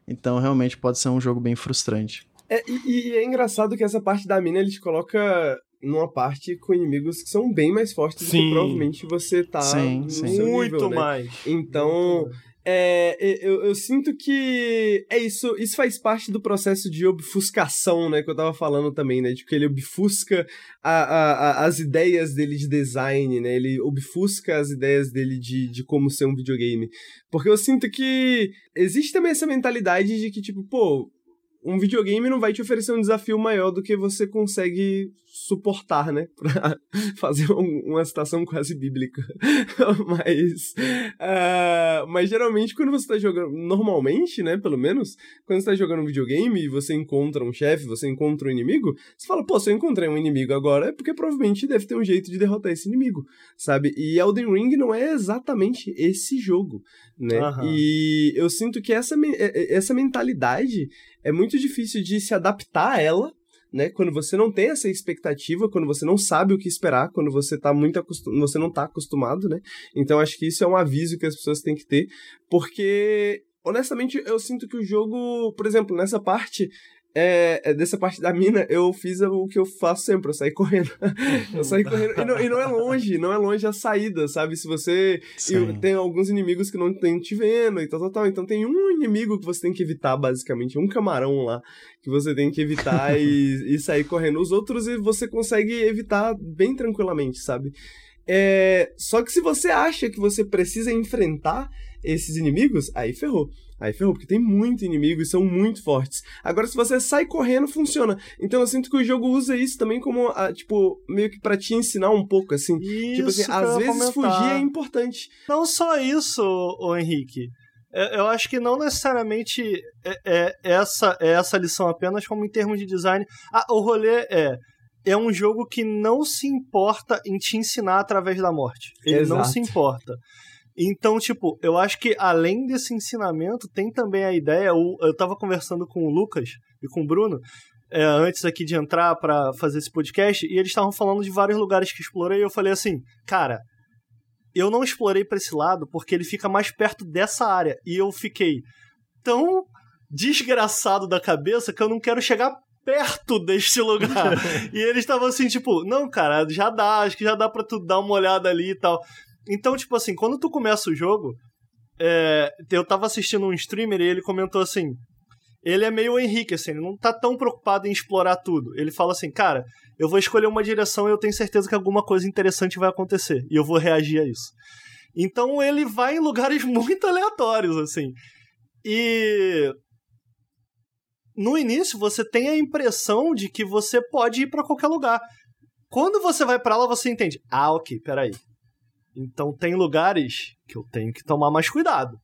então, realmente pode ser um jogo bem frustrante. É, e, e, é engraçado que essa parte da mina ele te coloca numa parte com inimigos que são bem mais fortes sim. do que provavelmente você tá sim, no sim. Muito nível, né? mais. Então. Muito mais é, eu, eu, sinto que é isso, isso faz parte do processo de obfuscação, né, que eu tava falando também, né, de que ele obfusca a, a, a, as ideias dele de design, né, ele obfusca as ideias dele de, de como ser um videogame. Porque eu sinto que existe também essa mentalidade de que, tipo, pô, um videogame não vai te oferecer um desafio maior do que você consegue suportar, né? Pra fazer um, uma citação quase bíblica. mas, uh, mas geralmente quando você tá jogando, normalmente, né, pelo menos, quando você tá jogando um videogame e você encontra um chefe, você encontra um inimigo, você fala, pô, se eu encontrei um inimigo agora é porque provavelmente deve ter um jeito de derrotar esse inimigo, sabe? E Elden Ring não é exatamente esse jogo, né? Uhum. E eu sinto que essa, essa mentalidade é muito difícil de se adaptar a ela, né? Quando você não tem essa expectativa, quando você não sabe o que esperar, quando você tá muito acostum... você não tá acostumado, né? Então acho que isso é um aviso que as pessoas têm que ter, porque honestamente eu sinto que o jogo, por exemplo, nessa parte é, é, dessa parte da mina, eu fiz o que eu faço sempre, eu saí correndo. eu saí correndo. E não, e não, é longe, não é longe a saída, sabe? Se você. tem alguns inimigos que não estão te vendo e tal, tal, tal. Então tem um inimigo que você tem que evitar, basicamente, um camarão lá, que você tem que evitar e, e sair correndo. Os outros você consegue evitar bem tranquilamente, sabe? É, só que se você acha que você precisa enfrentar esses inimigos, aí ferrou. Aí ferrou, porque tem muito inimigo e são muito fortes. Agora, se você sai correndo, funciona. Então eu sinto que o jogo usa isso também como, ah, tipo, meio que pra te ensinar um pouco, assim. Isso tipo assim, às vezes comentar. fugir é importante. Não só isso, o Henrique. É, Eu acho que não necessariamente é, é essa, é essa lição apenas, como em termos de design. Ah, o rolê é. É um jogo que não se importa em te ensinar através da morte. Ele não Exato. se importa. Então, tipo, eu acho que além desse ensinamento, tem também a ideia. Eu tava conversando com o Lucas e com o Bruno é, antes aqui de entrar pra fazer esse podcast, e eles estavam falando de vários lugares que explorei, e eu falei assim, cara, eu não explorei pra esse lado porque ele fica mais perto dessa área. E eu fiquei tão desgraçado da cabeça que eu não quero chegar perto deste lugar. e eles estavam assim, tipo, não, cara, já dá, acho que já dá pra tu dar uma olhada ali e tal. Então, tipo assim, quando tu começa o jogo, é, eu tava assistindo um streamer e ele comentou assim. Ele é meio Henrique, assim, ele não tá tão preocupado em explorar tudo. Ele fala assim, cara, eu vou escolher uma direção e eu tenho certeza que alguma coisa interessante vai acontecer. E eu vou reagir a isso. Então ele vai em lugares muito aleatórios, assim. E. No início você tem a impressão de que você pode ir pra qualquer lugar. Quando você vai pra lá, você entende. Ah, ok, peraí. Então tem lugares que eu tenho que tomar mais cuidado.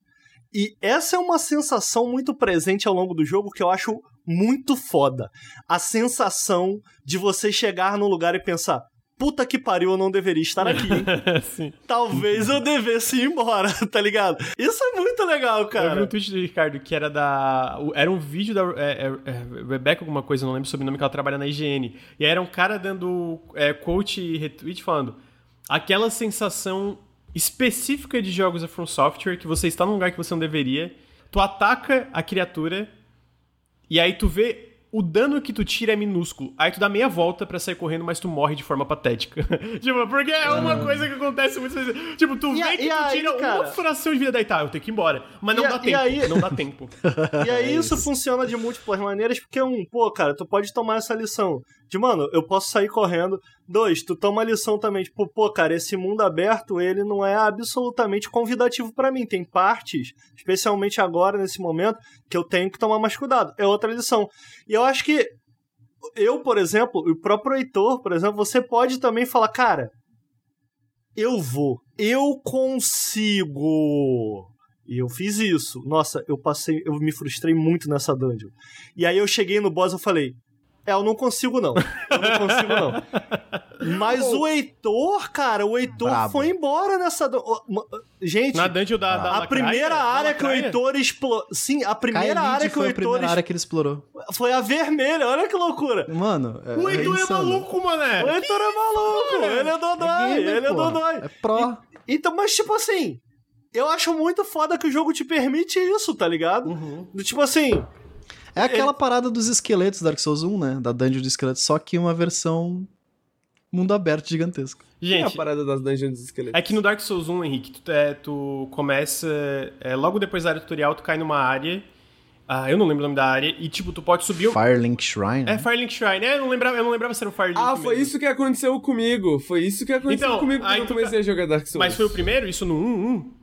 E essa é uma sensação muito presente ao longo do jogo que eu acho muito foda. A sensação de você chegar num lugar e pensar: puta que pariu, eu não deveria estar aqui. Talvez eu devesse ir embora, tá ligado? Isso é muito legal, Eu vi cara. um tweet do Ricardo que era da. Era um vídeo da é, é, é, Rebecca, alguma coisa, não lembro o sobrenome, que ela trabalha na IGN. E aí era um cara dando é, quote e retweet falando aquela sensação específica de jogos da From Software que você está num lugar que você não deveria, tu ataca a criatura e aí tu vê o dano que tu tira é minúsculo. Aí tu dá meia volta pra sair correndo, mas tu morre de forma patética. tipo, porque é uma coisa que acontece muitas vezes. Tipo, tu E vê a- que tu aí, tira cara? uma fração de vida daí, tá, eu tenho que ir embora. Mas não a- dá tempo. aí- Não dá tempo. E aí isso funciona de múltiplas maneiras, porque um, pô, cara, tu pode tomar essa lição. De, mano, eu posso sair correndo. Dois, tu toma lição também, tipo, pô, cara, esse mundo aberto, ele não é absolutamente convidativo pra mim. Tem partes, especialmente agora, nesse momento, que eu tenho que tomar mais cuidado. É outra lição. E eu acho que eu, por exemplo, o próprio Heitor, por exemplo, você pode também falar, cara, eu vou, eu consigo. E eu fiz isso. Nossa, eu passei, eu me frustrei muito nessa dungeon. E aí eu cheguei no boss e eu falei, é, eu não consigo não. Eu não consigo não. Mas o Heitor, cara, o Heitor Brabo. foi embora nessa ma- Gente, Na dungeon da, da a lacraia, primeira área que o. Heitor explorou. Sim, a primeira área que o foi a Heitor primeira es- área que ele explorou. foi a vermelha, olha que loucura. Mano, é, O Heitor é, insano. maluco, mané. O Heitor é maluco, ele é dodói, gamer, ele é dodói. É pró. Então, mas tipo assim, eu acho muito foda que o jogo te permite isso, tá ligado? Uhum. Do Tipo assim, É aquela parada dos esqueletos Dark Souls 1, né? Da dungeon dos esqueletos, só que uma versão mundo aberto gigantesco. é a Gente, parada das dungeons dos esqueletos. é que no Dark Souls 1, Henrique, tu, é, tu começa. é, logo depois da área tutorial, tu cai numa área. Ah, eu não lembro o nome da área. E, tipo, tu pode subir. Firelink Shrine. É Firelink Shrine. É, eu não lembrava, eu não lembrava se era o Firelink. Ah, foi mesmo. isso que aconteceu comigo. Foi isso que aconteceu Então, comigo quando aí eu comecei a jogar Dark Souls. Mas foi o primeiro? Isso no 1-1?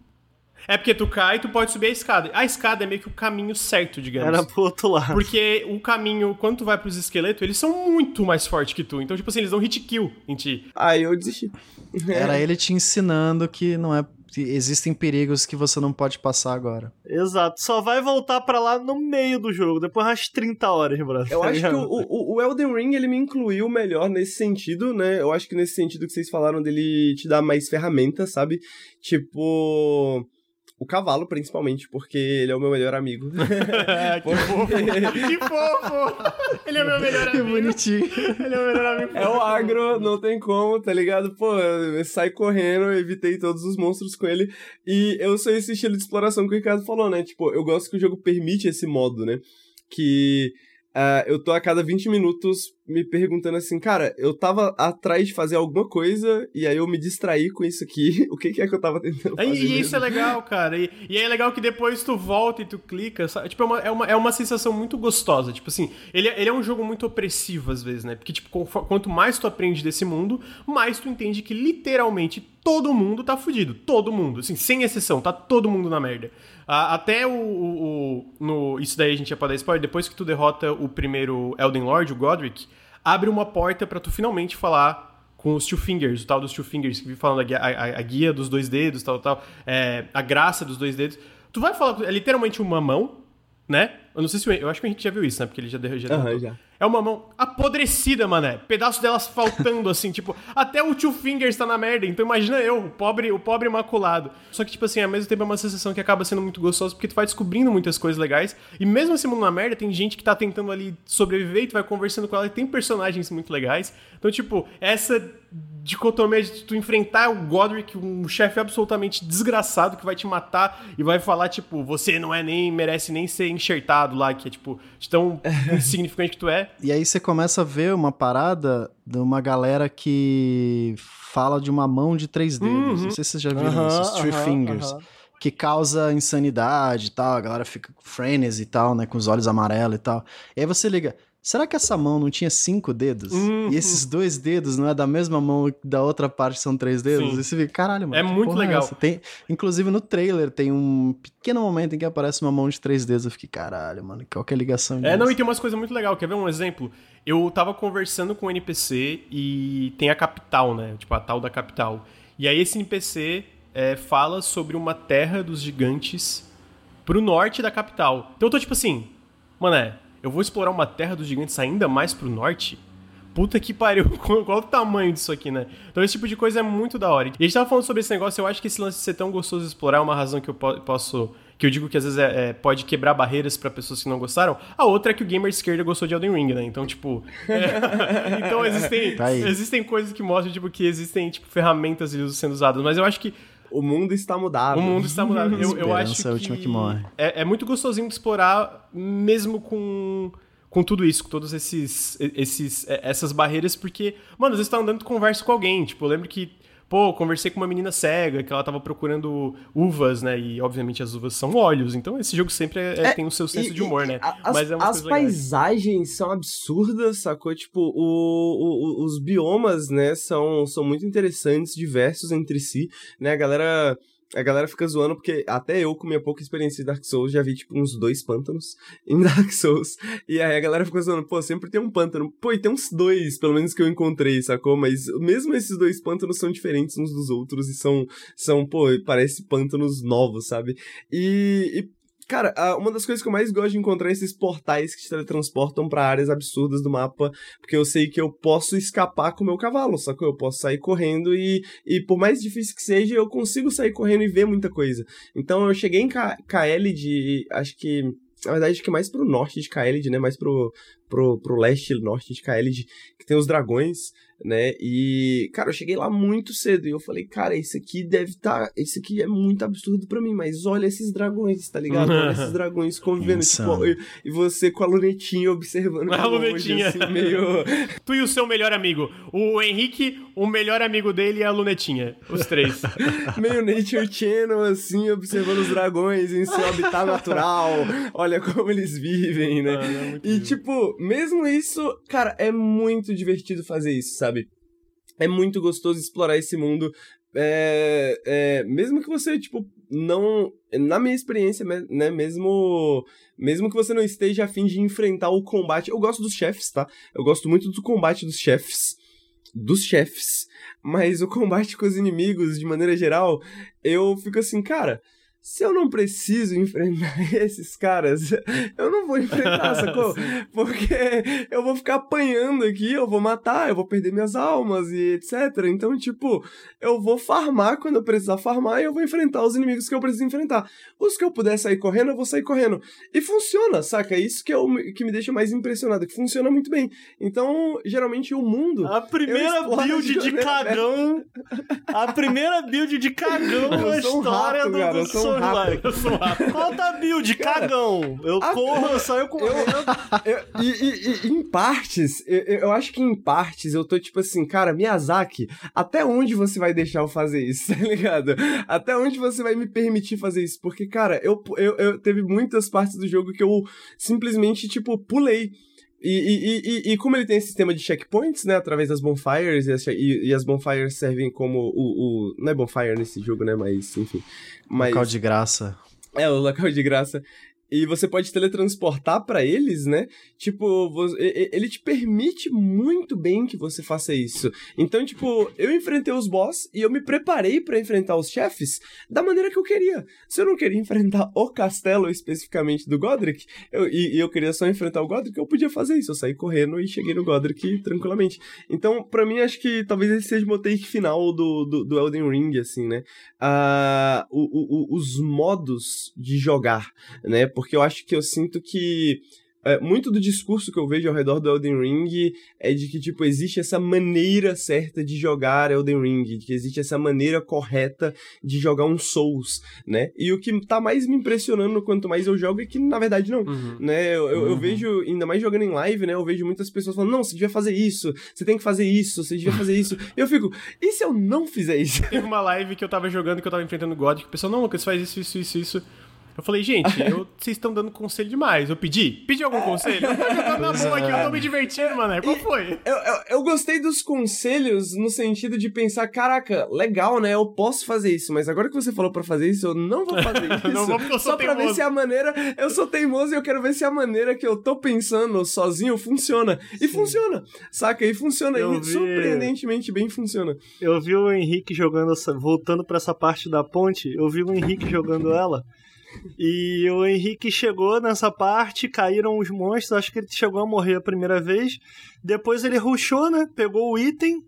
É porque tu cai e tu pode subir a escada. A escada é meio que o caminho certo, digamos. era pro outro lado. Porque o caminho, quando tu vai pros esqueletos, eles são muito mais fortes que tu. Então, tipo assim, eles dão hit kill em ti. Aí eu desisti. Era ele te ensinando que não é. que Existem perigos que você não pode passar agora. Exato. Só vai voltar pra lá no meio do jogo, depois umas 30 horas, brother. Eu tá acho que o, o Elden Ring, ele me incluiu melhor nesse sentido, né? Eu acho que nesse sentido que vocês falaram dele te dar mais ferramentas, sabe? Tipo... O cavalo, principalmente, porque ele é o meu melhor amigo. que fofo! que fofo! Ele é meu melhor Que amigo. bonitinho. Ele é meu melhor amigo. É o agro, não tem como, tá ligado? Pô, saí correndo, evitei todos os monstros com ele. E eu sou esse estilo de exploração que o Ricardo falou, né? Tipo, eu gosto que o jogo permite esse modo, né? Que ah, eu tô a cada 20 minutos me perguntando assim, cara, eu tava atrás de fazer alguma coisa e aí eu me distraí com isso aqui. O que, que é que eu tava tentando fazer? E, isso é legal, cara. E, e é legal que depois tu volta e tu clica. sabe? Tipo, é uma, é, uma, é uma sensação muito gostosa. Tipo assim, ele, é- ele é um jogo muito opressivo às vezes, né? Porque, tipo, quanto mais tu aprende desse mundo, mais tu entende que literalmente todo mundo tá fudido. Todo mundo. Assim, sem exceção, tá todo mundo na merda. Ah, até o, o, o, no, Isso daí a gente ia pra dar spoiler. Depois que tu derrota o primeiro Elden Lord, o Godric, abre uma porta para tu finalmente falar com os two fingers, o tal dos two fingers, que vi falando a guia, a, a guia dos dois dedos, tal, tal, é, a graça dos dois dedos. Tu vai falar, é literalmente uma mão, né? Eu não sei se eu acho que a gente já viu isso, né? Porque ele já derroteu. Uhum, já. É uma mão apodrecida, mané. Pedaço delas faltando, assim, tipo, até o Two Fingers tá na merda. Então imagina eu, o pobre, o pobre imaculado. Só que, tipo assim, ao mesmo tempo é uma sensação que acaba sendo muito gostosa, porque tu vai descobrindo muitas coisas legais. E mesmo esse mundo na merda, tem gente que tá tentando ali sobreviver e tu vai conversando com ela e tem personagens muito legais. Então, tipo, essa dicotomia de tu enfrentar o Godric, um chefe absolutamente desgraçado que vai te matar e vai falar, tipo, você não é nem, merece nem ser enxertado lá, que é, tipo, de tão insignificante que tu é. E aí você começa a ver uma parada de uma galera que fala de uma mão de três dedos. Uhum. Não sei se vocês já viram uh -huh, isso, Three uh -huh, Fingers. Que causa insanidade e tal, a galera fica com frenesi e tal, né, com os olhos amarelos e tal. E aí você liga, Será que essa mão não tinha cinco dedos? Uhum. E esses dois dedos não é da mesma mão da outra parte são três dedos? Sim. E você fica, caralho, mano. É muito é legal. É tem, inclusive no trailer tem um pequeno momento em que aparece uma mão de três dedos. Eu fiquei, caralho, mano, qual que é a ligação disso? É, não, e tem umas coisas muito legais. Quer ver um exemplo? Eu tava conversando com o um NPC e tem a capital, né? Tipo, a tal da capital. E aí esse NPC é, fala sobre uma terra dos gigantes pro norte da capital. Então eu tô tipo assim, mané, eu vou explorar uma terra dos gigantes ainda mais pro norte? Puta que pariu, qual o tamanho disso aqui, né? Então esse tipo de coisa é muito da hora. E a gente tava falando sobre esse negócio, eu acho que esse lance de ser tão gostoso de explorar é uma razão que eu posso que eu digo que às vezes é, é, pode quebrar barreiras para pessoas que não gostaram. A outra é que o gamer esquerda gostou de Elden Ring, né? Então, tipo. É... então existem, tá existem coisas que mostram, tipo, que existem, tipo, ferramentas sendo usadas. Mas eu acho que o mundo está mudado. O mundo está mudado. Eu, eu acho que, é a última que morre. É, é, muito gostosinho de explorar, mesmo com, com tudo isso, com todos esses, esses essas barreiras, porque, mano, às vezes tá andando e conversa com alguém. Tipo, eu lembro que Pô, conversei com uma menina cega que ela tava procurando uvas, né? E obviamente as uvas são óleos. Então esse jogo sempre é, é, tem o seu senso e, de humor, né? As, Mas é as paisagens legais. são absurdas, sacou? Tipo, o, o, os biomas, né, são, são muito interessantes, diversos entre si, né? A galera a galera fica zoando porque até eu, com minha pouca experiência de Dark Souls, já vi, tipo, uns dois pântanos em Dark Souls. E aí a galera fica zoando, pô, sempre tem um pântano. Pô, e tem uns dois, pelo menos que eu encontrei, sacou? Mas mesmo esses dois pântanos são diferentes uns dos outros e são, são pô, parece pântanos novos, sabe? E, e Cara, uma das coisas que eu mais gosto de encontrar é esses portais que te teletransportam para áreas absurdas do mapa, porque eu sei que eu posso escapar com o meu cavalo, sacou? Eu posso sair correndo e, e por mais difícil que seja, eu consigo sair correndo e ver muita coisa. Então eu cheguei em K KL de, acho que, na verdade, acho que mais pro norte de Kaelid, né? Mais pro, pro, pro leste norte de Kaelid, que tem os dragões né? E, cara, eu cheguei lá muito cedo e eu falei, cara, esse aqui deve estar. Tá, esse aqui é muito absurdo para mim, mas olha esses dragões, tá ligado? Olha esses dragões convivendo, tipo, e, e, você com a lunetinha observando. A lunetinha. Longe, assim, meio... tu e o seu melhor amigo. O Henrique, o melhor amigo dele e a lunetinha. Os três. meio Nature Channel, assim, observando os dragões em seu habitat natural. Olha como eles vivem, né? Ah, é e, tipo, mesmo isso, cara, é muito divertido fazer isso, sabe? Sabe? É muito gostoso explorar esse mundo. É, é, mesmo que você, tipo, não. Na minha experiência, né? Mesmo, mesmo que você não esteja afim de enfrentar o combate. Eu gosto dos chefes, tá? Eu gosto muito do combate dos chefes. Dos chefes. Mas o combate com os inimigos, de maneira geral, eu fico assim, cara se eu não preciso enfrentar esses caras, eu não vou enfrentar, sacou? Porque eu vou ficar apanhando aqui, eu vou matar, eu vou perder minhas almas e etc. Então, tipo, eu vou farmar quando eu precisar farmar e eu vou enfrentar os inimigos que eu preciso enfrentar. Os que eu puder sair correndo, eu vou sair correndo. E funciona, saca? Isso que, é o, que me deixa mais impressionado, que funciona muito bem. Então, geralmente, o mundo... A primeira build de, de cagão... a primeira build de cagão na história um rato, do... Cara, do sou rato. Eu sou. Qual tá build? Cagão. Eu a... corro, eu saio correndo. Eu, eu, e, e, e, em partes, eu, eu, acho que em partes eu tô tipo assim, cara, Miyazaki, até onde você vai deixar eu fazer isso, tá ligado? Até onde você vai me permitir fazer isso? Porque, cara, eu, eu, eu teve muitas partes do jogo que eu simplesmente, tipo, pulei E, e, e, e, como ele tem esse sistema de checkpoints, né, através das bonfires, e as, e, as bonfires servem como o, o, Não é bonfire nesse jogo, né, mas enfim. Mas, local de graça. É, o local de graça e você pode teletransportar para eles, né? Tipo, ele te permite muito bem que você faça isso. Então, tipo, eu enfrentei os boss e eu me preparei para enfrentar os chefes da maneira que eu queria. Se eu não queria enfrentar o castelo especificamente do Godric, eu, e, e, eu queria só enfrentar o Godric, eu podia fazer isso. Eu saí correndo e cheguei no Godric tranquilamente. Então, para mim, acho que talvez esse seja o take final do, do, do Elden Ring, assim, né? Uh, o, o, os modos de jogar, né? Porque eu acho que eu sinto que é, muito do discurso que eu vejo ao redor do Elden Ring é de que, tipo, existe essa maneira certa de jogar Elden Ring, de que existe essa maneira correta de jogar um Souls, né? E o que tá mais me impressionando quanto mais eu jogo é que, na verdade, não, uhum. né? Eu, eu, uhum. eu, vejo, ainda mais jogando em live, né? Eu vejo muitas pessoas falando, não, você devia fazer isso, você tem que fazer isso, você devia fazer isso. e eu fico, e se eu não fizer isso? Teve uma live que eu tava jogando, que eu tava enfrentando God, que o pessoal, não, Lucas, faz isso, isso, isso, isso. Eu falei, gente, eu, vocês estão dando conselho demais. Eu pedi? Pedi algum conselho? Eu tô na boa aqui, eu tô me divertindo, mano. Qual foi? Eu, eu, eu, gostei dos conselhos no sentido de pensar, caraca, legal, né? Eu posso fazer isso, mas agora que você falou pra fazer isso, eu não vou fazer isso. não vou porque eu sou Só teimoso. pra ver se a maneira. Eu sou teimoso e eu quero ver se a maneira que eu tô pensando sozinho funciona. E Sim. funciona, saca? E funciona. Eu e vi... surpreendentemente bem funciona. Eu vi o Henrique jogando essa. Voltando pra essa parte da ponte, eu vi o Henrique jogando ela. E o Henrique chegou nessa parte, caíram os monstros, acho que ele chegou a morrer a primeira vez. Depois ele rushou, né? Pegou o item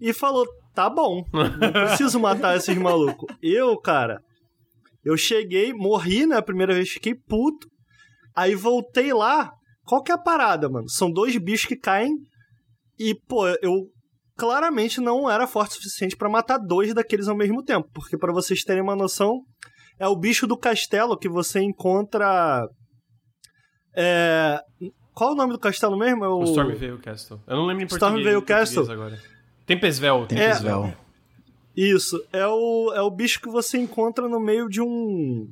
e falou: tá bom, não preciso matar esses malucos. Eu, cara, eu cheguei, morri, né? A primeira vez fiquei puto. Aí voltei lá. Qual que é a parada, mano? São dois bichos que caem e, pô, eu claramente não era forte o suficiente para matar dois daqueles ao mesmo tempo. Porque, para vocês terem uma noção, é o bicho do castelo que você encontra. É... Qual o nome do castelo mesmo? É o... o Stormvale Castle. Eu não lembro em português. Stormvale Castle. Agora. Tempesvel. Tempesvel. É... Isso. É o, é o bicho que você encontra no meio de um.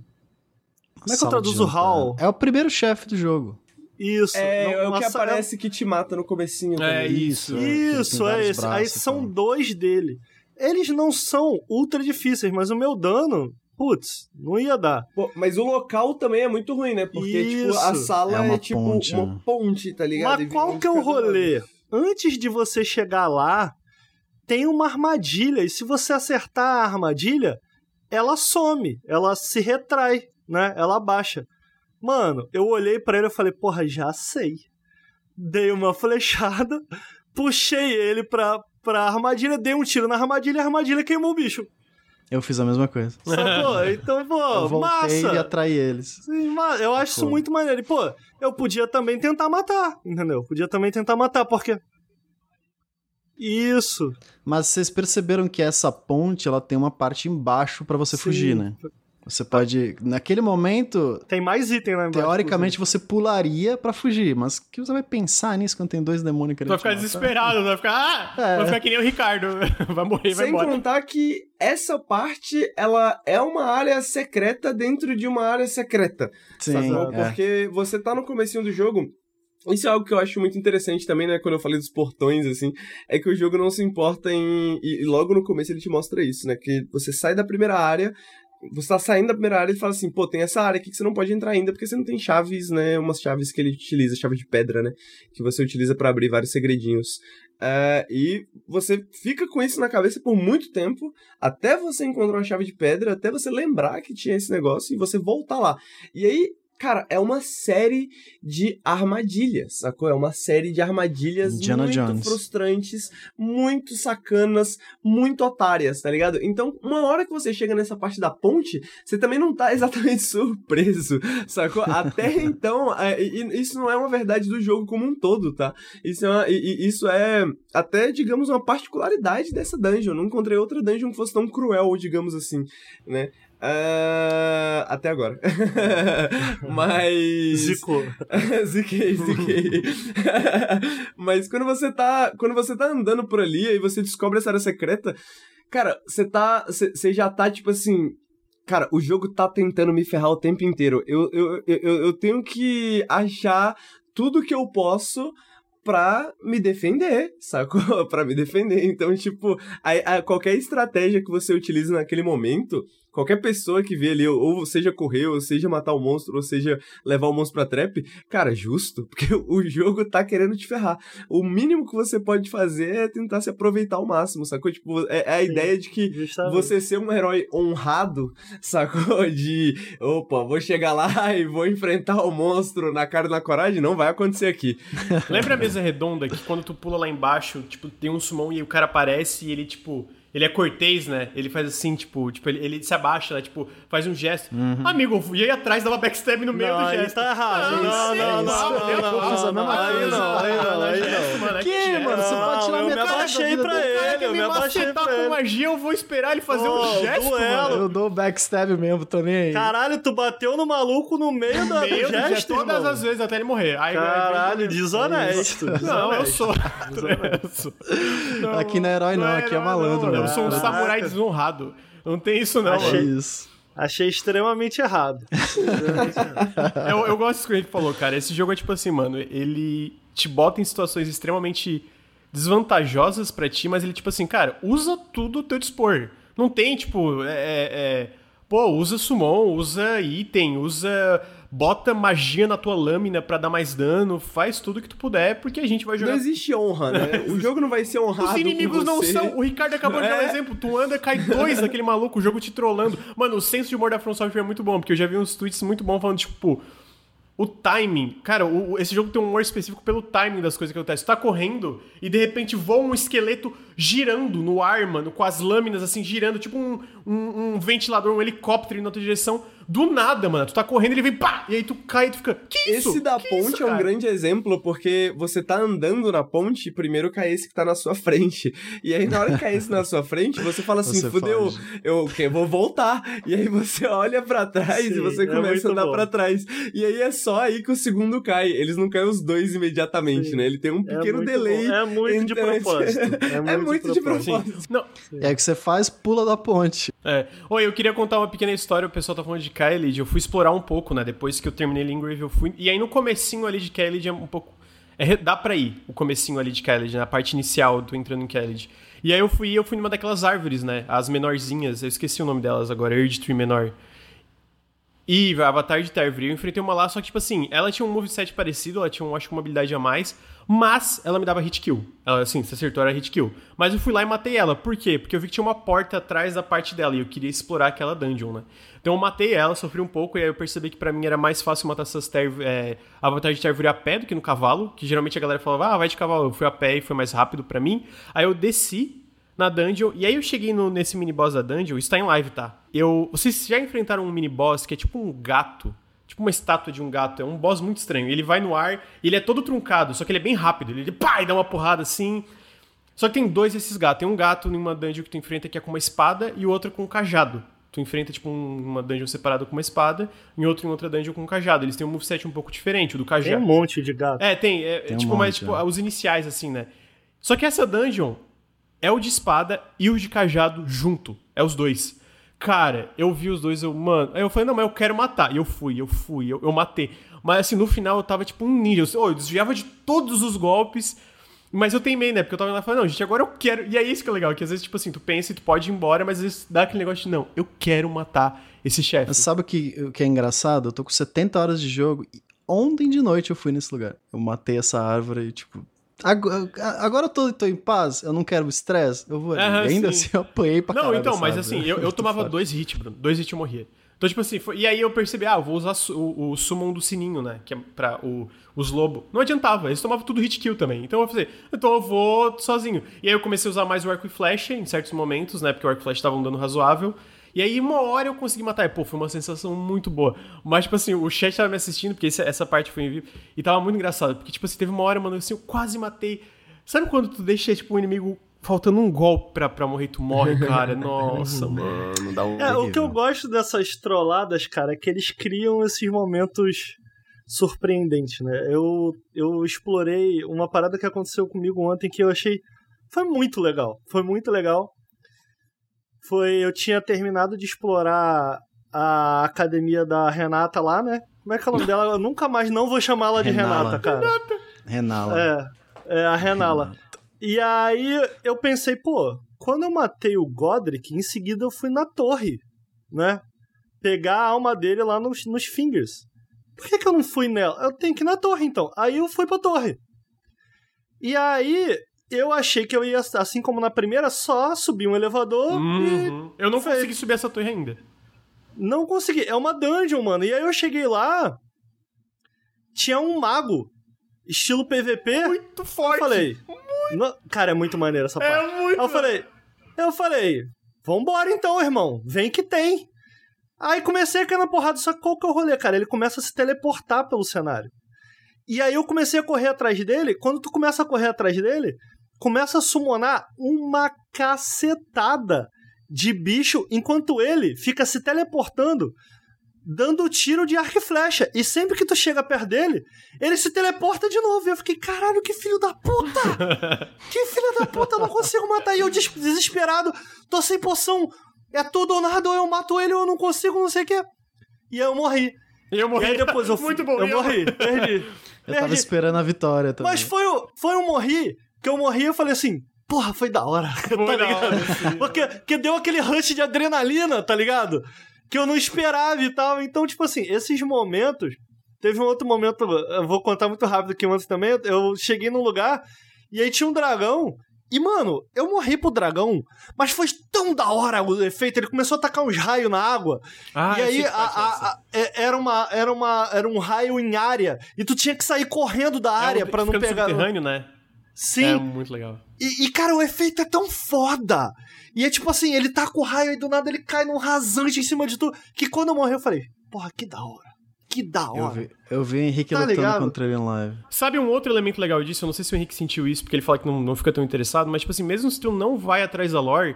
Como é que eu traduzo o Hall? É o primeiro chefe do jogo. Isso. É, é o que aparece que te mata no comecinho. É, também. isso. Isso, é esse. Aí são dois dele. Eles não são ultra difíceis, mas o meu dano putz, não ia dar. Pô, mas o local também é muito ruim, né? Porque, Isso. tipo, a sala é, é tipo ponte, uma né? ponte, tá ligado? Mas qual que é o rolê? Lado. Antes de você chegar lá, tem uma armadilha, e se você acertar a armadilha, ela some, ela se retrai, né? Ela baixa. Mano, eu olhei para ele e falei, porra, já sei. Dei uma flechada, puxei ele pra, pra armadilha, dei um tiro na armadilha e a armadilha queimou o bicho. Eu fiz a mesma coisa. Sacou? Então, pô, eu voltei massa. e atraí eles. Sim, eu acho isso muito maneiro. E, pô, eu podia também tentar matar, entendeu? Podia também tentar matar, porque... Isso. Mas vocês perceberam que essa ponte, ela tem uma parte embaixo para você Sim. fugir, né? Você pode. Naquele momento. Tem mais item lá embaixo. Teoricamente você pularia para fugir, mas que você vai pensar nisso quando tem dois demônios querendo. Vai ficar desesperado, vai ficar. Ah, é. Vai ficar que nem o Ricardo. vai morrer, vai Sem embora. Sem contar que essa parte, ela é uma área secreta dentro de uma área secreta. Sim. É. Porque você tá no comecinho do jogo. Isso é algo que eu acho muito interessante também, né? Quando eu falei dos portões, assim, é que o jogo não se importa em. E logo no começo ele te mostra isso, né? Que você sai da primeira área, você tá saindo da primeira área e fala assim, pô, tem essa área aqui que você não pode entrar ainda porque você não tem chaves, né? Umas chaves que ele utiliza, chave de pedra, né? Que você utiliza para abrir vários segredinhos. Uh, e você fica com isso na cabeça por muito tempo, até você encontrar uma chave de pedra, até você lembrar que tinha esse negócio e você voltar lá. E aí Cara, é uma série de armadilhas, sacou? É uma série de armadilhas Indiana muito Jones. frustrantes, muito sacanas, muito otárias, tá ligado? Então, uma hora que você chega nessa parte da ponte, você também não tá exatamente surpreso, sacou? Até então, é, isso não é uma verdade do jogo como um todo, tá? Isso é, uma, isso é até, digamos, uma particularidade dessa dungeon. Não encontrei outra dungeon que fosse tão cruel, digamos assim, né? Uh, até agora. Mas. Zicou. ziquei, ziquei. Mas quando você tá. Quando você tá andando por ali e você descobre essa área secreta, cara, você tá. Você já tá, tipo assim. Cara, o jogo tá tentando me ferrar o tempo inteiro. Eu, eu, eu, eu tenho que achar tudo que eu posso pra me defender, sacou? pra me defender. Então, tipo, a, a, qualquer estratégia que você utiliza naquele momento Qualquer pessoa que vê ali, ou seja correr, ou seja matar o monstro, ou seja levar o monstro pra trap, cara, justo, porque o jogo tá querendo te ferrar. O mínimo que você pode fazer é tentar se aproveitar ao máximo, sacou? Tipo, é, é a Sim, ideia de que justamente. você ser um herói honrado, sacou? De, opa, vou chegar lá e vou enfrentar o monstro na cara e na coragem, não vai acontecer aqui. Lembra a mesa redonda que quando tu pula lá embaixo, tipo, tem um summon e o cara aparece e ele, tipo ele é cortês, né? Ele faz assim, tipo, tipo ele, ele se abaixa, né? Tipo, faz um gesto. Uhum. Amigo, eu fui aí atrás, dava backstab no meio não, do gesto. tá errado. Não, não, não, não, Eu fiz a mesma coisa. Não, aí não, aí não. Que, mano? Você pode tirar metade Eu me abaixei pra ele, eu me abaixei pra ele. com magia, eu vou esperar ele fazer um gesto, mano. Eu dou backstab mesmo, tô nem aí. Caralho, tu bateu no maluco no meio do gesto, Todas as vezes, até ele morrer. Caralho, desonesto. Não, eu sou. Aqui não é herói não, aqui é malandro. Eu sou um samurai desonrado. Não tem isso, não. Achei mano. isso. Achei extremamente errado. eu, eu gosto disso que a gente falou, cara. Esse jogo é tipo assim, mano, ele te bota em situações extremamente desvantajosas para ti, mas ele, tipo assim, cara, usa tudo ao teu dispor. Não tem, tipo, é, é, é pô, usa summon, usa item, usa bota magia na tua lâmina para dar mais dano, faz tudo que tu puder, porque a gente vai jogar. Não existe honra, né? O jogo não vai ser honrado. Os inimigos não são. O Ricardo acabou é. de dar um é. exemplo. Tu anda, cai dois daquele maluco, o jogo te trollando. Mano, o senso de humor da From Software é muito bom, porque eu já vi uns tweets muito bons falando, tipo, o timing. Cara, o, esse jogo tem um humor específico pelo timing das coisas que acontecem. Tu tá correndo e de repente voa um esqueleto girando no ar, mano, com as lâminas assim girando, tipo um, um, um ventilador, um helicóptero indo na tua direção. Do nada, mano. Tu tá correndo, ele vem pá! E aí tu cai e tu fica. Que isso? Esse da que ponte isso, é um grande exemplo, porque você tá andando na ponte e primeiro cai esse que tá na sua frente. E aí, na hora que cai esse na sua frente, você fala assim: você fudeu, foge. eu okay, vou voltar. E aí você olha para trás Sim, e você é começa é a andar para trás. E aí é só aí que o segundo cai. Eles não caem os dois imediatamente, Sim. né? Ele tem um é pequeno é delay. Bom. É muito de propósito. É muito, é muito de propósito. De propósito. Não. É que você faz, pula da ponte. É. Oi, eu queria contar uma pequena história. O pessoal tá falando de Kylie. Eu fui explorar um pouco, né? Depois que eu terminei Lingrave, eu fui. E aí no comecinho ali de Kylie é um pouco. É, dá pra ir o comecinho ali de Kylie, na parte inicial, tô entrando em Kylie. E aí eu fui, eu fui numa daquelas árvores, né? As menorzinhas, eu esqueci o nome delas agora, Erd Tree menor. E Avatar de Tarvry, eu enfrentei uma lá, só que, tipo assim, ela tinha um moveset parecido, ela tinha, um, acho que uma habilidade a mais, mas ela me dava hit kill. Ela, assim, se acertou, era hit kill. Mas eu fui lá e matei ela. Por quê? Porque eu vi que tinha uma porta atrás da parte dela e eu queria explorar aquela dungeon, né? Então eu matei ela, sofri um pouco, e aí eu percebi que para mim era mais fácil matar essas é, Avatar de Tarvry a pé do que no cavalo, que geralmente a galera falava, ah, vai de cavalo. Eu fui a pé e foi mais rápido para mim. Aí eu desci na dungeon. E aí eu cheguei no, nesse mini boss da dungeon, está em live, tá? Eu, vocês já enfrentaram um mini boss que é tipo um gato, tipo uma estátua de um gato, é um boss muito estranho. Ele vai no ar, ele é todo truncado, só que ele é bem rápido. Ele pá, e dá uma porrada assim. Só que tem dois desses gatos. Tem um gato numa dungeon que tu enfrenta que é com uma espada e o outro com um cajado. Tu enfrenta, tipo, uma dungeon separada com uma espada, e outro em outra dungeon com um cajado. Eles têm um moveset um pouco diferente, o do cajado. Tem um monte de gato. É, tem. É, tem tipo, um mais, tipo, é. os iniciais, assim, né? Só que essa dungeon, é o de espada e o de cajado junto. É os dois. Cara, eu vi os dois, eu, mano. Aí eu falei, não, mas eu quero matar. E eu fui, eu fui, eu, eu matei. Mas assim, no final eu tava tipo um ninja. Eu, eu desviava de todos os golpes. Mas eu teimei, né? Porque eu tava lá falando, não, gente, agora eu quero. E é isso que é legal, que às vezes, tipo assim, tu pensa e tu pode ir embora, mas às vezes dá aquele negócio de, não, eu quero matar esse chefe. Sabe o que, o que é engraçado? Eu tô com 70 horas de jogo e ontem de noite eu fui nesse lugar. Eu matei essa árvore e, tipo, Agora, agora eu tô, tô, em paz, eu não quero estresse, eu vou ainda sim. assim eu apanhei pra Não, então, mas assim, eu, eu tomava dois hits, Bruno. Dois hits eu morria. Então, tipo assim, foi, e aí eu percebi, ah, eu vou usar o, o summon do sininho, né? Que é pra o, os lobos. Não adiantava, eles tomavam tudo hit kill também. Então eu falei, então eu vou sozinho. E aí eu comecei a usar mais o arco e flecha em certos momentos, né? Porque o arco e flecha tava um dano razoável. E aí, uma hora eu consegui matar. E, pô, foi uma sensação muito boa. Mas, tipo assim, o chat tava me assistindo, porque essa, essa parte foi em vivo. E tava muito engraçado. Porque, tipo assim, teve uma hora, mano, assim, eu quase matei. Sabe quando tu deixa, tipo, o um inimigo faltando um golpe pra, pra morrer, tu morre, cara. Nossa, mano, dá um. É, o que eu gosto dessas trolladas, cara, é que eles criam esses momentos surpreendentes, né? Eu, eu explorei uma parada que aconteceu comigo ontem que eu achei. Foi muito legal. Foi muito legal foi eu tinha terminado de explorar a academia da Renata lá, né? Como é que é o nome dela? Eu nunca mais não vou chamar ela de Renala. Renata, cara. Renala. É, é a Renala. E aí eu pensei, pô, quando eu matei o Godric, em seguida eu fui na torre, né? Pegar a alma dele lá nos, nos fingers. Por que, que eu não fui nela? Eu tenho que ir na torre, então. Aí eu fui pra torre. E aí eu achei que eu ia, assim como na primeira, só subir um elevador e Uhum. Eu não Foi. consegui subir essa torre ainda. não consegui. É uma dungeon, mano. E aí eu cheguei lá, tinha um mago, estilo PVP. Muito Eu forte. falei, "No- cara, é muito maneiro essa parte. É muito. Eu falei, eu falei, vambora então, irmão, vem que tem. Aí comecei a cair na porrada, só que qual que é o rolê, cara? Ele começa a se teleportar pelo cenário. E aí eu comecei a correr atrás dele, quando tu começa a correr atrás dele, começa a summonar uma cacetada de bicho, enquanto ele fica se teleportando, dando tiro de arco e flecha. E sempre que tu chega perto dele, ele se teleporta de novo. E eu fiquei, caralho, que filho da puta! Que filho da puta, eu não consigo matar. E eu des- desesperado, tô sem poção. É tudo ou nada, ou eu mato ele, ou eu não consigo, não sei o quê. E aí eu morri. E eu E morri. aí depois eu fui. Muito bom. Eu e morri, perdi. Eu tava perdi. esperando a vitória também. Mas foi, o- foi um morri que eu morri e eu falei assim, porra, foi da hora. Foi tá da ligado? hora, sim. Porque, porque deu aquele rush de adrenalina, tá ligado? Que eu não esperava e tal. Então, tipo assim, esses momentos. Teve um outro momento, eu vou contar muito rápido aqui antes também. Eu cheguei num lugar e aí tinha um dragão. E, mano, eu morri pro dragão, mas foi tão da hora o efeito. Ele começou a tacar uns raios na água. Ah, e aí a- é a- a- é- era, uma, era, uma, era um raio em área. E tu tinha que sair correndo da área é um, pra não pegar. subterrâneo, né? Sim. É muito legal. E, e, cara, o efeito é tão foda. E é tipo assim, ele tá com o raio e do nada ele cai num rasante em cima de tudo. Que quando eu morri, eu falei, porra, que da hora. Que da Eu hora. vi, eu vi o Henrique Tá lutando ligado? contra ele em live. Sabe um outro elemento legal disso? Eu não sei se o Henrique sentiu isso, porque ele fala que não, não fica tão interessado, mas, tipo assim, mesmo se tu não vai atrás da lore,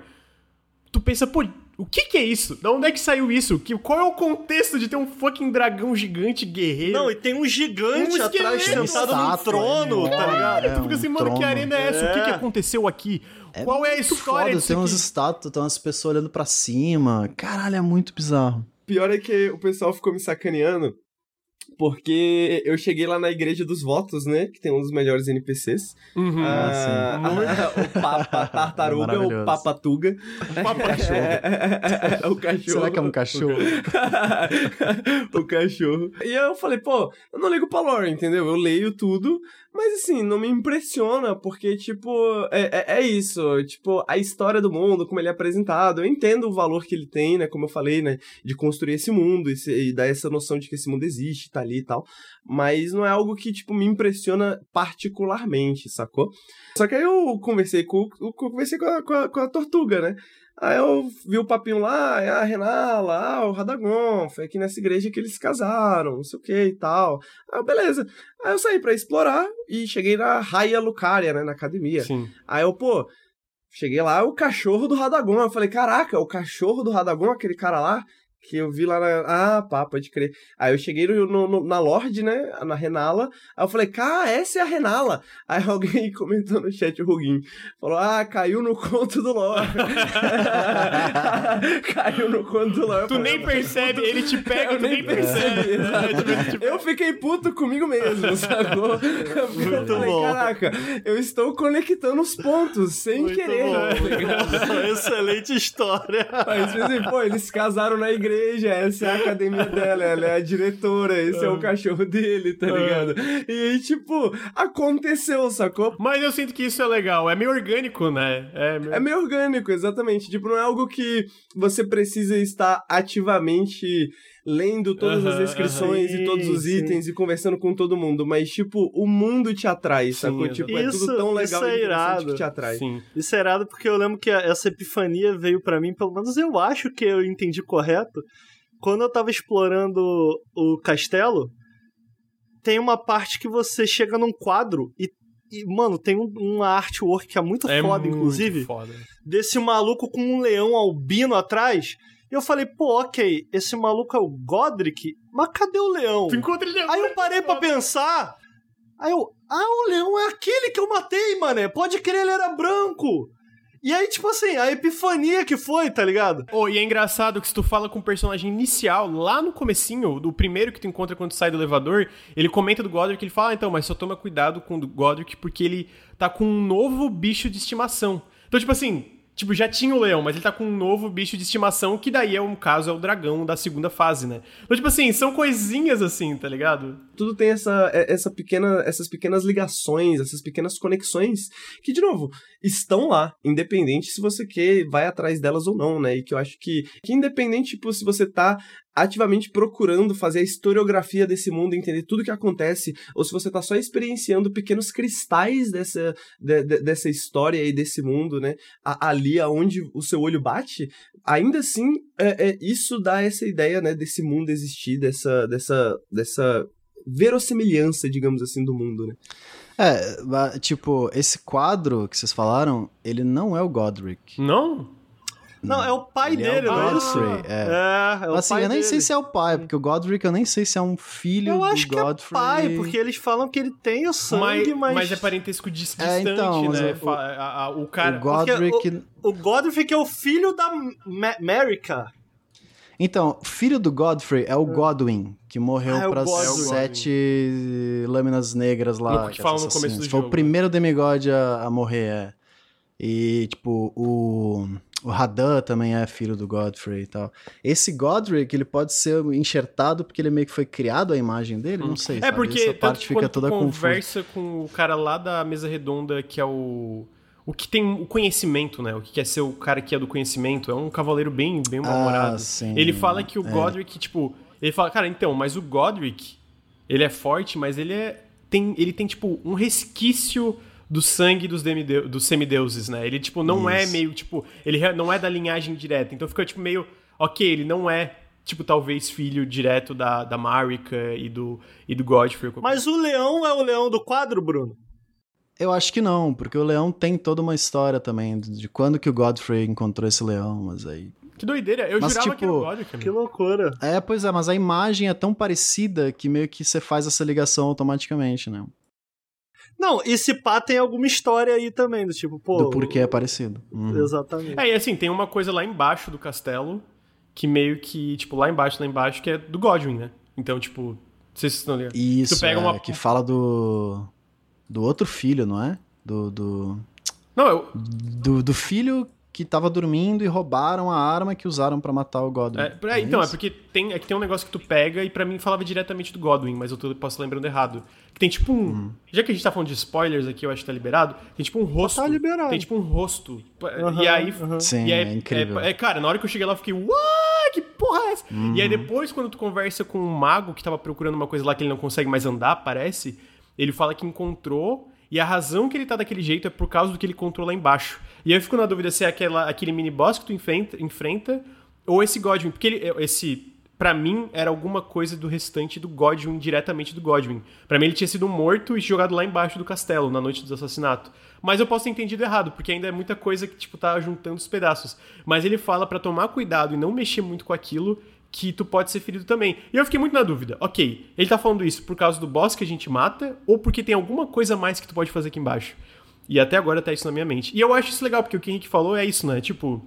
tu pensa, pô, o que que é isso? Da onde é que saiu isso? Que, qual é o contexto de ter um fucking dragão gigante guerreiro? Não, e tem um gigante Um atrás sentado num trono, tá ligado? É, tu fica assim, um mano, que trono. arena é essa? O que, É. que aconteceu aqui? Qual é a história foda, disso Tem umas aqui? estátuas, tem umas pessoas olhando pra cima. Caralho, é muito bizarro. Pior é que o pessoal ficou me sacaneando. Porque eu cheguei lá na Igreja dos Votos, né? Que tem um dos melhores NPCs. Uhum. Ah, o Papa Tartaruga, o Maravilhoso. Papa Tuga. Papa É, o cachorro. Será que é um cachorro? o cachorro. E aí eu falei, pô, eu não ligo pra lore, entendeu? Eu leio tudo, mas assim, não me impressiona, porque, tipo, é, é, é isso. Tipo, a história do mundo, como ele é apresentado, eu entendo o valor que ele tem, né? Como eu falei, né? De construir esse mundo e, se- e dar essa noção de que esse mundo existe, tá ali e tal. Mas não é algo que, tipo, me impressiona particularmente, sacou? Só que aí eu conversei com, eu conversei com a, com a, com a Tortuga, né? Aí eu vi o papinho lá, é a Renala, ah, o Radagon, foi aqui nessa igreja que eles se casaram, não sei o que e tal. Aí eu, beleza. Aí eu saí pra explorar e cheguei na Raia Lucaria, né, na academia. Sim. Aí eu, pô, cheguei lá, o cachorro do Radagon. Eu falei, caraca, o cachorro do Radagon, aquele cara lá, que eu vi lá na. Ah, pá, pode crer. Aí eu cheguei no, no- na Lorde, né? Na Renala. Aí eu falei, cara, essa é a Renala. Aí alguém comentou no chat, o Ruguinho. Falou, ah, caiu no conto do Lore. caiu no conto do Lore. Eu Tu falei, nem percebe, ele te pega, eu tu nem percebe. É, tipo. Eu fiquei puto comigo mesmo, sacou? Eu falei, bom. caraca, eu estou conectando os pontos sem Muito querer. bom. tá? Excelente história. Mas, tipo assim, pô, eles casaram na igreja, essa é a academia dela, ela é a diretora, esse é o cachorro dele, tá ligado? E aí, tipo, aconteceu, sacou? Mas eu sinto que isso é legal, é meio orgânico, né? É, meio... É meio orgânico, exatamente. Tipo, não é algo que você precisa estar ativamente lendo todas as Aham, descrições aham. e todos os Sim, itens e conversando com todo mundo, mas, tipo, o mundo te atrai, sacou? exato. Tipo, é Isso- tudo tão legal isso é e irado. que te atrai. Sim. Isso é irado porque eu lembro que essa epifania veio pra mim, pelo menos eu acho que eu entendi correto. Quando eu tava explorando o castelo, tem uma parte que você chega num quadro e, e, mano, tem um, uma artwork que é muito É foda, muito inclusive, foda. desse maluco com um leão albino atrás. Eu falei, pô, ok, esse maluco é o Godric, mas cadê o leão? Tu encontra ele Aí eu parei pra pensar. Aí eu, ah, o leão é aquele que eu matei, mané. Pode crer, ele era branco. E aí, tipo assim, a epifania que foi, tá ligado? Oh, e é engraçado que se tu fala com o personagem inicial, lá no comecinho, do primeiro que tu encontra quando tu sai do elevador, ele comenta do Godric, ele fala, ah, então, mas só toma cuidado com o Godric porque ele tá com um novo bicho de estimação. Então, tipo assim, Tipo, já tinha o leão, mas ele tá com um novo bicho de estimação, que daí é um caso, é o dragão da segunda fase, né? Então, tipo assim, são coisinhas assim, tá ligado? Tudo tem essa, é, essa pequena, essas pequenas ligações, essas pequenas conexões, que, de novo, estão lá, independente se você quer, vai atrás delas ou não, né? E que eu acho que, que independente, tipo, se você tá ativamente procurando fazer a historiografia desse mundo, entender tudo que acontece, ou se você está só experienciando pequenos cristais dessa, de, de, dessa história e desse mundo, né? A, ali aonde o seu olho bate, ainda assim, é, é, isso dá essa ideia, né, desse mundo existir, dessa, dessa, dessa verossimilhança, digamos assim, do mundo, né? É, tipo, esse quadro que vocês falaram, ele não é o Godric. Não? Não, é o pai Ele dele, é o não é Godfrey, isso? é. É, é o assim, pai eu nem dele. sei se é o pai, porque o Godric eu nem sei se é um filho Eu acho do que Godfrey. é pai, porque eles falam que ele tem o sangue, mas... mas é parentesco dis- É, distante, então, mas né? o- a- a- o cara. o Godric... O Godfrey que é o filho da Ma America. Então, filho do Godfrey é o Godwin, que morreu Ah, é para sete lâminas negras lá. No que que falam no começo do Foi jogo, o primeiro demigod a, a morrer, é. E, tipo, o, o Radan também é filho do Godfrey e tal. Esse Godric, ele pode ser enxertado porque ele meio que foi criado a imagem dele? Não sei, É sabe? porque Essa tanto parte fica toda confusa. conversa com o cara lá da mesa redonda, que é o. O que tem o conhecimento, né? O que quer ser o cara que é do conhecimento. É um cavaleiro bem, bem mal-humorado. Ah, sim. ele fala que o É. Godric, tipo. Ele fala, cara, então, mas o Godric, ele é forte, mas ele é. Tem, ele tem, tipo, um resquício do sangue dos, demideu- dos semideuses, né? Ele, tipo, não é Isso. meio, tipo. Ele não é da linhagem direta. Então fica, tipo, meio. Ok, ele não é. Tipo, talvez filho direto da, da Marika e do, e do Godfrey. Mas o leão é o leão do quadro, Bruno? Eu acho que não, porque o leão tem toda uma história também de de quando que o Godfrey encontrou esse leão, mas aí Que doideira. Eu Mas, jurava que era o tipo, Godric. Que loucura. É, pois é, mas a imagem é tão parecida que meio que você faz essa ligação automaticamente, né? Não, e se pá tem alguma história aí também, do tipo, pô... Do porquê é parecido. Uhum. Exatamente. É, e assim, tem uma coisa lá embaixo do castelo que meio que, tipo, lá embaixo, lá embaixo, que é do Godwin, né? Então, tipo, não sei se vocês estão ligados. Isso, Tu pega é, uma- que fala do do outro filho, não é? Do, do, Não, eu, do, do filho que tava dormindo e roubaram a arma que usaram pra matar o Godwin. É, é, então, é porque tem, é que tem um negócio que tu pega e pra mim falava diretamente do Godwin, mas eu tô, posso lembrando errado. Que tem tipo um. Hum. Já que a gente tá falando de spoilers aqui, eu acho que tá liberado. Tem tipo um rosto. Tá liberado. Tem tipo um rosto. Aham, e aí. aham. Sim, e aí é incrível. É, cara, na hora que eu cheguei lá, eu fiquei, uau, que porra é essa? E Uhum. aí depois, quando tu conversa com um mago que tava procurando uma coisa lá que ele não consegue mais andar, parece, ele fala que encontrou. E a razão que ele tá daquele jeito é por causa do que ele encontrou lá embaixo. E eu fico na dúvida se é aquela, aquele mini boss que tu enfrenta, enfrenta ou esse Godwin. Porque ele, esse, pra mim, era alguma coisa do restante do Godwin, diretamente do Godwin. Pra mim, ele tinha sido morto e jogado lá embaixo do castelo, na noite do assassinato. Mas eu posso ter entendido errado, porque ainda é muita coisa que, tipo, tá juntando os pedaços. Mas ele fala pra tomar cuidado e não mexer muito com aquilo, que tu pode ser ferido também. E eu fiquei muito na dúvida. Ok, ele tá falando isso por causa do boss que a gente mata, ou porque tem alguma coisa mais que tu pode fazer aqui embaixo. E até agora tá isso na minha mente. E eu acho isso legal, porque o que o Henrique falou é isso, né? Tipo,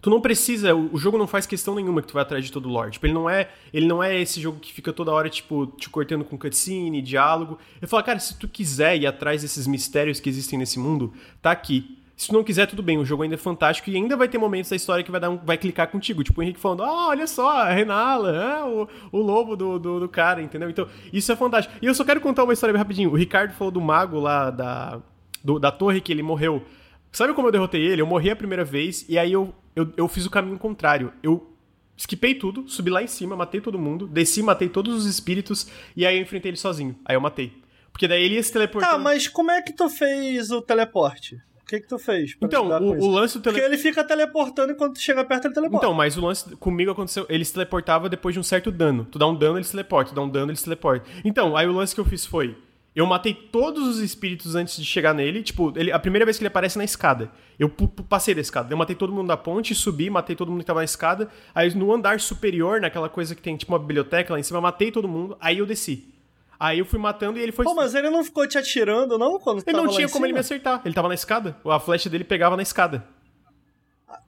Tu não precisa, o jogo não faz questão nenhuma que tu vai atrás de todo o lore. Tipo, ele não é, ele não é esse jogo que fica toda hora tipo te cortando com cutscene, diálogo. Ele fala, cara, se tu quiser ir atrás desses mistérios que existem nesse mundo, tá aqui. Se não quiser, tudo bem, o jogo ainda é fantástico e ainda vai ter momentos da história que vai dar um, vai clicar contigo. Tipo, o Henrique falando, ah, olha só, a Renala, ah, o, o lobo do, do, do cara, entendeu? Então, isso é fantástico. E eu só quero contar uma história bem rapidinho. O Ricardo falou do mago lá da, do- da torre que ele morreu. Sabe como eu derrotei ele? Eu morri a primeira vez e aí eu, eu, eu fiz o caminho contrário. Eu esquipei tudo, subi lá em cima, matei todo mundo, desci, matei todos os espíritos e aí eu enfrentei ele sozinho. Aí eu matei. Porque daí ele ia se teleportar. Tá, mas como é que tu fez o teleporte? O que que tu fez? Então, o, o lance do Porque teleporte. ele fica teleportando e quando tu chega perto ele teleporta. Então, mas o lance comigo aconteceu. Ele se teleportava depois de um certo dano. Tu dá um dano, ele se teleporta. Tu dá um dano, ele se teleporta. Então, aí o lance que eu fiz foi. Eu matei todos os espíritos antes de chegar nele. Tipo, ele, a primeira vez que ele aparece é na escada. Eu passei da escada. Eu matei todo mundo da ponte, subi, matei todo mundo que tava na escada. Aí no andar superior, naquela coisa que tem tipo uma biblioteca lá em cima, matei todo mundo. Aí eu desci. Aí eu fui matando e ele foi. Pô, mas ele não ficou te atirando, não? Quando ele não tinha como ele me acertar. Ele tava na escada. A flecha dele pegava na escada.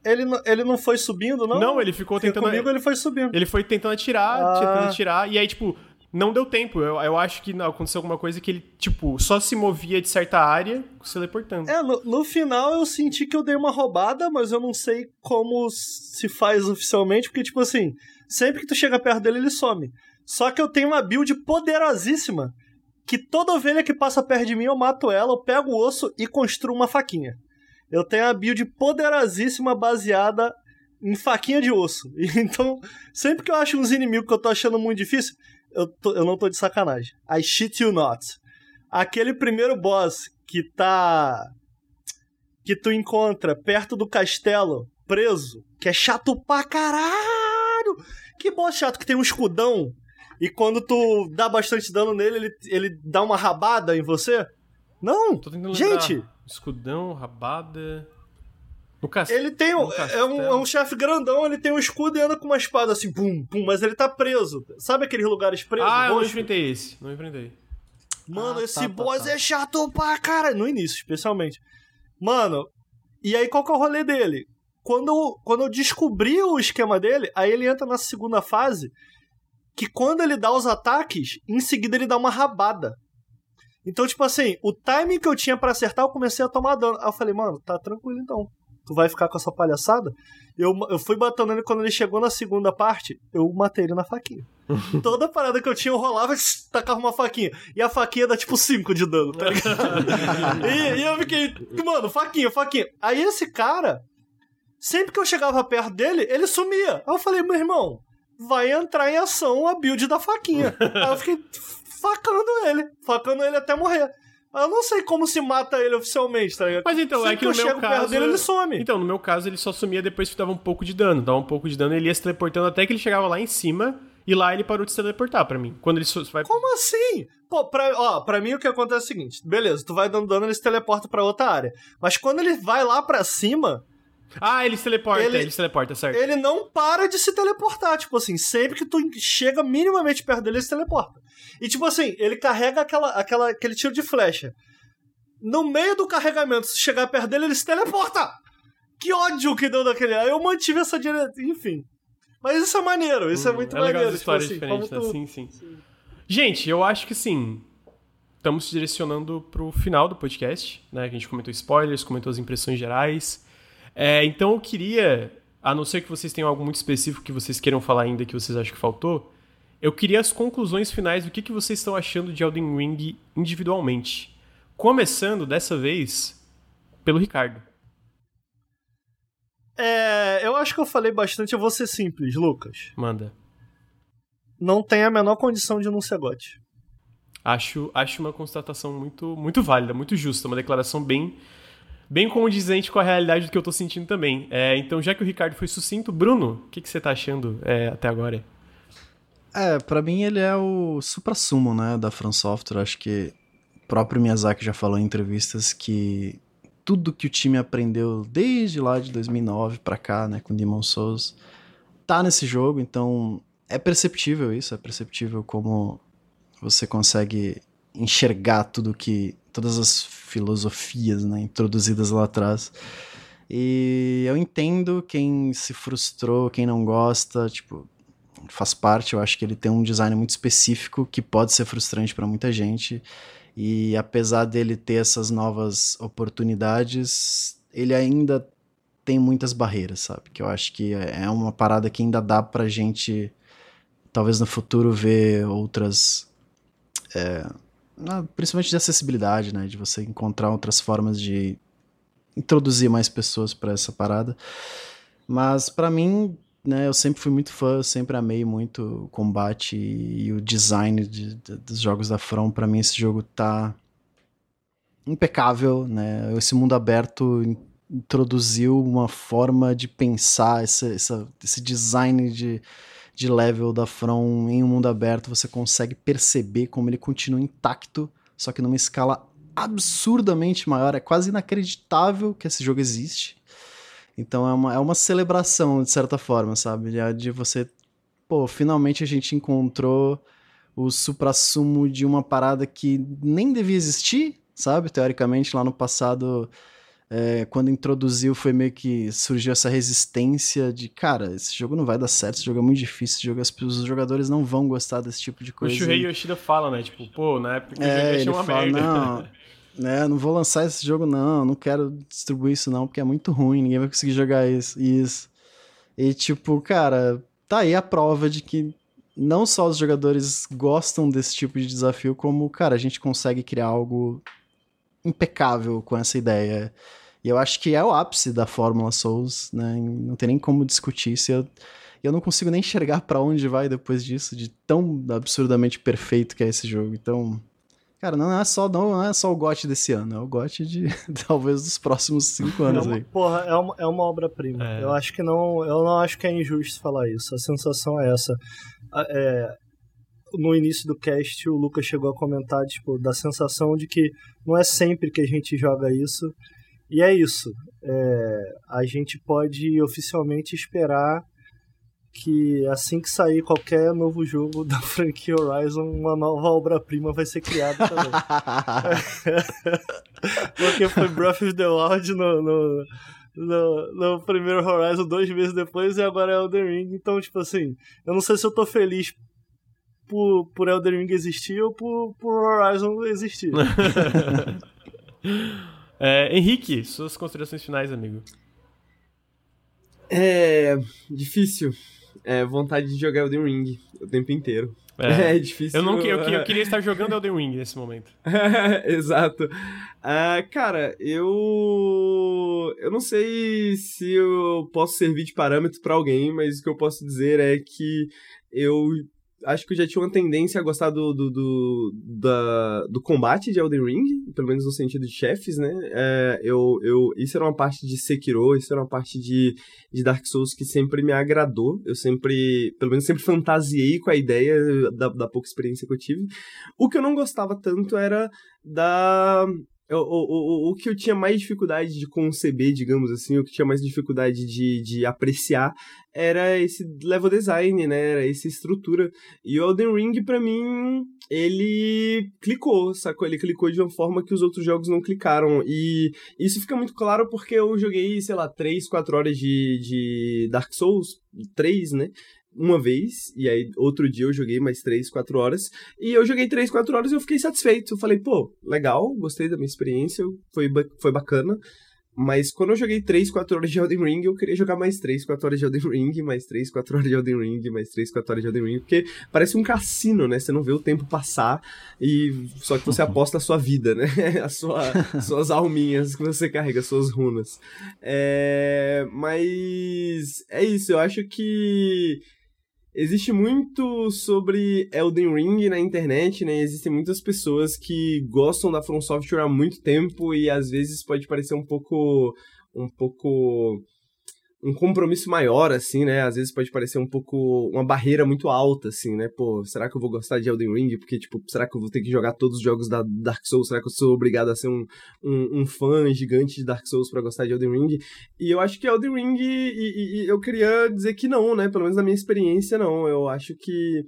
Ele, ele não foi subindo, não? Não, ele ficou tentando. Comigo ele foi subindo. Ele foi tentando atirar, ah. tentando atirar. E aí, tipo, não deu tempo. Eu, eu acho que não, aconteceu alguma coisa que ele, tipo, só se movia de certa área se teleportando. É, no, no, final eu senti que eu dei uma roubada, mas eu não sei como se faz oficialmente, porque, tipo assim, sempre que tu chega perto dele, ele some. Só que eu tenho uma build poderosíssima que toda ovelha que passa perto de mim, eu mato ela, eu pego o osso e construo uma faquinha. Eu tenho a build poderosíssima baseada em faquinha de osso. Então, sempre que eu acho uns inimigos que eu tô achando muito difícil, eu, tô, eu não tô de sacanagem. I shit you not. Aquele primeiro boss que tá. que tu encontra perto do castelo, preso, que é chato pra caralho! Que boss chato que tem um escudão e quando tu dá bastante dano nele, ele, ele dá uma rabada em você? Não! Tô tentando Gente! Lembrar. Escudão, rabada. No castelo. Ele tem um, é um, é um chefe grandão, ele tem um escudo e anda com uma espada assim, pum, pum, mas ele tá preso. Sabe aqueles lugares presos? Ah, eu não enfrentei esse, não enfrentei. Mano, ah, esse tá, tá boss tá, tá. é chato pra cara. No início, especialmente. Mano, e aí qual que é o rolê dele? Quando, quando eu descobri o esquema dele, aí ele entra na segunda fase, que quando ele dá os ataques, em seguida ele dá uma rabada. Então, tipo assim, o timing que eu tinha para acertar, eu comecei a tomar dano. Aí eu falei, mano, tá tranquilo então tu vai ficar com essa palhaçada? Eu, eu fui batendo ele quando ele chegou na segunda parte, eu matei ele na faquinha. Toda parada que eu tinha, eu rolava e tacava uma faquinha. E a faquinha dá tipo 5 de dano, tá ligado? e, e eu fiquei, mano, faquinha, faquinha. Aí esse cara, sempre que eu chegava perto dele, ele sumia. Aí eu falei, meu irmão, vai entrar em ação a build da faquinha. Aí eu fiquei facando ele, facando ele até morrer. Eu não sei como se mata ele oficialmente, tá ligado? Mas então, Sempre é que, que no meu chego caso. Dele, ele some. Então, no meu caso, ele só sumia depois que dava um pouco de dano. Dava um pouco de dano, ele ia se teleportando até que ele chegava lá em cima. E lá ele parou de se teleportar pra mim. Quando ele vai. Como assim? Pô, pra, ó, pra mim o que acontece é o seguinte: beleza, tu vai dando dano, ele se teleporta pra outra área. Mas quando ele vai lá pra cima, ah, ele se teleporta, ele, ele se teleporta, certo. Ele não para de se teleportar, tipo assim, sempre que tu chega minimamente perto dele, ele se teleporta. E tipo assim, ele carrega aquela, aquela, aquele tiro de flecha. No meio do carregamento, se chegar perto dele, ele se teleporta! Que ódio que deu daquele. Aí eu mantive essa direita. Enfim. Mas isso é maneiro, isso é hum, é muito é maneiro. Legal tipo assim, diferentes, né? sim, sim, sim. Gente, eu acho que sim. Estamos se direcionando pro final do podcast, né? Que a gente comentou spoilers, comentou as impressões gerais. É, então eu queria, a não ser que vocês tenham algo muito específico que vocês queiram falar ainda que vocês acham que faltou, eu queria as conclusões finais do que, que vocês estão achando de Elden Ring individualmente. Começando dessa vez pelo Ricardo. É, eu acho que eu falei bastante, eu vou ser simples, Lucas. Manda. Não tem a menor condição de não ser gote. Acho, acho uma constatação muito, muito válida, muito justa, uma declaração bem, bem condizente com a realidade do que eu tô sentindo também. É, então, já que o Ricardo foi sucinto, Bruno, o que, que você tá achando é, até agora? É, para mim ele é o supra-sumo, né, da From Software. Acho que o próprio Miyazaki já falou em entrevistas que tudo que o time aprendeu desde lá de 2009 para cá, né, com Demon Souls, tá nesse jogo, então é perceptível isso, é perceptível como você consegue enxergar tudo que todas as filosofias, né, introduzidas lá atrás. E eu entendo quem se frustrou, quem não gosta, tipo, faz parte, eu acho que ele tem um design muito específico que pode ser frustrante para muita gente. E apesar dele ter essas novas oportunidades, ele ainda tem muitas barreiras, sabe? Que eu acho que é uma parada que ainda dá pra gente, talvez no futuro, ver outras. É, principalmente de acessibilidade, né? De você encontrar outras formas de introduzir mais pessoas para essa parada. Mas para mim, né, eu sempre fui muito fã, sempre amei muito o combate e o design de, de, dos jogos da From. Para mim, esse jogo tá impecável, né? Esse mundo aberto introduziu uma forma de pensar essa, essa, esse design de, de level da From em um mundo aberto. Você consegue perceber como ele continua intacto, só que numa escala absurdamente maior. É quase inacreditável que esse jogo existe. Então é uma, é uma celebração, de certa forma, sabe? De você, pô, finalmente a gente encontrou o supra-sumo de uma parada que nem devia existir, sabe? Teoricamente, lá no passado, é, quando introduziu, foi meio que surgiu essa resistência de, cara, esse jogo não vai dar certo, esse jogo é muito difícil, esse jogo, os jogadores não vão gostar desse tipo de coisa. O Shuhei Yoshida fala, né? Tipo, pô, na época é, eu ele uma fala, merda. não, né, não vou lançar esse jogo não, não quero distribuir isso não, porque é muito ruim, ninguém vai conseguir jogar isso. isso. E tipo, cara, tá aí a prova de que não só os jogadores gostam desse tipo de desafio, como, cara, a gente consegue criar algo impecável com essa ideia. E eu acho que é o ápice da Fórmula Souls, né? Não tem nem como discutir isso. Eu, eu não consigo nem enxergar para onde vai depois disso, de tão absurdamente perfeito que é esse jogo. Então, cara, não é só, não, é só o GOT desse ano, é o GOT de talvez dos próximos cinco anos é uma, aí. Porra, é uma, é uma obra-prima. É. Eu acho que não. Eu não acho que é injusto falar isso. A sensação é essa. É, no início do cast, o Lucas chegou a comentar, tipo, da sensação de que não é sempre que a gente joga isso. E é isso. É, a gente pode oficialmente esperar que assim que sair qualquer novo jogo da franquia Horizon, uma nova obra-prima vai ser criada também. Porque foi Breath of the Wild no, no, no, no, primeiro Horizon dois meses depois e agora é Elden Ring. Então, tipo assim, eu não sei se eu tô feliz por, por Elden Ring existir ou por, por Horizon existir. é, Henrique, suas considerações finais, amigo. É. difícil. É vontade de jogar Elden Ring o tempo inteiro. É, é difícil. Eu, não, eu, eu, queria estar jogando Elden Ring nesse momento. Exato. Uh, cara, eu. Eu não sei se eu posso servir de parâmetro para alguém, mas o que eu posso dizer é que eu acho que eu já tinha uma tendência a gostar do, do, do, da, do combate de Elden Ring, pelo menos no sentido de chefes, né? É, eu, eu, isso era uma parte de Sekiro, isso era uma parte de, de Dark Souls que sempre me agradou. Eu sempre, pelo menos sempre fantasiei com a ideia da, da pouca experiência que eu tive. O que eu não gostava tanto era da o, o, o, o que eu tinha mais dificuldade de conceber, digamos assim, o que tinha mais dificuldade de, de apreciar era esse level design, né? Era essa estrutura. E o Elden Ring, para mim, ele clicou, sacou? Ele clicou de uma forma que os outros jogos não clicaram. E isso fica muito claro porque eu joguei, sei lá, 3, 4 horas de, de Dark Souls, 3, né? Uma vez, e aí outro dia eu joguei mais 3, 4 horas, e eu joguei 3, 4 horas e eu fiquei satisfeito. Eu falei, pô, legal, gostei da minha experiência, foi, foi bacana. Mas quando eu joguei 3, 4 horas de Elden Ring, eu queria jogar mais 3, 4 horas de Elden Ring, mais 3, 4 horas de Elden Ring, mais 3, 4 horas de Elden Ring, porque parece um cassino, né? Você não vê o tempo passar e só que você aposta a sua vida, né? As sua, suas alminhas que você carrega, suas runas. É... Mas é isso, eu acho que Existe muito sobre Elden Ring na internet, né? Existem muitas pessoas que gostam da From Software há muito tempo e às vezes pode parecer um pouco um pouco um compromisso maior, assim, né? Às vezes pode parecer um pouco uma barreira muito alta, assim, né? Pô, será que eu vou gostar de Elden Ring? Porque, tipo, será que eu vou ter que jogar todos os jogos da Dark Souls? Será que eu sou obrigado a ser um, um, um fã gigante de Dark Souls para gostar de Elden Ring? E eu acho que Elden Ring, e, e, e eu queria dizer que não, né? Pelo menos na minha experiência, não. Eu acho que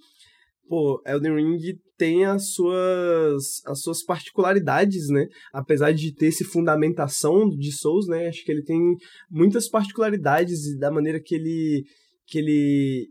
pô, Elden Ring tem as suas, as suas particularidades, né? Apesar de ter esse fundamentação de Souls, né? Acho que ele tem muitas particularidades da maneira que ele que ele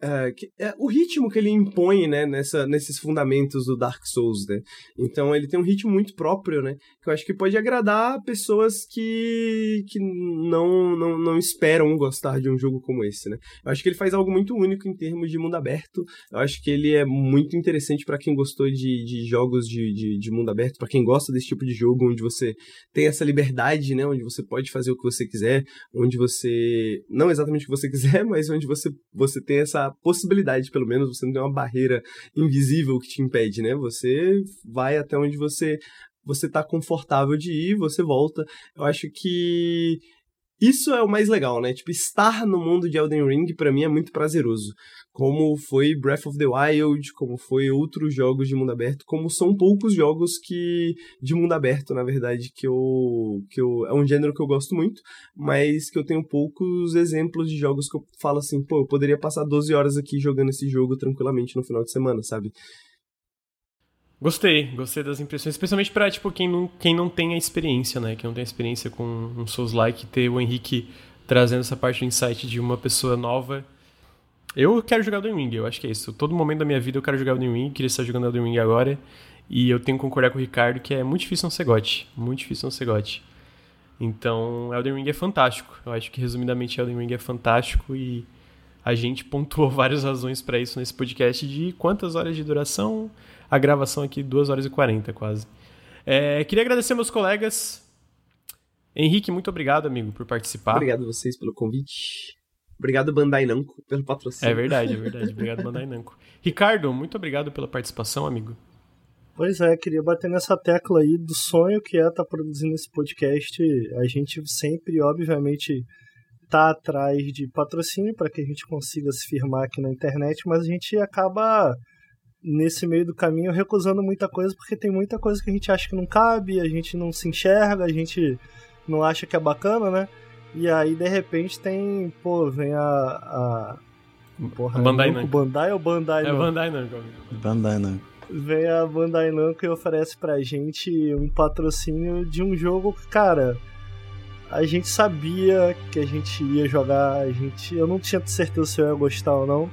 Uh, que, é, o ritmo que ele impõe, né, nessa, nesses fundamentos do Dark Souls, né? Então ele tem um ritmo muito próprio, né? Que eu acho que pode agradar pessoas que, que não, não, não esperam gostar de um jogo como esse, né? Eu acho que ele faz algo muito único em termos de mundo aberto. Eu acho que ele é muito interessante para quem gostou de, de jogos de, de, de mundo aberto, para quem gosta desse tipo de jogo onde você tem essa liberdade, né? Onde você pode fazer o que você quiser, onde você não exatamente o que você quiser, mas onde você você tem essa possibilidade, pelo menos, você não tem uma barreira invisível que te impede, né? Você vai até onde você você tá confortável de ir, você volta. Eu acho que isso é o mais legal, né? Tipo, estar no mundo de Elden Ring para mim é muito prazeroso como foi Breath of the Wild, como foi outros jogos de mundo aberto, como são poucos jogos que de mundo aberto, na verdade, que eu que eu é um gênero que eu gosto muito, mas que eu tenho poucos exemplos de jogos que eu falo assim, pô, eu poderia passar 12 horas aqui jogando esse jogo tranquilamente no final de semana, sabe? Gostei, gostei das impressões, especialmente pra, tipo, quem não, quem não tem a experiência, né? Quem não tem a experiência com um Souls-like, ter o Henrique trazendo essa parte do insight de uma pessoa nova. Eu quero jogar Elden Ring, eu acho que é isso. Todo momento da minha vida eu quero jogar Elden Ring, queria estar jogando Elden Ring agora. E eu tenho que concordar com o Ricardo que é muito difícil não ser gote. Muito difícil não ser gote. Então, Elden Ring é fantástico. Eu acho que, resumidamente, Elden Ring é fantástico e a gente pontuou várias razões para isso nesse podcast de quantas horas de duração, a gravação aqui 2 horas e 40 quase. É, queria agradecer meus colegas. Henrique, muito obrigado, amigo, por participar. Obrigado a vocês pelo convite. Obrigado, Bandai Namco, pelo patrocínio. É verdade, é verdade. Obrigado, Bandai Namco. Ricardo, muito obrigado pela participação, amigo. Pois é, queria bater nessa tecla aí do sonho que é estar tá produzindo esse podcast. A gente sempre, obviamente, tá atrás de patrocínio para que a gente consiga se firmar aqui na internet, mas a gente acaba nesse meio do caminho recusando muita coisa porque tem muita coisa que a gente acha que não cabe, a gente não se enxerga, a gente não acha que é bacana, né? E aí de repente tem, pô, vem a, a Porra, Bandai Namco. Bandai ou Bandai É Bandai Namco. Bandai Namco. Vem a Bandai Namco e oferece pra gente um patrocínio de um jogo que, cara, a gente sabia que a gente ia jogar, a gente, eu não tinha certeza se eu ia gostar ou não.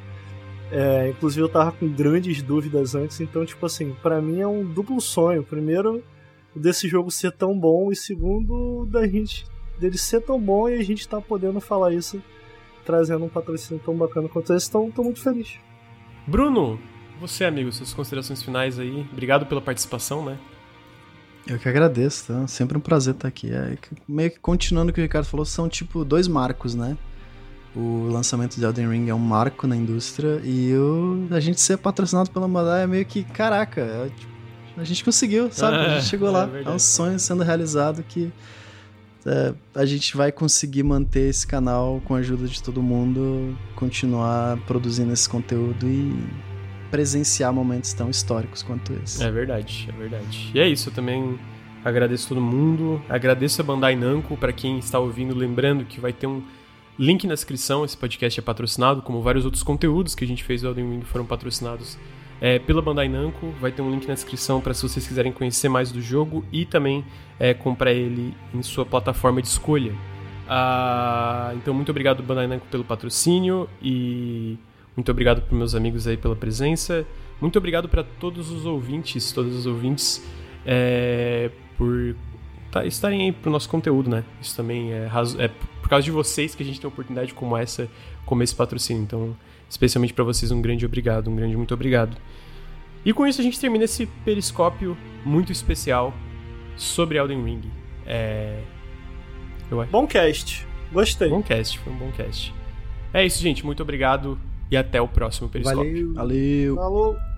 É, inclusive eu tava com grandes dúvidas antes, então tipo assim, para mim é um duplo sonho. Primeiro, desse jogo ser tão bom e segundo, da gente dele ser tão bom e a gente tá podendo falar isso trazendo um patrocínio tão bacana quanto esse, então tô muito feliz. Bruno, você, amigo, suas considerações finais aí. Obrigado pela participação, né? Eu que agradeço, tá? Sempre um prazer estar aqui. É, meio que continuando o que o Ricardo falou, são tipo dois marcos, né? O lançamento de Elden Ring é um marco na indústria e o, a gente ser patrocinado pela Bandai é meio que, caraca, é, tipo, a gente conseguiu, sabe? a gente chegou é, lá. É, é um sonho sendo realizado que é, a gente vai conseguir manter esse canal com a ajuda de todo mundo, continuar produzindo esse conteúdo e presenciar momentos tão históricos quanto esse. É verdade, é verdade. E é isso, eu também agradeço todo mundo, agradeço a Bandai Namco para quem está ouvindo, lembrando que vai ter um link na descrição, esse podcast é patrocinado, como vários outros conteúdos que a gente fez do Elden Ring foram patrocinados é, pela Bandai Namco. Vai ter um link na descrição para se vocês quiserem conhecer mais do jogo e também é, comprar ele em sua plataforma de escolha. Ah, então, muito obrigado, Bandai Namco, pelo patrocínio e muito obrigado para meus amigos aí pela presença. Muito obrigado para todos os ouvintes, todos os ouvintes, é, por estarem aí pro nosso conteúdo, né? Isso também é, é por causa de vocês que a gente tem uma oportunidade como essa, como esse patrocínio. Então, Especialmente para vocês, um grande obrigado, um grande muito obrigado. E com isso a gente termina esse periscópio muito especial sobre Elden Ring. É... Eu... Bom cast. Gostei. Bom cast, foi um bom cast. É isso, gente. Muito obrigado e até o próximo periscópio. Valeu. Valeu. Falou.